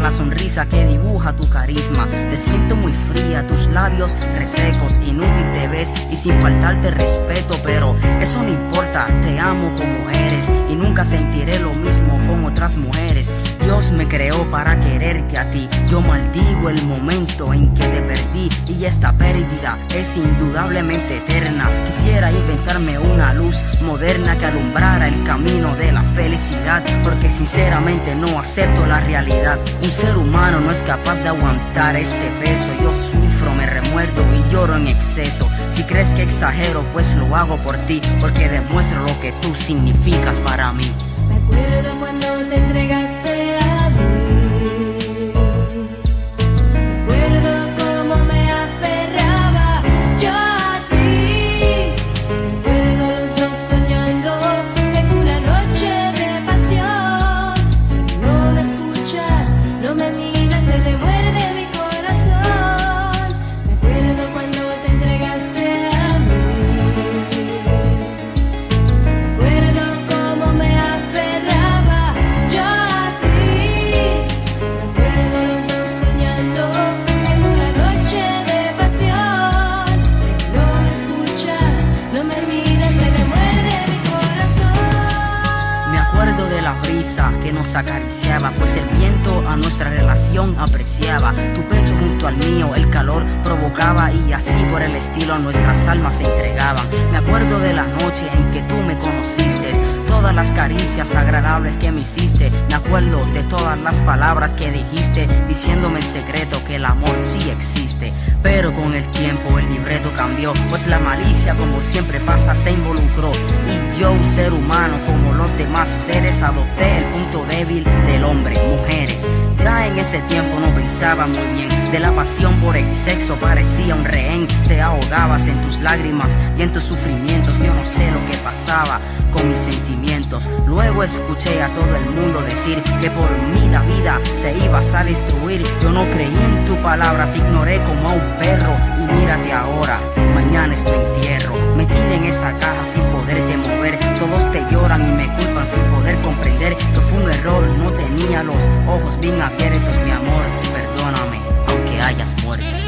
la sonrisa que dibuja tu carisma. Te siento muy fría, tus labios resecos, inútil te ves y sin faltarte respeto. Pero eso no importa, te amo como eres y nunca sentiré lo mismo con otras mujeres. Dios me creó para quererte a ti. Yo maldigo el momento en que te perdí y esta pérdida es indudablemente eterna. Quisiera inventarme una luz moderna que alumbrara el camino de la felicidad, porque sinceramente no acepto la realidad. Ser humano no es capaz de aguantar este peso. Yo sufro, me remuerdo y lloro en exceso. Si crees que exagero, pues lo hago por ti, porque demuestro lo que tú significas para mí. Me acuerdo cuando te entregaste pues el viento a nuestra relación apreciaba. Tu pecho junto al mío, el calor provocaba y así por el estilo nuestras almas se entregaban. Me acuerdo de la noche en que tú me conociste, todas las caricias agradables que me hiciste. Me acuerdo de todas las palabras que dijiste, diciéndome en secreto que el amor sí existe. Pero con el tiempo el libreto cambió, pues la malicia como siempre pasa se involucró. Y yo, un ser humano como los demás seres, adopté el punto débil del hombre, mujeres. Ya en ese tiempo no pensaba muy bien, de la pasión por el sexo parecía un rehén. Te ahogabas en tus lágrimas y en tus sufrimientos, yo no sé lo que pasaba con mis sentimientos. Luego escuché a todo el mundo decir que por mí la vida te ibas a destruir. Yo no creí en tu palabra, te ignoré como a un perro. Y mírate ahora, mañana es tu entierro. Metida en esa caja sin poderte mover. Todos te lloran y me culpan sin poder comprender que fue un error. No tenía los ojos bien abiertos, mi amor. Perdóname, aunque hayas muerto.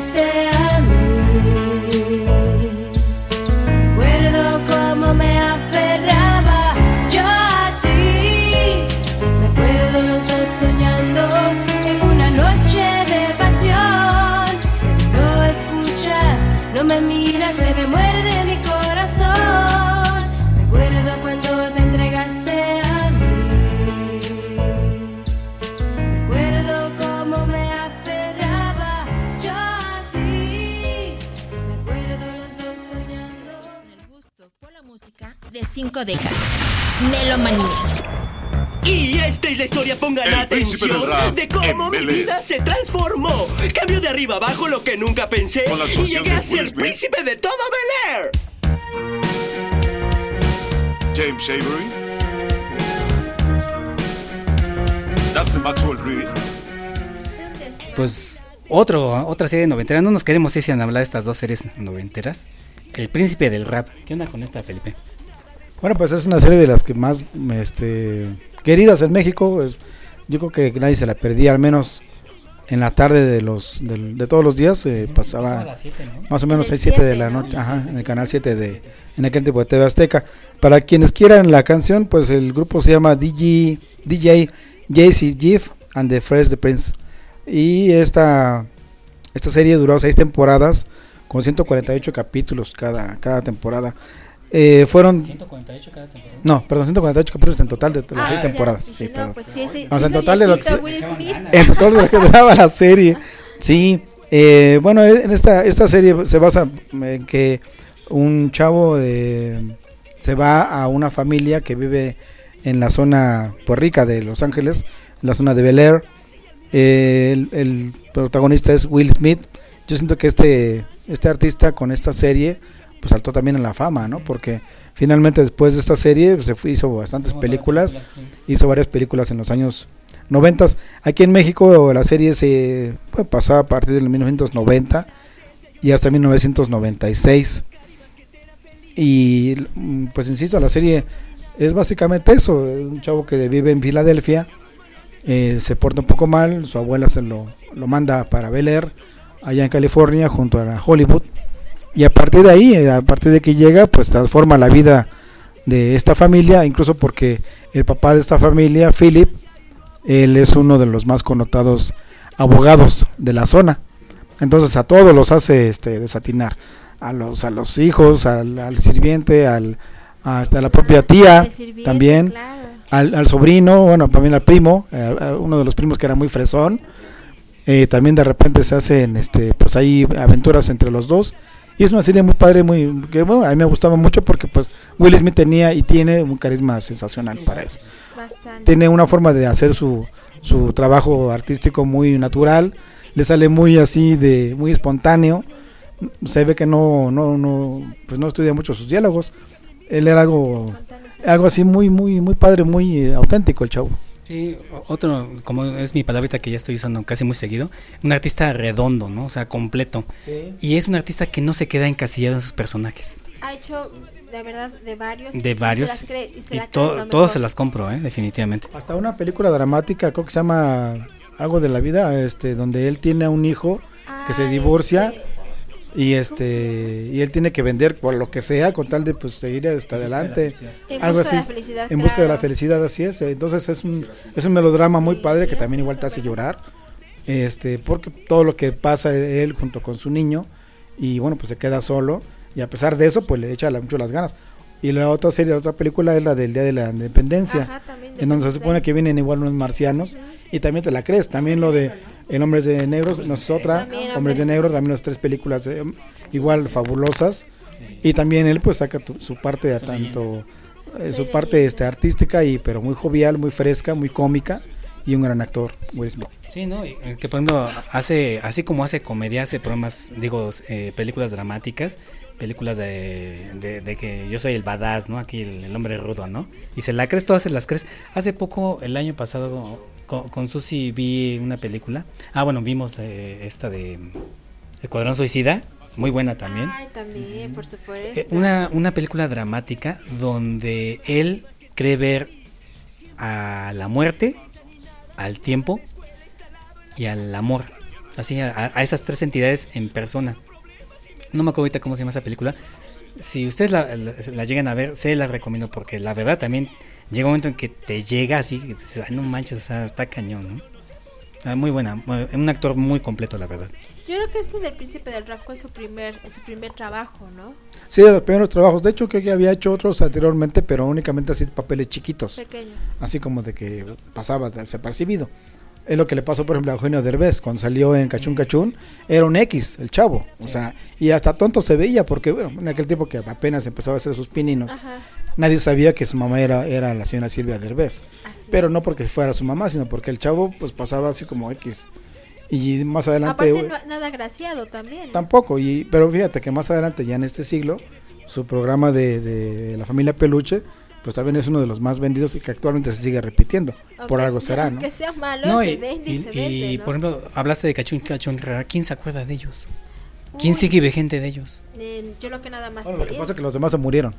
Entregaste cinco décadas. Melomanía. Y esta es la historia, pongan El príncipe atención, del rap de cómo mi vida se transformó. Cambio de arriba abajo lo que nunca pensé Con la y actuación llegué de a ser Smith. príncipe de todo Bel Air. James Avery. Dr. Maxwell Reed. Pues otro, otra serie noventera. No nos queremos ir sin hablar de estas dos series noventeras. El príncipe del rap. ¿Qué onda con esta, Felipe? Bueno, pues es una serie de las que más este, queridas en México. Yo creo que nadie se la perdía, al menos en la tarde de los del- de todos los días eh, pasaba a las siete, ¿no? más o menos En el 6 7 de la ¿no? noche, ajá, en el canal 7 de en aquel tiempo de TV Azteca. Para quienes quieran la canción, pues el grupo se llama DJ DJ JC Giff and the Fresh the Prince. Y esta esta serie duró seis temporadas con 148 capítulos cada cada temporada. Eh, fueron 148 cada temporada. no, perdón, 148 capítulos en total de, de las Ah, seis ya, temporadas. dije, sí, no, perdón. pues sí, sí, O sea, sí en total de lo que en total de lo que duraba la serie. Sí, eh, bueno, en esta esta serie se basa en que un chavo de- se va a una familia que vive en la zona pues, rica de Los Ángeles, en la zona de Bel Air. Eh, el, el protagonista es Will Smith. Yo siento que este este artista con esta serie pues saltó también en la fama, ¿no? Porque finalmente después de esta serie pues, se hizo bastantes películas, hizo varias películas en los años 90. Aquí en México la serie se pues, pasó a partir del 1990 y hasta 1996. Y pues insisto, la serie es básicamente eso, un chavo que vive en Filadelfia, eh, se porta un poco mal, su abuela se lo, lo manda para Bel Air, allá en California, junto a Hollywood, y a partir de ahí, a partir de que llega, pues transforma la vida de esta familia, incluso porque el papá de esta familia, Philip, él es uno de los más connotados abogados de la zona. Entonces a todos los hace este desatinar, a los a los hijos, al, al sirviente, al hasta la propia tía también, claro. al, al sobrino, bueno también al primo, eh, uno de los primos que era muy fresón. Eh, también de repente se hacen este pues hay aventuras entre los dos y es una serie muy padre muy que bueno a mí me gustaba mucho porque pues Will Smith tenía y tiene un carisma sensacional para eso Bastante. tiene una forma de hacer su, su trabajo artístico muy natural, le sale muy así de muy espontáneo, se ve que no no no pues no estudia mucho sus diálogos. Él era algo algo así muy muy muy padre, muy eh, auténtico el chavo. Sí, otro, como es mi palabrita que ya estoy usando casi muy seguido, un artista redondo, ¿no? O sea, completo. Sí. Y es un artista que no se queda encasillado en sus personajes. Ha hecho, de verdad, de varios. De varios. se las cree- y se to- todos se las compro, ¿eh? Definitivamente. Hasta una película dramática, creo que se llama Algo de la vida, este, donde él tiene a un hijo que se divorcia este, y este y él tiene que vender por lo que sea con tal de pues seguir hasta adelante. En Algo busca de así. la felicidad, en busca de la felicidad, así es. Entonces es un es un melodrama muy padre que también igual te hace llorar. Este, porque todo lo que pasa él junto con su niño y bueno, pues se queda solo y a pesar de eso pues le echa la- mucho las ganas. Y la otra serie, la otra película es la del Día de la Independencia, Ajá, en donde se supone que vienen igual unos marcianos y también te la crees. También lo de El Hombres de Negros, no es otra, También Hombres de Negro, también las tres películas eh, igual fabulosas. Y también él pues saca tu- su parte a tanto eh, su parte este artística y pero muy jovial, muy fresca, muy cómica y un gran actor, Will Smith. Sí, ¿no? Y, eh, Que por ejemplo hace, así como hace comedia, hace programas, digo, eh, películas dramáticas, películas de, de, de que yo soy el badass, ¿no? Aquí el, el hombre rudo, ¿no? Y se la crees, todas se las crees. Hace poco, el año pasado, con, con Susi vi una película. Ah, bueno, vimos eh, esta de Escuadrón Suicida, muy buena también. Ay, también, por supuesto. Eh, una, una película dramática donde él cree ver a la muerte, al tiempo y al amor. Así, a, a esas tres entidades en persona. No me acuerdo ahorita cómo se llama esa película. Si ustedes la, la- la llegan a ver, se la recomiendo porque la verdad también llega un momento en que te llega así, que dices, "Ay, no manches, o sea, está cañón, ¿no? Ah, muy buena, un actor muy completo, la verdad. Yo creo que este del Príncipe del Rap fue su primer, su primer trabajo, ¿no? Sí, de los primeros trabajos. De hecho, creo que había hecho otros anteriormente, pero únicamente así papeles chiquitos. Pequeños. Así como de que pasaba desapercibido. Es lo que le pasó, por ejemplo, a Eugenio Derbez cuando salió en Cachún Cachún. Era un X, el chavo. O sea, y hasta tonto se veía, porque, bueno, en aquel tiempo que apenas empezaba a hacer sus pininos, nadie sabía que su mamá era, era la señora Silvia Derbez. Pero no porque fuera su mamá, sino porque el chavo, pues pasaba así como X. Y más adelante. Aparte, no- nada agraciado también. Tampoco, y, pero fíjate que más adelante, ya en este siglo, su programa de, de la familia Peluche, pues también es uno de los más vendidos y que actualmente se sigue repitiendo. por algo sea- será, ¿no? Aunque sea malo, No, se y, vende y, y- se y, vende, ¿no? por ejemplo, hablaste de Cachún Cachún Rara, ¿quién se acuerda de ellos? ¿Quién sigue vigente de ellos? Eh, yo lo que nada más Bueno, sé. lo que pasa es que los demás se murieron.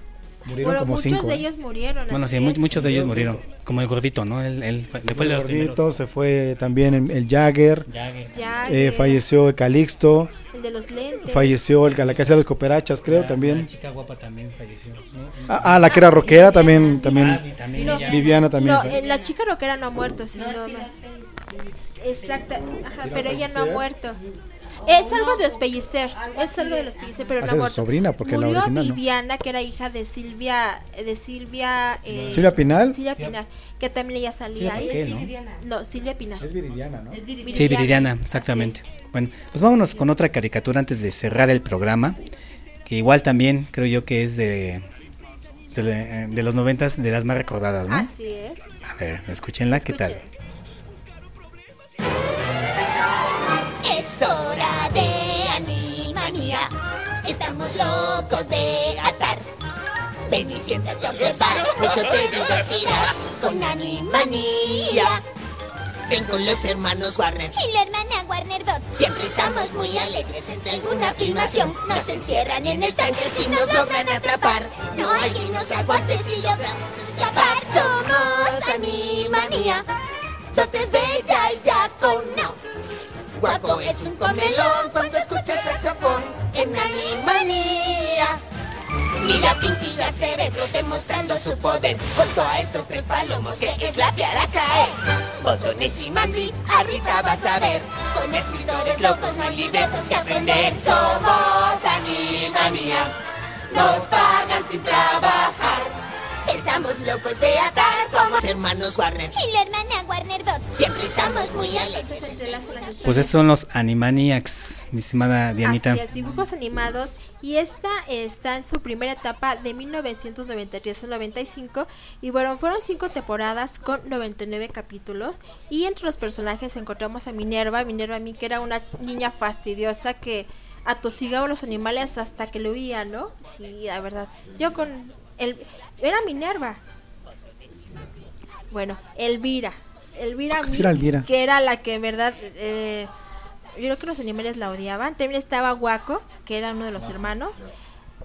Murieron Bueno, como muchos cinco. de ¿eh? ellos murieron. Bueno, así sí, mu- es. muchos de ellos murieron. Como el gordito, ¿no? Él, él fue- de el los primeros. gordito, se fue también el, el Jagger, eh, falleció el Calixto, El de los lentes. falleció el la que hacía las cooperachas, creo, también. Una chica guapa también falleció. ¿no? Ah, ah, la que era rockera también, también. También No, ella. Viviana también. No, eh, la chica rockera no ha muerto, sino. Exacto, ajá, pero ella no ha muerto. Es algo de los pellicer, es algo de los pellicer, pero no sobrina, porque la Murió original no. Viviana, que era hija de Silvia, de Silvia, eh, ¿Silvia Pinal? Silvia Pinal, que también ella salía ahí. Pasquel, ¿no? Silvia Pinal. Es Viridiana, ¿no? Sí, Viridiana, exactamente. Bueno, pues vámonos con otra caricatura antes de cerrar el programa, que igual también creo yo que es de de, la- de los noventas, de las más recordadas, ¿no? Así es. A ver, escúchenla, ¿qué tal? Locos de atar. Ven y siéntate a observar. Mucho te divertirás con Animanía. Ven con los hermanos Warner. Y la hermana Warner Dot. Siempre estamos muy alegres entre alguna filmación. Nos encierran en el tanque si nos logran atrapar. No hay quien nos aguante si logramos escapar. Somos Animanía. Dot es bella y ya con no. Guapo es un comelón cuando escucha el saxofón en Animanía. Mira Pinky a Cerebro demostrando su poder junto a estos tres palomos que es la piara caer. Botones y Mandy, ahorita vas a ver. Con escritores locos no que aprender. Somos Animanía, nos pagan sin trabajar. Estamos locos de atar como hermanos Warner. Y la hermana Warner Dot. Siempre estamos muy alegres. Se entrelazan las Pues esos son los Animaniacs, mi estimada Dianita. Así es, dibujos animados. Y esta está en su primera etapa de 1993 al 95. Y bueno, fueron cinco temporadas con 99 capítulos. Y entre los personajes encontramos a Minerva. Minerva, a mí que era una niña fastidiosa que atosigaba a los animales hasta que lo oía, ¿no? Sí, la verdad. Yo con. El, era Minerva. Bueno, Elvira. Elvira, sí era Elvira. que era la que en verdad, eh, yo creo que los animales la odiaban. También estaba Guaco, que era uno de los hermanos.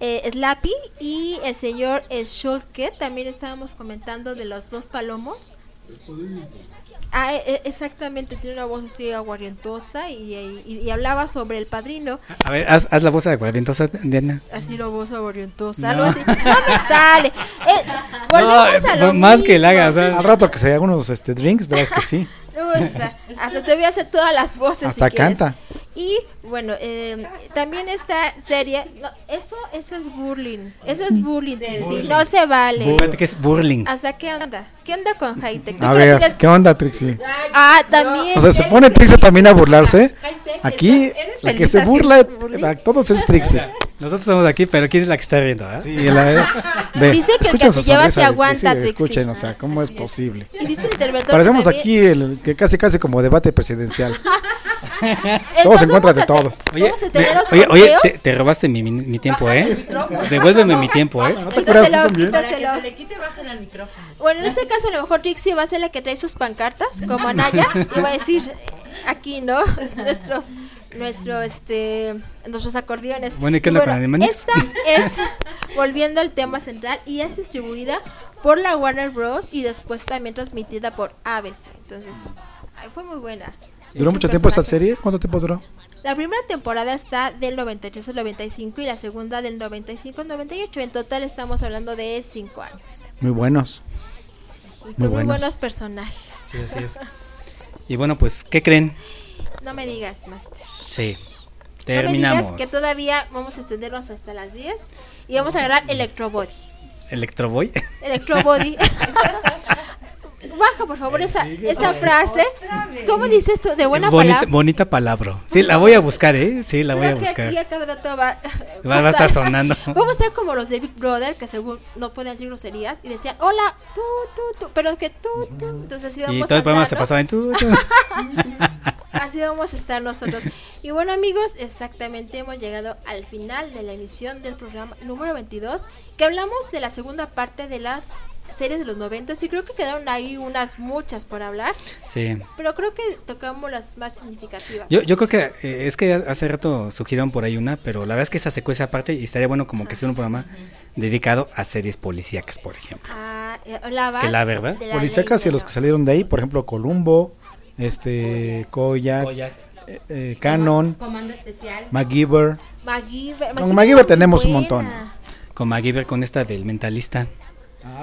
Eh, Slappy y el señor Schulke, también estábamos comentando de los dos palomos. Ah, eh, eh, exactamente, tiene una voz así aguardientosa y, y- y hablaba sobre el padrino. A ver, haz, haz la voz aguardientosa, Diana. Así la voz aguardientosa, No. así. No me sale. Eh, volvemos a lo más que la mismo. haga, o sea, Al rato que se haga unos este, drinks, verás que sí. O sea, hasta te voy a hacer todas las voces. Hasta si canta. Y bueno, eh, también esta serie, no, eso, eso es bullying. Eso es bullying, Trixie, No se vale. Fíjate que es burling. Hasta qué onda? ¿Qué onda con Hightech? A ver, ¿qué onda, Trixie? Ah, también. O sea, se pone Trixie también a burlarse. Aquí, eres la que se burla a todos es Trixie. Nosotros estamos aquí, pero ¿quién es la que está riendo? ah? Sí, la- ve, Dice que el escuchen que se lleva se aguanta, Trixie. Escuchen, o sea, ¿cómo es posible? Y dice el interventor. Parecemos aquí el, que casi casi como debate presidencial. Es Todos en contra de te- todos. Oye, oye, oye, te, te robaste mi, mi, mi tiempo, ¿eh? Devuélveme mi tiempo, ¿eh? Quítaselo, quítaselo. Se le quite, bájale al micrófono. Bueno, en este caso a lo mejor Trixie va a ser la que trae sus pancartas, como Anaya, y va a decir eh, aquí, ¿no? Nuestros, nuestro, este, nuestros acordeones. Bueno, ¿y qué onda con Alemania? Esta es, volviendo al tema central, y es distribuida por la Warner Bros. y después también transmitida por ABC. Entonces, ay, fue muy buena. ¿Duró Muchos mucho tiempo esa serie? ¿Cuánto tiempo duró? La primera temporada está del 93 al 95 y la segunda del 95 al 98. En total estamos hablando de 5 años. Muy buenos. Y Muy con muy buenos. buenos personajes. Sí, así es. Y bueno, pues, ¿qué creen? No me digas, Master. Sí. No Terminamos. me digas que todavía vamos a extendernos hasta las 10 y vamos a agarrar Electro Body. Electroboy. Electro Body. Baja, por favor, esa, esa frase. ¿Cómo dices tú? De buena bonita, palabra. bonita palabra. Sí, la voy a buscar, ¿eh? Sí, la voy a buscar. aquí a cada rato va, Va, va a estar sonando. Vamos a ser como los de Big Brother, que según no podían decir groserías y decían, hola, tú, tú, tú, pero que tú, tú. Entonces así Y vamos todo el programa se pasaba en tú. tú. Así vamos a estar nosotros. Y bueno, amigos, exactamente hemos llegado al final de la emisión del programa número 22, que hablamos de la segunda parte de las series de los 90 y creo que quedaron ahí unas muchas por hablar, Sí. pero creo que tocamos las más significativas. Yo, yo creo que eh, es que hace rato sugirieron por ahí una, pero la verdad es que esa secuencia aparte y estaría bueno como que sea un programa dedicado a series policíacas, por ejemplo. Ah, eh, hablaba Que la verdad. la Policíacas ley y los que salieron de ahí, por ejemplo, Columbo, este, Koyak, Koyak. eh, eh, Canon, Comando especial. MacGyver. MacGyver. Con MacGyver tenemos un montón. Con MacGyver con esta del mentalista.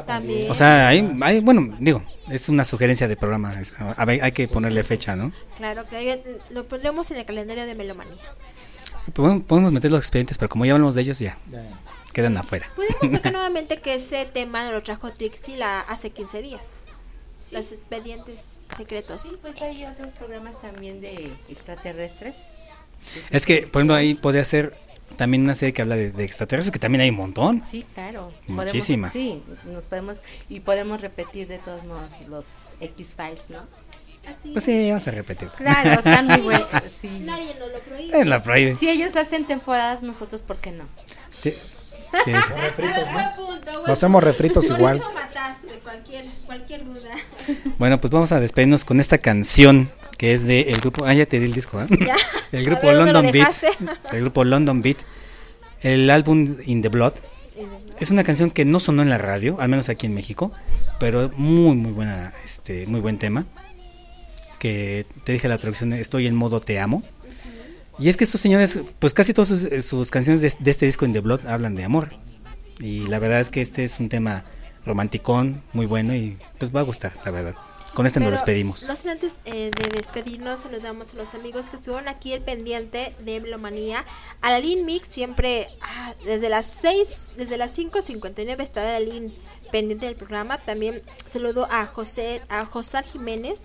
También. O sea, hay, hay- bueno, digo, es una sugerencia de programa. es- a ver, hay que ponerle fecha, ¿no? Claro, claro, lo pondremos en el calendario de Melomanía. Podemos, podemos meter los expedientes, pero como ya hablamos de ellos, ya quedan afuera. Podemos tocar nuevamente que ese tema lo trajo Trixie la, hace 15 días. Los expedientes secretos. Sí, pues hay otros programas también de extraterrestres. Es que, por ejemplo, ahí podría ser también una serie que habla de, de extraterrestres, que también hay un montón. Sí, claro. Muchísimas. Podemos, sí, nos podemos y podemos repetir de todos modos los X-Files, ¿no? Pues sí, vamos a repetir. Claro, están muy buenos. Sí. Nadie nos lo prohíbe. Si ellos hacen temporadas, nosotros, ¿por qué no? Sí. Sí, sí. Buen punto, buen Lo hacemos refritos igual. eso mataste cualquier, cualquier duda. Bueno, pues vamos a despedirnos con esta canción que es de el grupo. Ah, ya te di el disco, ¿eh? Ya. El grupo ver, ¿dónde lo London Beat. El grupo London Beat. El álbum In the Blood. Es una canción que no sonó en la radio, al menos aquí en México, pero muy muy buena, este, muy buen tema. Que te dije la traducción, estoy en modo te amo. Y es que estos señores, pues casi todas sus, sus canciones de, de este disco In the Blood hablan de amor. Y la verdad es que este es un tema romanticón, muy bueno y pues va a gustar, la verdad. Con este nos Pero despedimos. No sin antes eh, de despedirnos, saludamos a los amigos que estuvieron aquí el pendiente de Melomanía. A la Lin Mix siempre, ah, desde las 6, desde las 5.59 estará la Lin pendiente del programa. También saludo a José, a José Jiménez.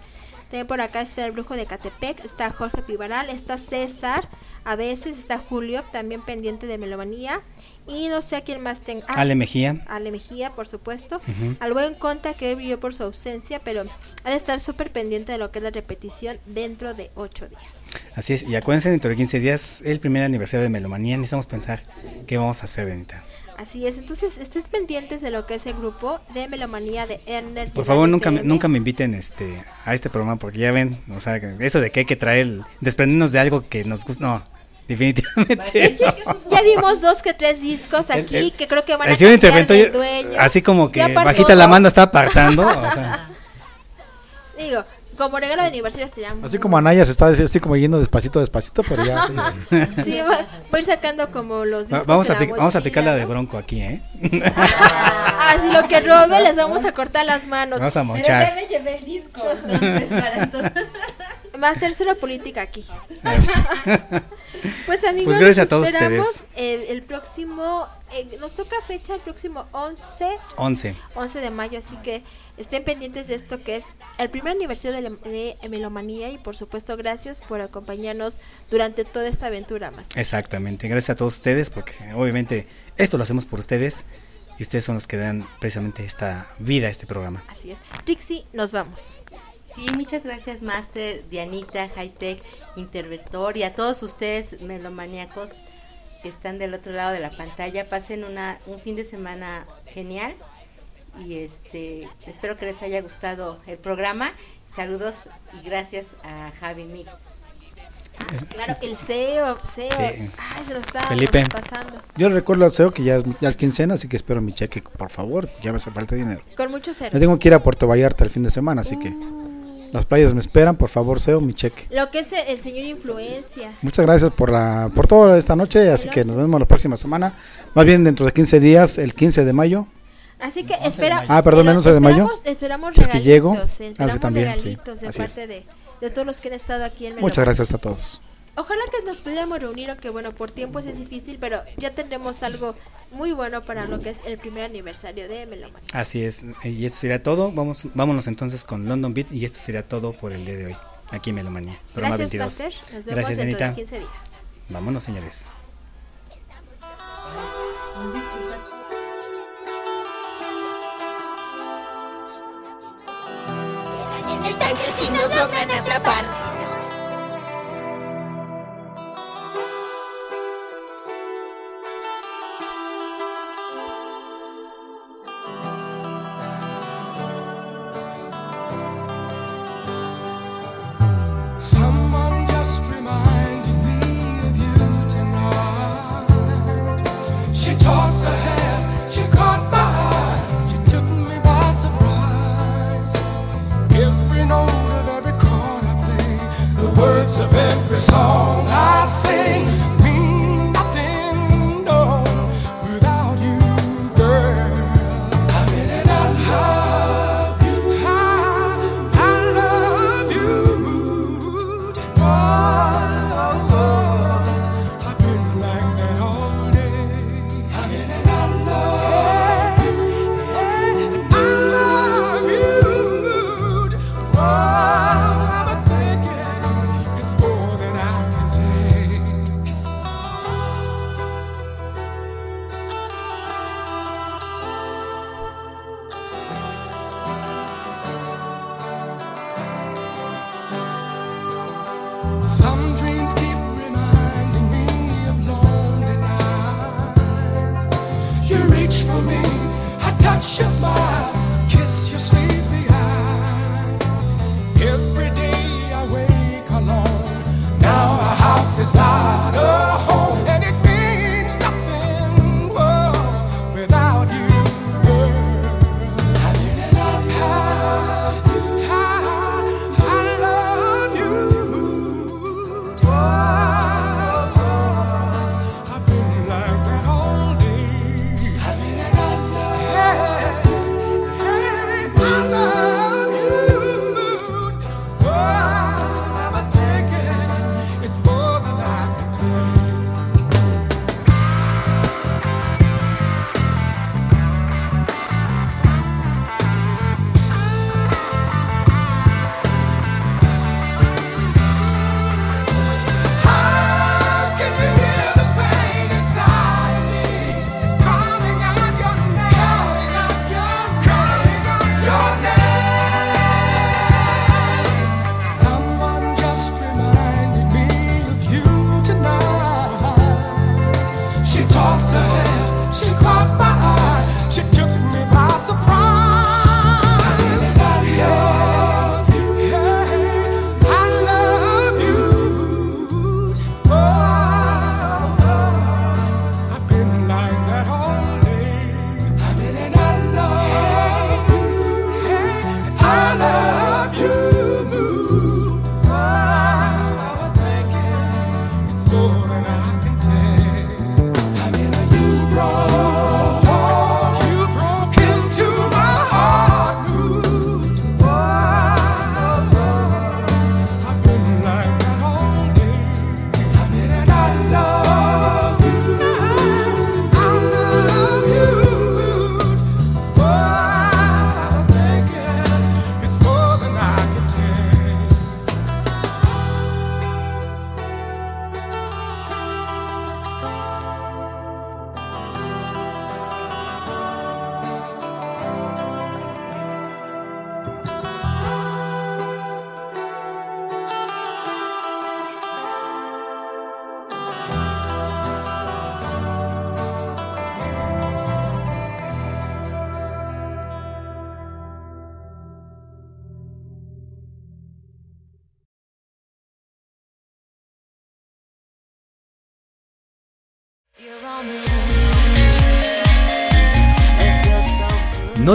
También por acá está el brujo de Catepec, está Jorge Pivaral, está César, a veces está Julio, también pendiente de Melomanía. Y no sé a quién más tenga. Ale Mejía. Ale Mejía, por supuesto. Ujú. Al buen Conta que brilló por su ausencia, pero ha de estar súper pendiente de lo que es la repetición dentro de ocho días. Así es, y acuérdense dentro de 15 días, el primer aniversario de Melomanía, necesitamos pensar qué vamos a hacer, Benita. Así es, entonces estén pendientes de lo que es el grupo de Melomanía de Erner. Por favor, nunca, me- nunca me inviten este a este programa porque ya ven, o sea, eso de que hay que traer, desprendernos de algo que nos gusta, no, definitivamente. no. Ya vimos dos que tres discos aquí El- el- que creo que van a cambiar de dueño. así como que Ya bajita la mano está apartando. o sea, Digo, como regalo de aniversario estarían Así como Anaya se está así como yendo despacito, despacito, pero ya. sí. Sí, va, va a ir sacando como los va- discos vamos, a la vamos a aplicar la de Bronco aquí, ¿eh? Ah, si lo que robe les vamos a cortar las manos. Vamos a mochar. me llevé el disco, entonces, para entonces. Más cero política aquí. Pues amigos, Pues gracias los a todos esperamos el próximo, eh, nos toca fecha el próximo 11, 11. 11 de mayo, así que estén pendientes de esto que es el primer aniversario de, la- de Melomanía y por supuesto gracias por acompañarnos durante toda esta aventura más. Exactamente, gracias a todos ustedes porque obviamente esto lo hacemos por ustedes y ustedes son los que dan precisamente esta vida a este programa. Así es. Trixie, nos vamos. Sí, muchas gracias, Master, Dianita, Hightech, Interventor y a todos ustedes, melomaníacos, que están del otro lado de la pantalla. Pasen una, un fin de semana genial y este espero que les haya gustado el programa. Saludos y gracias a Javi Mix. Claro, el CEO, CEO. Sí. Ay, se lo está Felipe. pasando. Yo recuerdo al CEO que ya es, ya es quincena, así que espero mi cheque, por favor. Ya me hace falta dinero. Con muchos ceros. Me tengo que ir a Puerto Vallarta el fin de semana, así que las playas me esperan, por favor, CEO, mi cheque. Lo que es el, señor influencia. Muchas gracias por la por toda esta noche, así que nos vemos la próxima semana. Más bien dentro de 15 días, el 15 de mayo. Así que espera. Ah, perdón, el 11 de mayo. Esperamos, es que llego. regalitos, Ah, sí, esperamos también, sí. regalitos de Así parte de, de todos los que han estado aquí en Muchas gracias a todos. Ojalá que nos pudiéramos reunir, aunque bueno, por tiempos es difícil, pero ya tendremos algo muy bueno para lo que es el primer aniversario de Melomania. Así es, y esto sería todo. Vamos, vámonos entonces con London Beat y esto sería todo por el día de hoy, aquí en Melomanía, programa Gracias, 22. Master. Nos vemos Gracias, dentro de Anita. 15 días. Vámonos, señores. En el tanque si nos logran atrapar.